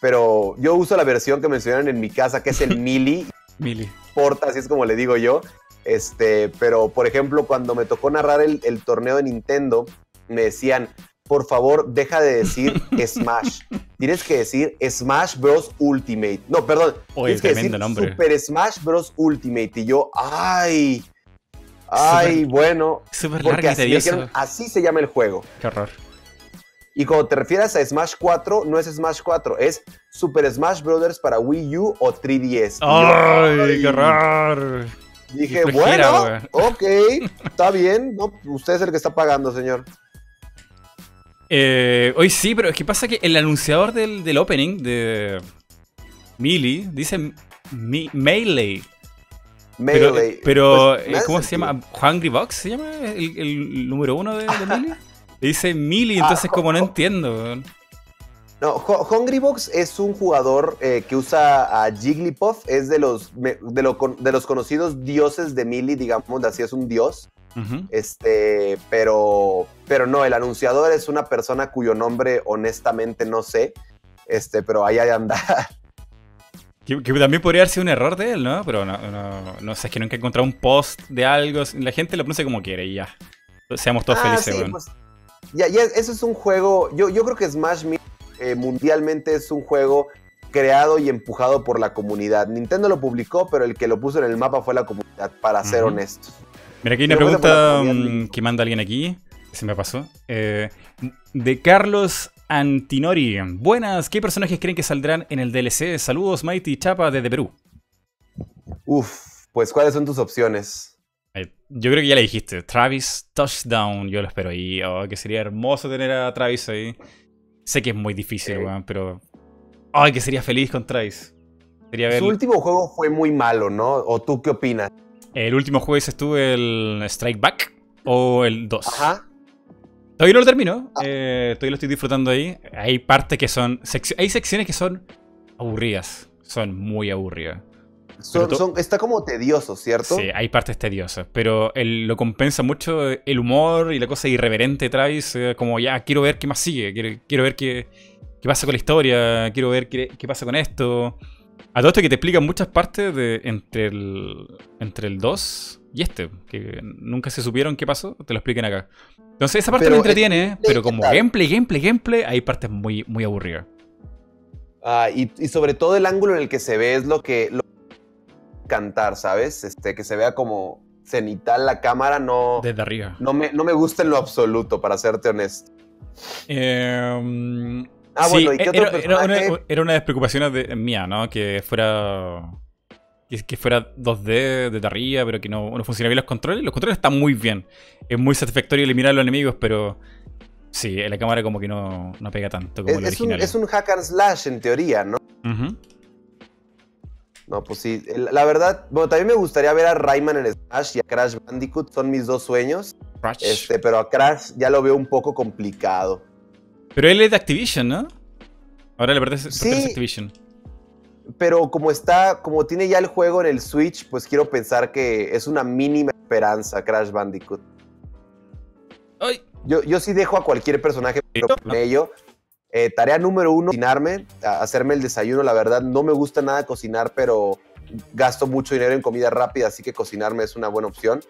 Pero yo uso la versión que mencionaron en mi casa, que es el [LAUGHS] Melee. Mili. Porta, así es como le digo yo. Este, pero por ejemplo, cuando me tocó narrar el, torneo de Nintendo, me decían, por favor, deja de decir [LAUGHS] Smash. Tienes que decir Smash Bros. Ultimate. No, perdón. tienes que decir Super Smash Bros. Ultimate. Y yo, ay. Ay, bueno. Super porque así, así se llama el juego. Qué horror. Y cuando te refieres a Smash 4, no es Smash 4, es Super Smash Bros. para Wii U o 3DS. ¡Ay, qué raro! Dije, bueno, ok, está bien. No, usted es el que está pagando, señor. Eh, hoy sí, pero es que pasa que el anunciador del, del opening de Melee dice Melee. Melee. Pero, pues, eh, ¿cómo se llama? ¿Hungry Box se llama el, número uno de, de [LAUGHS] Melee? dice Melee, entonces ah, como no entiendo. No, Hungrybox es un jugador eh, que usa a Jigglypuff, es de los, de, de, los conocidos dioses de Melee, digamos, así es un dios. Este, pero, pero no, el anunciador es una persona cuyo nombre honestamente no sé, este, pero ahí hay andar. [LAUGHS] Que, también podría haber sido un error de él, ¿no? Pero no, no, no sé, es que nunca he encontrado un post de algo, la gente lo pronuncia como quiere y ya. Seamos todos ah, felices, sí, pues, ya, ya, eso es un juego, yo, yo creo que Smash eh, mundialmente es un juego creado y empujado por la comunidad. Nintendo lo publicó, pero el que lo puso en el mapa fue la comunidad, para ser honestos. Mira, aquí hay una pregunta mm, que manda alguien aquí, se me pasó. Eh, de Carlos Antinori. Buenas, ¿qué personajes creen que saldrán en el DLC? Saludos, Mighty Chapa desde Perú. Uf, pues ¿cuáles son tus opciones? Eh, yo creo que ya le dijiste. Travis Touchdown, yo lo espero ahí. Oh, que sería hermoso tener a Travis ahí. Sé que es muy difícil, weón, pero. Ay, que sería feliz con Travis. Su último juego fue muy malo, ¿no? ¿O tú qué opinas? El último juego dices tú, el Strike Back o el 2. Ajá. Todavía no lo termino. Ah. Eh, todavía lo estoy disfrutando ahí. Hay partes que son. hay secciones que son aburridas. Son muy aburridas. Está como tedioso, ¿cierto? Sí, hay partes tediosas. Pero lo compensa mucho el humor y la cosa irreverente Travis. Eh, como ya, quiero ver qué más sigue. Quiero, ver qué, qué, pasa con la historia. Quiero ver qué, qué pasa con esto. A todo esto que te explican muchas partes de, entre, el, entre el 2 y este, que nunca se supieron qué pasó, te lo expliquen acá. Entonces esa parte me entretiene, pero como gameplay, gameplay, gameplay, hay partes muy, muy aburridas. Ah, y, sobre todo el ángulo en el que se ve es lo que lo cantar, ¿sabes? Este, que se vea como cenital la cámara, no. Desde arriba. No me, no me gusta en lo absoluto, para serte honesto. Eh, Ah, bueno, ¿y qué era, era, una, de las preocupaciones de, mía, ¿no? Que fuera. Que, fuera 2D de arriba, pero que no, no funcionara bien los controles. Los controles están muy bien. Es muy satisfactorio eliminar a los enemigos, pero. Sí, la cámara como que no, no pega tanto como es, el original. Un, es un hack and slash en teoría, ¿no? No, pues sí. La verdad, bueno, también me gustaría ver a Rayman en Smash y a Crash Bandicoot. Son mis dos sueños. Este, pero a Crash ya lo veo un poco complicado. Pero él es de Activision, ¿no? Ahora le pertenece, sí, a Activision. Pero como está, como tiene ya el juego en el Switch, pues quiero pensar que es una mínima esperanza Crash Bandicoot. Ay. Yo, yo sí dejo a cualquier personaje con ello. Eh, tarea número uno, cocinarme, hacerme el desayuno. La verdad, no me gusta nada cocinar, pero gasto mucho dinero en comida rápida, así que cocinarme es una buena opción.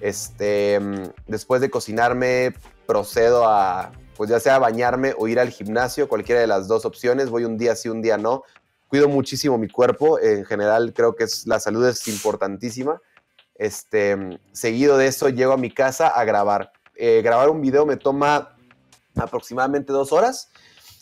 Este, mm, después de cocinarme, procedo a pues ya sea bañarme o ir al gimnasio, cualquiera de las dos opciones, voy un día sí, un día no. Cuido muchísimo mi cuerpo, en general creo que es, la salud es importantísima. Este, seguido de eso llego a mi casa a grabar. Eh, grabar un video me toma aproximadamente dos horas.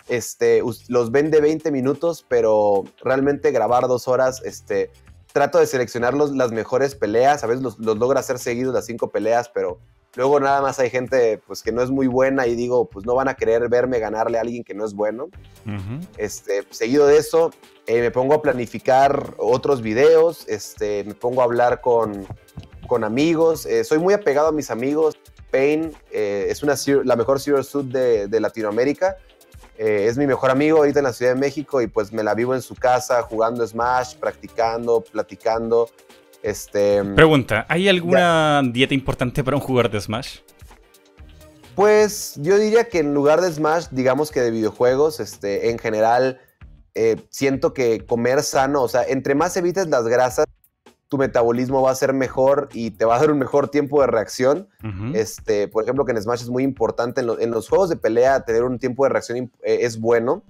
Este, los ven de 20 minutos, pero realmente grabar dos horas, este, trato de seleccionar las mejores peleas. A veces los, los logra hacer seguidos las cinco peleas, pero Luego nada más hay gente pues que no es muy buena y digo, pues no van a querer verme ganarle a alguien que no es bueno. este, seguido de eso, eh, me pongo a planificar otros videos, este, me pongo a hablar con, con amigos. Eh, soy muy apegado a mis amigos. Pain eh, es una, la mejor Zero Suit de, de Latinoamérica. es mi mejor amigo ahorita en la Ciudad de México y pues me la vivo en su casa jugando Smash, practicando, platicando. Este, Pregunta, ¿hay alguna dieta importante para un jugador de Smash? Pues yo diría que en lugar de Smash, digamos que de videojuegos, este, en general, eh, siento que comer sano, o sea, entre más evites las grasas, tu metabolismo va a ser mejor y te va a dar un mejor tiempo de reacción. este, por ejemplo, que en Smash es muy importante, en, los juegos de pelea tener un tiempo de reacción eh, es bueno.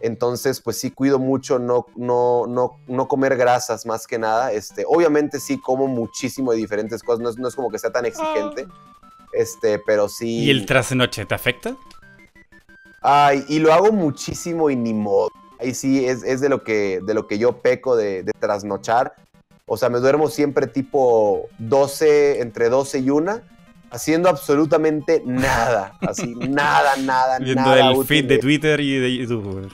Entonces, pues sí cuido mucho no, no, no, no comer grasas más que nada. Este, obviamente sí como muchísimo de diferentes cosas, no es, como que sea tan exigente. Ah. Este, pero sí. ¿Y el trasnoche te afecta? Ay, y lo hago muchísimo y ni modo. Ahí sí es, es de, lo que, de lo que yo peco de, de, trasnochar. O sea, me duermo siempre tipo 12, entre 12 y 1, haciendo absolutamente nada. Así, [LAUGHS] nada, nada, Viendo nada. el útil feed de Twitter y de YouTube.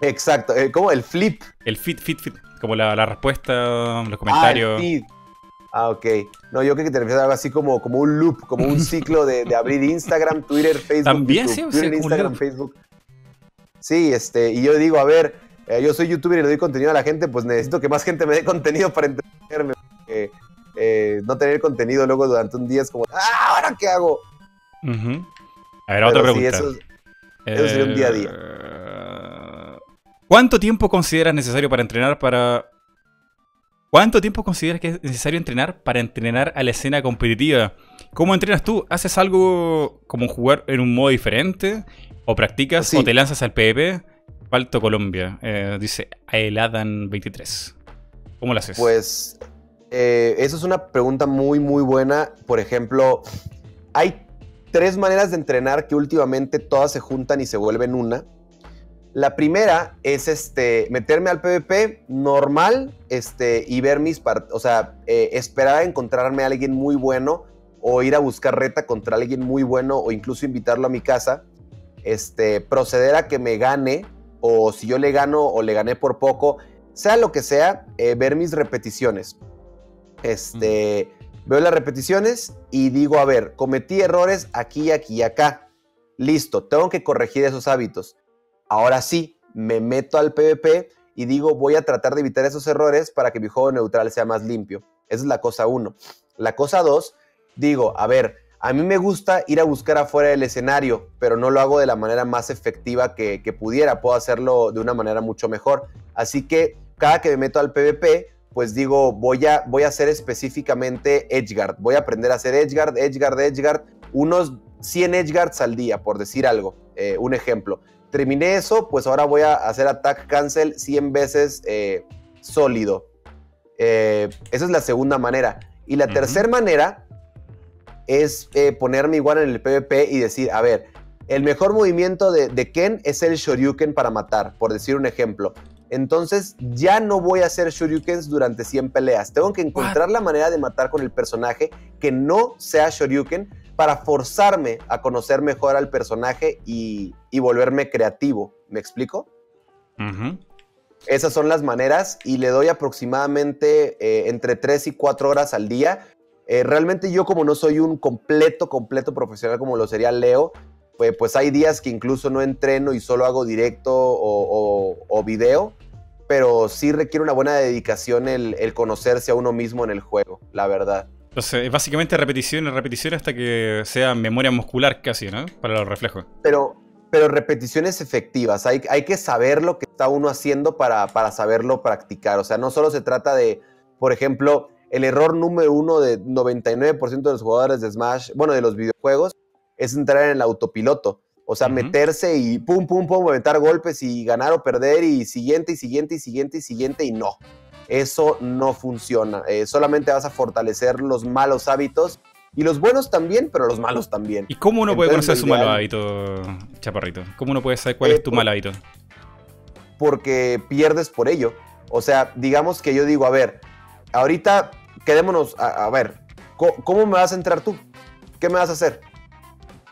Exacto, eh, ¿cómo? El flip. El feed, feed, feed. Como la, la respuesta, los Ah, el comentarios. feed. Ah, ok. No, yo creo que te refieres a algo así como, como un loop, como un [LAUGHS] ciclo de, de abrir Instagram, Twitter, Facebook. También, YouTube, sí, o sea, Twitter, Instagram. Facebook. Sí, este, y yo digo, a ver, eh, yo soy youtuber y le doy contenido a la gente, pues necesito que más gente me dé contenido para porque, eh, no tener contenido luego durante un día es como, ah, ¿ahora qué hago? Ujú. A ver, otra Pero sí, pregunta. eso es- eso sería un día a día. Eh, ¿Cuánto tiempo consideras necesario para entrenar para. ¿Cuánto tiempo consideras que es necesario entrenar para entrenar a la escena competitiva? ¿Cómo entrenas tú? ¿Haces algo como jugar en un modo diferente? ¿O practicas Sí. o te lanzas al PvP? Falto Colombia, eh, dice Eladan23. ¿Cómo lo haces? Pues eh, eso es una pregunta muy, muy buena. Por ejemplo, hay tres maneras de entrenar que últimamente todas se juntan y se vuelven una. La primera es este, meterme al PvP normal este, y ver mis partidos, o sea, eh, esperar a encontrarme a alguien muy bueno o ir a buscar reta contra alguien muy bueno o incluso invitarlo a mi casa, este, proceder a que me gane o si yo le gano o le gané por poco, sea lo que sea, eh, ver mis repeticiones. Este, veo las repeticiones y digo, a ver, cometí errores aquí, aquí y acá. Listo, tengo que corregir esos hábitos. Ahora sí, me meto al PvP y digo, voy a tratar de evitar esos errores para que mi juego neutral sea más limpio. Esa es la cosa uno. La cosa dos, digo, a ver, a mí me gusta ir a buscar afuera del escenario, pero no lo hago de la manera más efectiva que, que pudiera. Puedo hacerlo de una manera mucho mejor. Así que cada que me meto al PvP, pues digo, voy a, voy a hacer específicamente Edgeguard. Voy a aprender a hacer Edgeguard, Edgeguard, Edgeguard. Unos 100 Edgeguards al día, por decir algo. Eh, un ejemplo. Terminé eso, pues ahora voy a hacer Attack Cancel 100 veces eh, sólido. Eh, esa es la segunda manera. Y la tercera manera es eh, ponerme igual en el PvP y decir, a ver, el mejor movimiento de, de Ken es el Shoryuken para matar, por decir un ejemplo. Entonces ya no voy a hacer Shoryukens durante 100 peleas. Tengo que encontrar la manera de matar con el personaje que no sea Shoryuken para forzarme a conocer mejor al personaje y, y volverme creativo. ¿Me explico? Esas son las maneras y le doy aproximadamente eh, entre 3 y 4 horas al día. Eh, realmente yo como no soy un completo, completo profesional como lo sería Leo, pues, pues hay días que incluso no entreno y solo hago directo o, o- o video, pero sí requiere una buena dedicación el, el conocerse a uno mismo en el juego, la verdad. Entonces, es básicamente repetición, repetición hasta que sea memoria muscular casi, ¿no? Para los reflejos. Pero, pero repeticiones efectivas. Hay, hay que saber lo que está uno haciendo para, para saberlo practicar. O sea, no solo se trata de, por ejemplo, el error número uno de 99% de los jugadores de Smash, bueno, de los videojuegos, es entrar en el autopiloto. O sea, meterse y pum, pum, pum, aventar golpes y ganar o perder y siguiente y siguiente y siguiente y siguiente y no. Eso no funciona. Eh, solamente vas a fortalecer los malos hábitos y los buenos también, pero los malos también. ¿Y cómo uno puede conocer su ideal- hábito, chaparrito? ¿Cómo uno puede saber cuál Eh, es tu por- mal hábito? porque pierdes por ello. O sea, digamos que yo digo, a ver, ahorita quedémonos, a, a ver, ¿cómo, cómo me vas a entrar tú? ¿Qué me vas a hacer?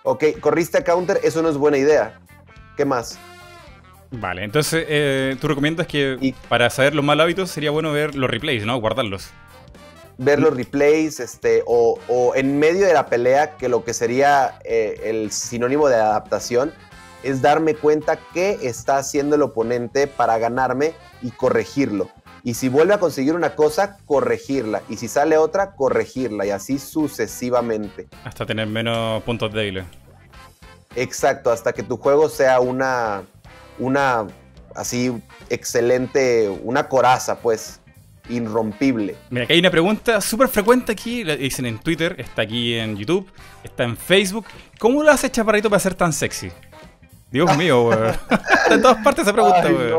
Ok, corriste a counter, eso no es buena idea. ¿Qué más? Vale, entonces eh, tú recomiendas que Y- para saber los mal hábitos sería bueno ver los replays, ¿no? Guardarlos. Ver los replays, este, o, o en medio de la pelea, que lo que sería eh, el sinónimo de adaptación, es darme cuenta qué está haciendo el oponente para ganarme y corregirlo. Y si vuelve a conseguir una cosa, corregirla. Y si sale otra, corregirla. Y así sucesivamente. Hasta tener menos puntos débiles. Exacto, hasta que tu juego sea una, una, así, excelente, una coraza, pues, irrompible. Mira, aquí hay una pregunta súper frecuente aquí, la dicen en Twitter, está aquí en YouTube, está en Facebook. ¿Cómo lo hace Chaparrito para ser tan sexy? Dios mío, weón. En todas partes esa pregunta, Ay, weón.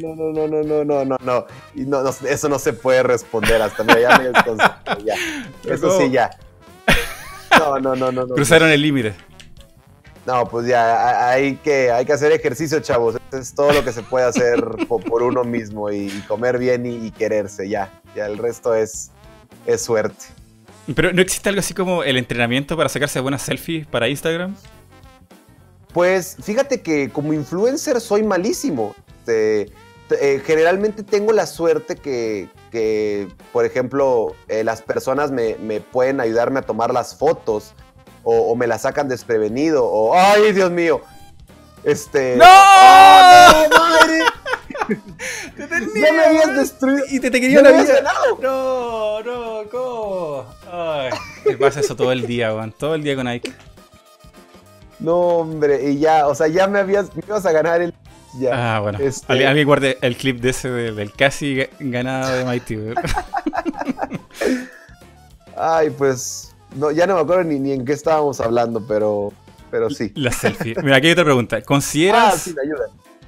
no, no, no, no, no, no, no, no, no. Y no, Eso no se puede responder hasta mira, ya me ya. Eso sí, ya. No, no, no, no, no. Cruzaron el límite. No, pues ya hay que, hay que hacer ejercicio, chavos. es todo lo que se puede hacer por, uno mismo y, comer bien y, quererse, ya. Ya el resto es, es suerte. Pero ¿no existe algo así como el entrenamiento para sacarse buenas selfies para Instagram? Pues fíjate que como influencer soy malísimo. Eh, generalmente tengo la suerte que, por ejemplo, eh, las personas me, pueden ayudarme a tomar las fotos o, me las sacan desprevenido o ¡ay, Dios mío! Este... ¡No! ¡Oh, no madre! [LAUGHS] ¡Te tenía! [LAUGHS] me habías destruido! Y te, te quería la vida. No, no, ¿cómo? Ay, pasa eso todo el día, Juan. Todo el día con Ike. No, hombre, y ya, o sea, ya me habías, me ibas a ganar el Ah, bueno. Este... ¿Alguien, guarde el clip de ese del, casi ganado de Mighty. [LAUGHS] Ay, pues. No, ya no me acuerdo ni, en qué estábamos hablando, pero. Pero sí. La selfie. Mira, aquí hay otra pregunta. ¿Consideras. Ah, sí, ayuda.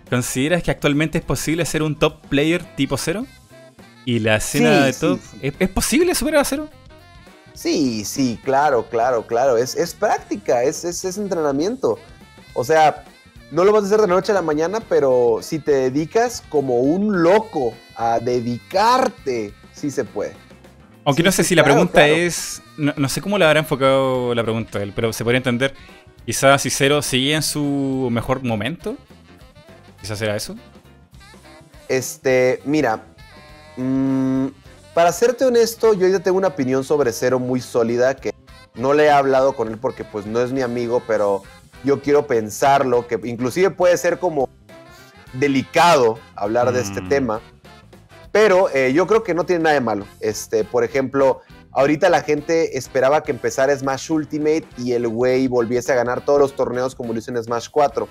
¿Consideras que actualmente es posible ser un top player tipo cero? ¿Y la escena de top? ¿Es, posible superar a cero? Sí, sí, claro, claro, claro. Es, es práctica, es, es, es entrenamiento. O sea, no lo vas a hacer de noche a la mañana, pero si te dedicas como un loco a dedicarte, sí se puede. Aunque no sé si la pregunta es. No, sé cómo le habrá enfocado la pregunta él, pero se podría entender. Quizás si Cero sigue en su mejor momento. Quizás será eso. Este, mira. Mm, para serte honesto, yo ya tengo una opinión sobre Cero muy sólida que no le he hablado con él porque pues no es mi amigo, pero yo quiero pensarlo, que inclusive puede ser como delicado hablar de este mm. tema, pero eh, yo creo que no tiene nada de malo. Este, por ejemplo, ahorita la gente esperaba que empezara Smash Ultimate y el güey volviese a ganar todos los torneos como lo hizo en Smash 4.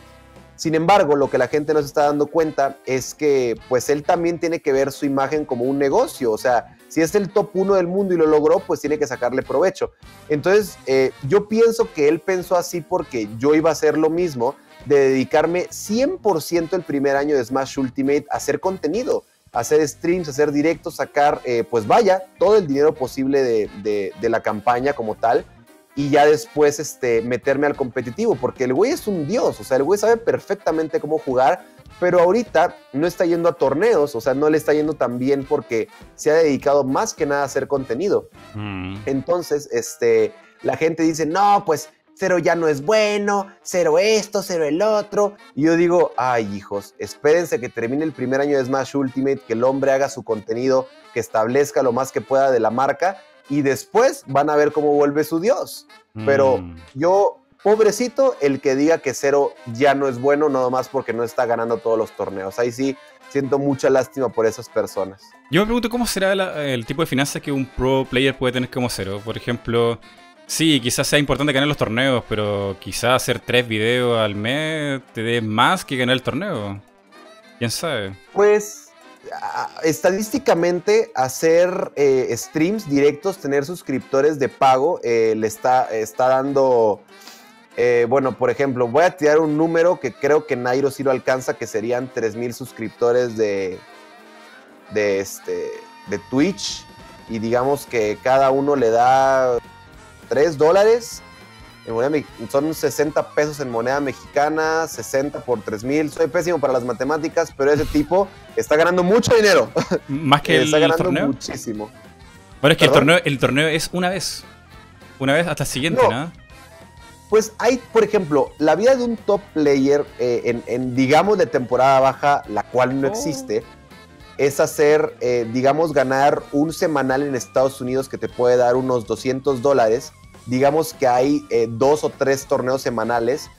Sin embargo, lo que la gente no se está dando cuenta es que pues él también tiene que ver su imagen como un negocio, o sea, si es el top 1 del mundo y lo logró, pues tiene que sacarle provecho. Entonces, eh, yo pienso que él pensó así porque yo iba a hacer lo mismo, de dedicarme 100% el primer año de Smash Ultimate a hacer contenido, hacer streams, hacer directos, sacar, eh, pues vaya, todo el dinero posible de, de la campaña como tal y ya después este, meterme al competitivo, porque el güey es un dios, o sea, el güey sabe perfectamente cómo jugar, pero ahorita no está yendo a torneos, o sea, no le está yendo tan bien porque se ha dedicado más que nada a hacer contenido. Mm. Entonces, este, la gente dice, no, pues cero ya no es bueno, cero esto, cero el otro. Y yo digo, ay hijos, espérense que termine el primer año de Smash Ultimate, que el hombre haga su contenido, que establezca lo más que pueda de la marca y después van a ver cómo vuelve su dios. Pero mm. yo, pobrecito, el que diga que cero ya no es bueno, nada más porque no está ganando todos los torneos. Ahí sí siento mucha lástima por esas personas. Yo me pregunto cómo será el tipo de finanzas que un pro player puede tener como cero. Por ejemplo, sí, quizás sea importante ganar los torneos, pero quizás hacer tres videos al mes te dé más que ganar el torneo. ¿Quién sabe? Pues estadísticamente hacer eh, streams directos, tener suscriptores de pago, eh, le está, está dando, eh, bueno, por ejemplo, voy a tirar un número que creo que Nairo sí lo alcanza, que serían 3.000 suscriptores de, de, este, de Twitch y digamos que cada uno le da 3 dólares son 60 pesos en moneda mexicana, 60 por 3 mil. Soy pésimo para las matemáticas, pero ese tipo está ganando mucho dinero. [LAUGHS] Más que el, está ganando torneo? muchísimo. Bueno, es que el torneo, el torneo es una vez. Una vez hasta el siguiente, ¿no? Pues hay, por ejemplo, la vida de un top player eh, en, digamos, de temporada baja, la cual no oh. existe, es hacer, eh, digamos, ganar un semanal en Estados Unidos que te puede dar unos 200 dólares digamos que hay eh, dos o tres torneos semanales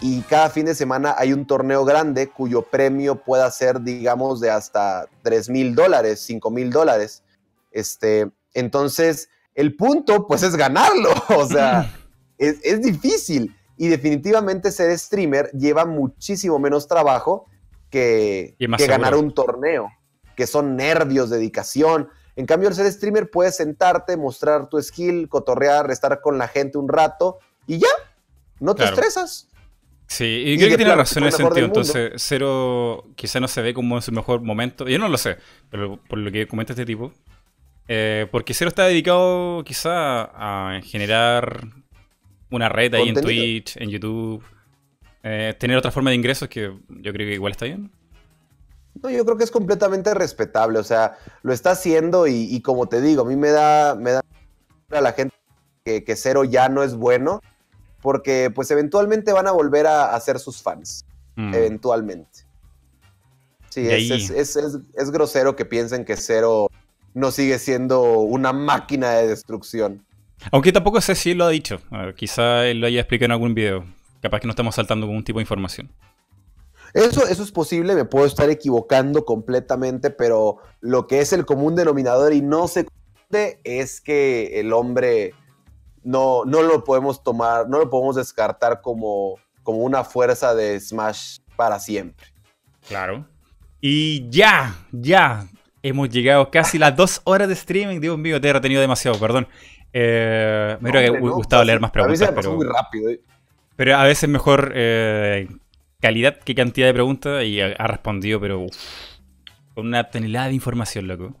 y cada fin de semana hay un torneo grande cuyo premio pueda ser, digamos, de hasta 3 mil dólares, 5 mil dólares. Este, entonces, el punto, pues, es ganarlo. [LAUGHS] O sea, [LAUGHS] es, difícil. Y definitivamente ser streamer lleva muchísimo menos trabajo que, que ganar un torneo, que son nervios, dedicación. En cambio, al ser streamer puedes sentarte, mostrar tu skill, cotorrear, estar con la gente un rato y ya, no te estresas. Sí, y, creo que tiene razón en ese sentido. Entonces, Cero quizá no se ve como en su mejor momento. Yo no lo sé, pero por lo que comenta este tipo. Eh, porque Cero está dedicado quizá a generar una red ahí en Twitch, en YouTube, eh, tener otra forma de ingresos que yo creo que igual está bien. No, yo creo que es completamente respetable, o sea, lo está haciendo y, como te digo, a mí me da, me da a la gente que, cero ya no es bueno, porque pues eventualmente van a volver a, ser sus fans, mm. eventualmente. Sí, es, es, grosero que piensen que cero no sigue siendo una máquina de destrucción. Aunque tampoco sé si él lo ha dicho, quizá él lo haya explicado en algún video, capaz que no estamos saltando con un tipo de información. Eso, eso es posible, me puedo estar equivocando completamente, pero lo que es el común denominador y no se es que el hombre no, no lo podemos tomar, no lo podemos descartar como, como una fuerza de Smash para siempre. Claro. Y ya, ya, hemos llegado casi las dos horas de streaming. Dios mío, te he retenido demasiado, perdón. Eh, me hubiera gustado leer más preguntas. A pero, muy rápido. Eh. Pero a veces mejor eh, calidad que cantidad de preguntas y ha, respondido, pero con una tonelada de información, loco.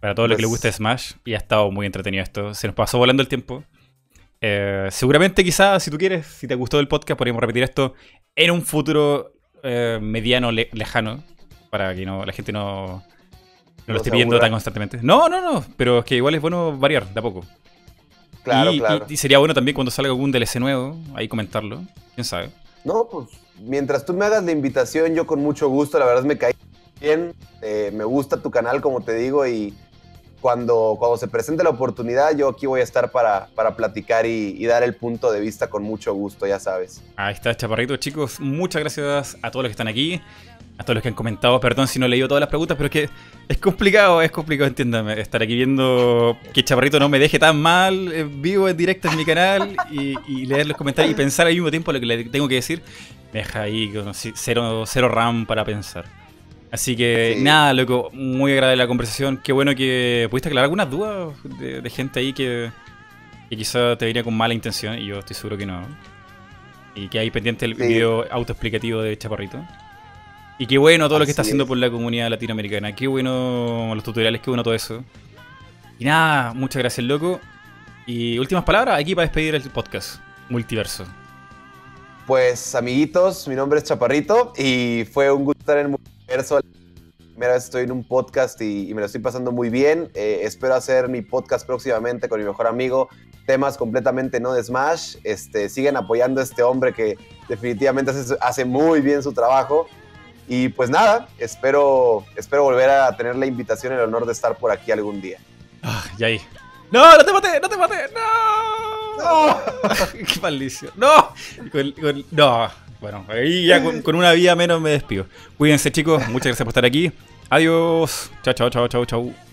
Para todo lo que le gusta de Smash y ha estado muy entretenido esto. Se nos pasó volando el tiempo. Eh, seguramente quizás, si tú quieres, si te gustó el podcast, podríamos repetir esto en un futuro mediano lejano, para que no la gente no, no lo esté pidiendo tan constantemente. No, no, no, pero es que igual es bueno variar de a poco. Claro, y, claro. Y, sería bueno también cuando salga algún DLC nuevo, ahí comentarlo. ¿Quién sabe? No, pues mientras tú me hagas la invitación, yo con mucho gusto, la verdad me caí bien, eh, me gusta tu canal, como te digo, y cuando, cuando se presente la oportunidad, yo aquí voy a estar para, para platicar y, dar el punto de vista con mucho gusto, ya sabes. Ahí está, Chaparrito, chicos, muchas gracias a todos los que están aquí. A todos los que han comentado, perdón si no he leído todas las preguntas, pero es que es complicado, es complicado, entiéndame, estar aquí viendo que Chaparrito no me deje tan mal, eh, vivo en directo en mi canal y, leer los comentarios y pensar al mismo tiempo lo que le tengo que decir me deja ahí con cero, cero RAM para pensar. Así que nada, loco, muy agradable la conversación. Qué bueno que pudiste aclarar algunas dudas de, gente ahí que, quizá te venía con mala intención y yo estoy seguro que no. Y que hay pendiente el video autoexplicativo de Chaparrito. Y qué bueno todo lo que está haciendo por la comunidad latinoamericana. Qué bueno los tutoriales, qué bueno todo eso. Y nada, muchas gracias, loco. Y últimas palabras aquí para despedir el podcast Multiverso. Pues amiguitos, mi nombre es Chaparrito y fue un gusto estar en multiverso. Primera vez estoy en un podcast y, me lo estoy pasando muy bien. Eh, espero hacer mi podcast próximamente con mi mejor amigo. Temas completamente no de Smash. Este, siguen apoyando a este hombre que definitivamente hace, muy bien su trabajo. Y pues nada, espero, espero volver a tener la invitación y el honor de estar por aquí algún día. Ah, y ahí. ¡No, no te maté! ¡No te maté! ¡No! ¡No! [LAUGHS] ¡Qué malicio! ¡No! no. Bueno, ahí ya con, una vía menos me despido. Cuídense, chicos. Muchas gracias por estar aquí. Adiós. Chao, chao, chao, chao, chao.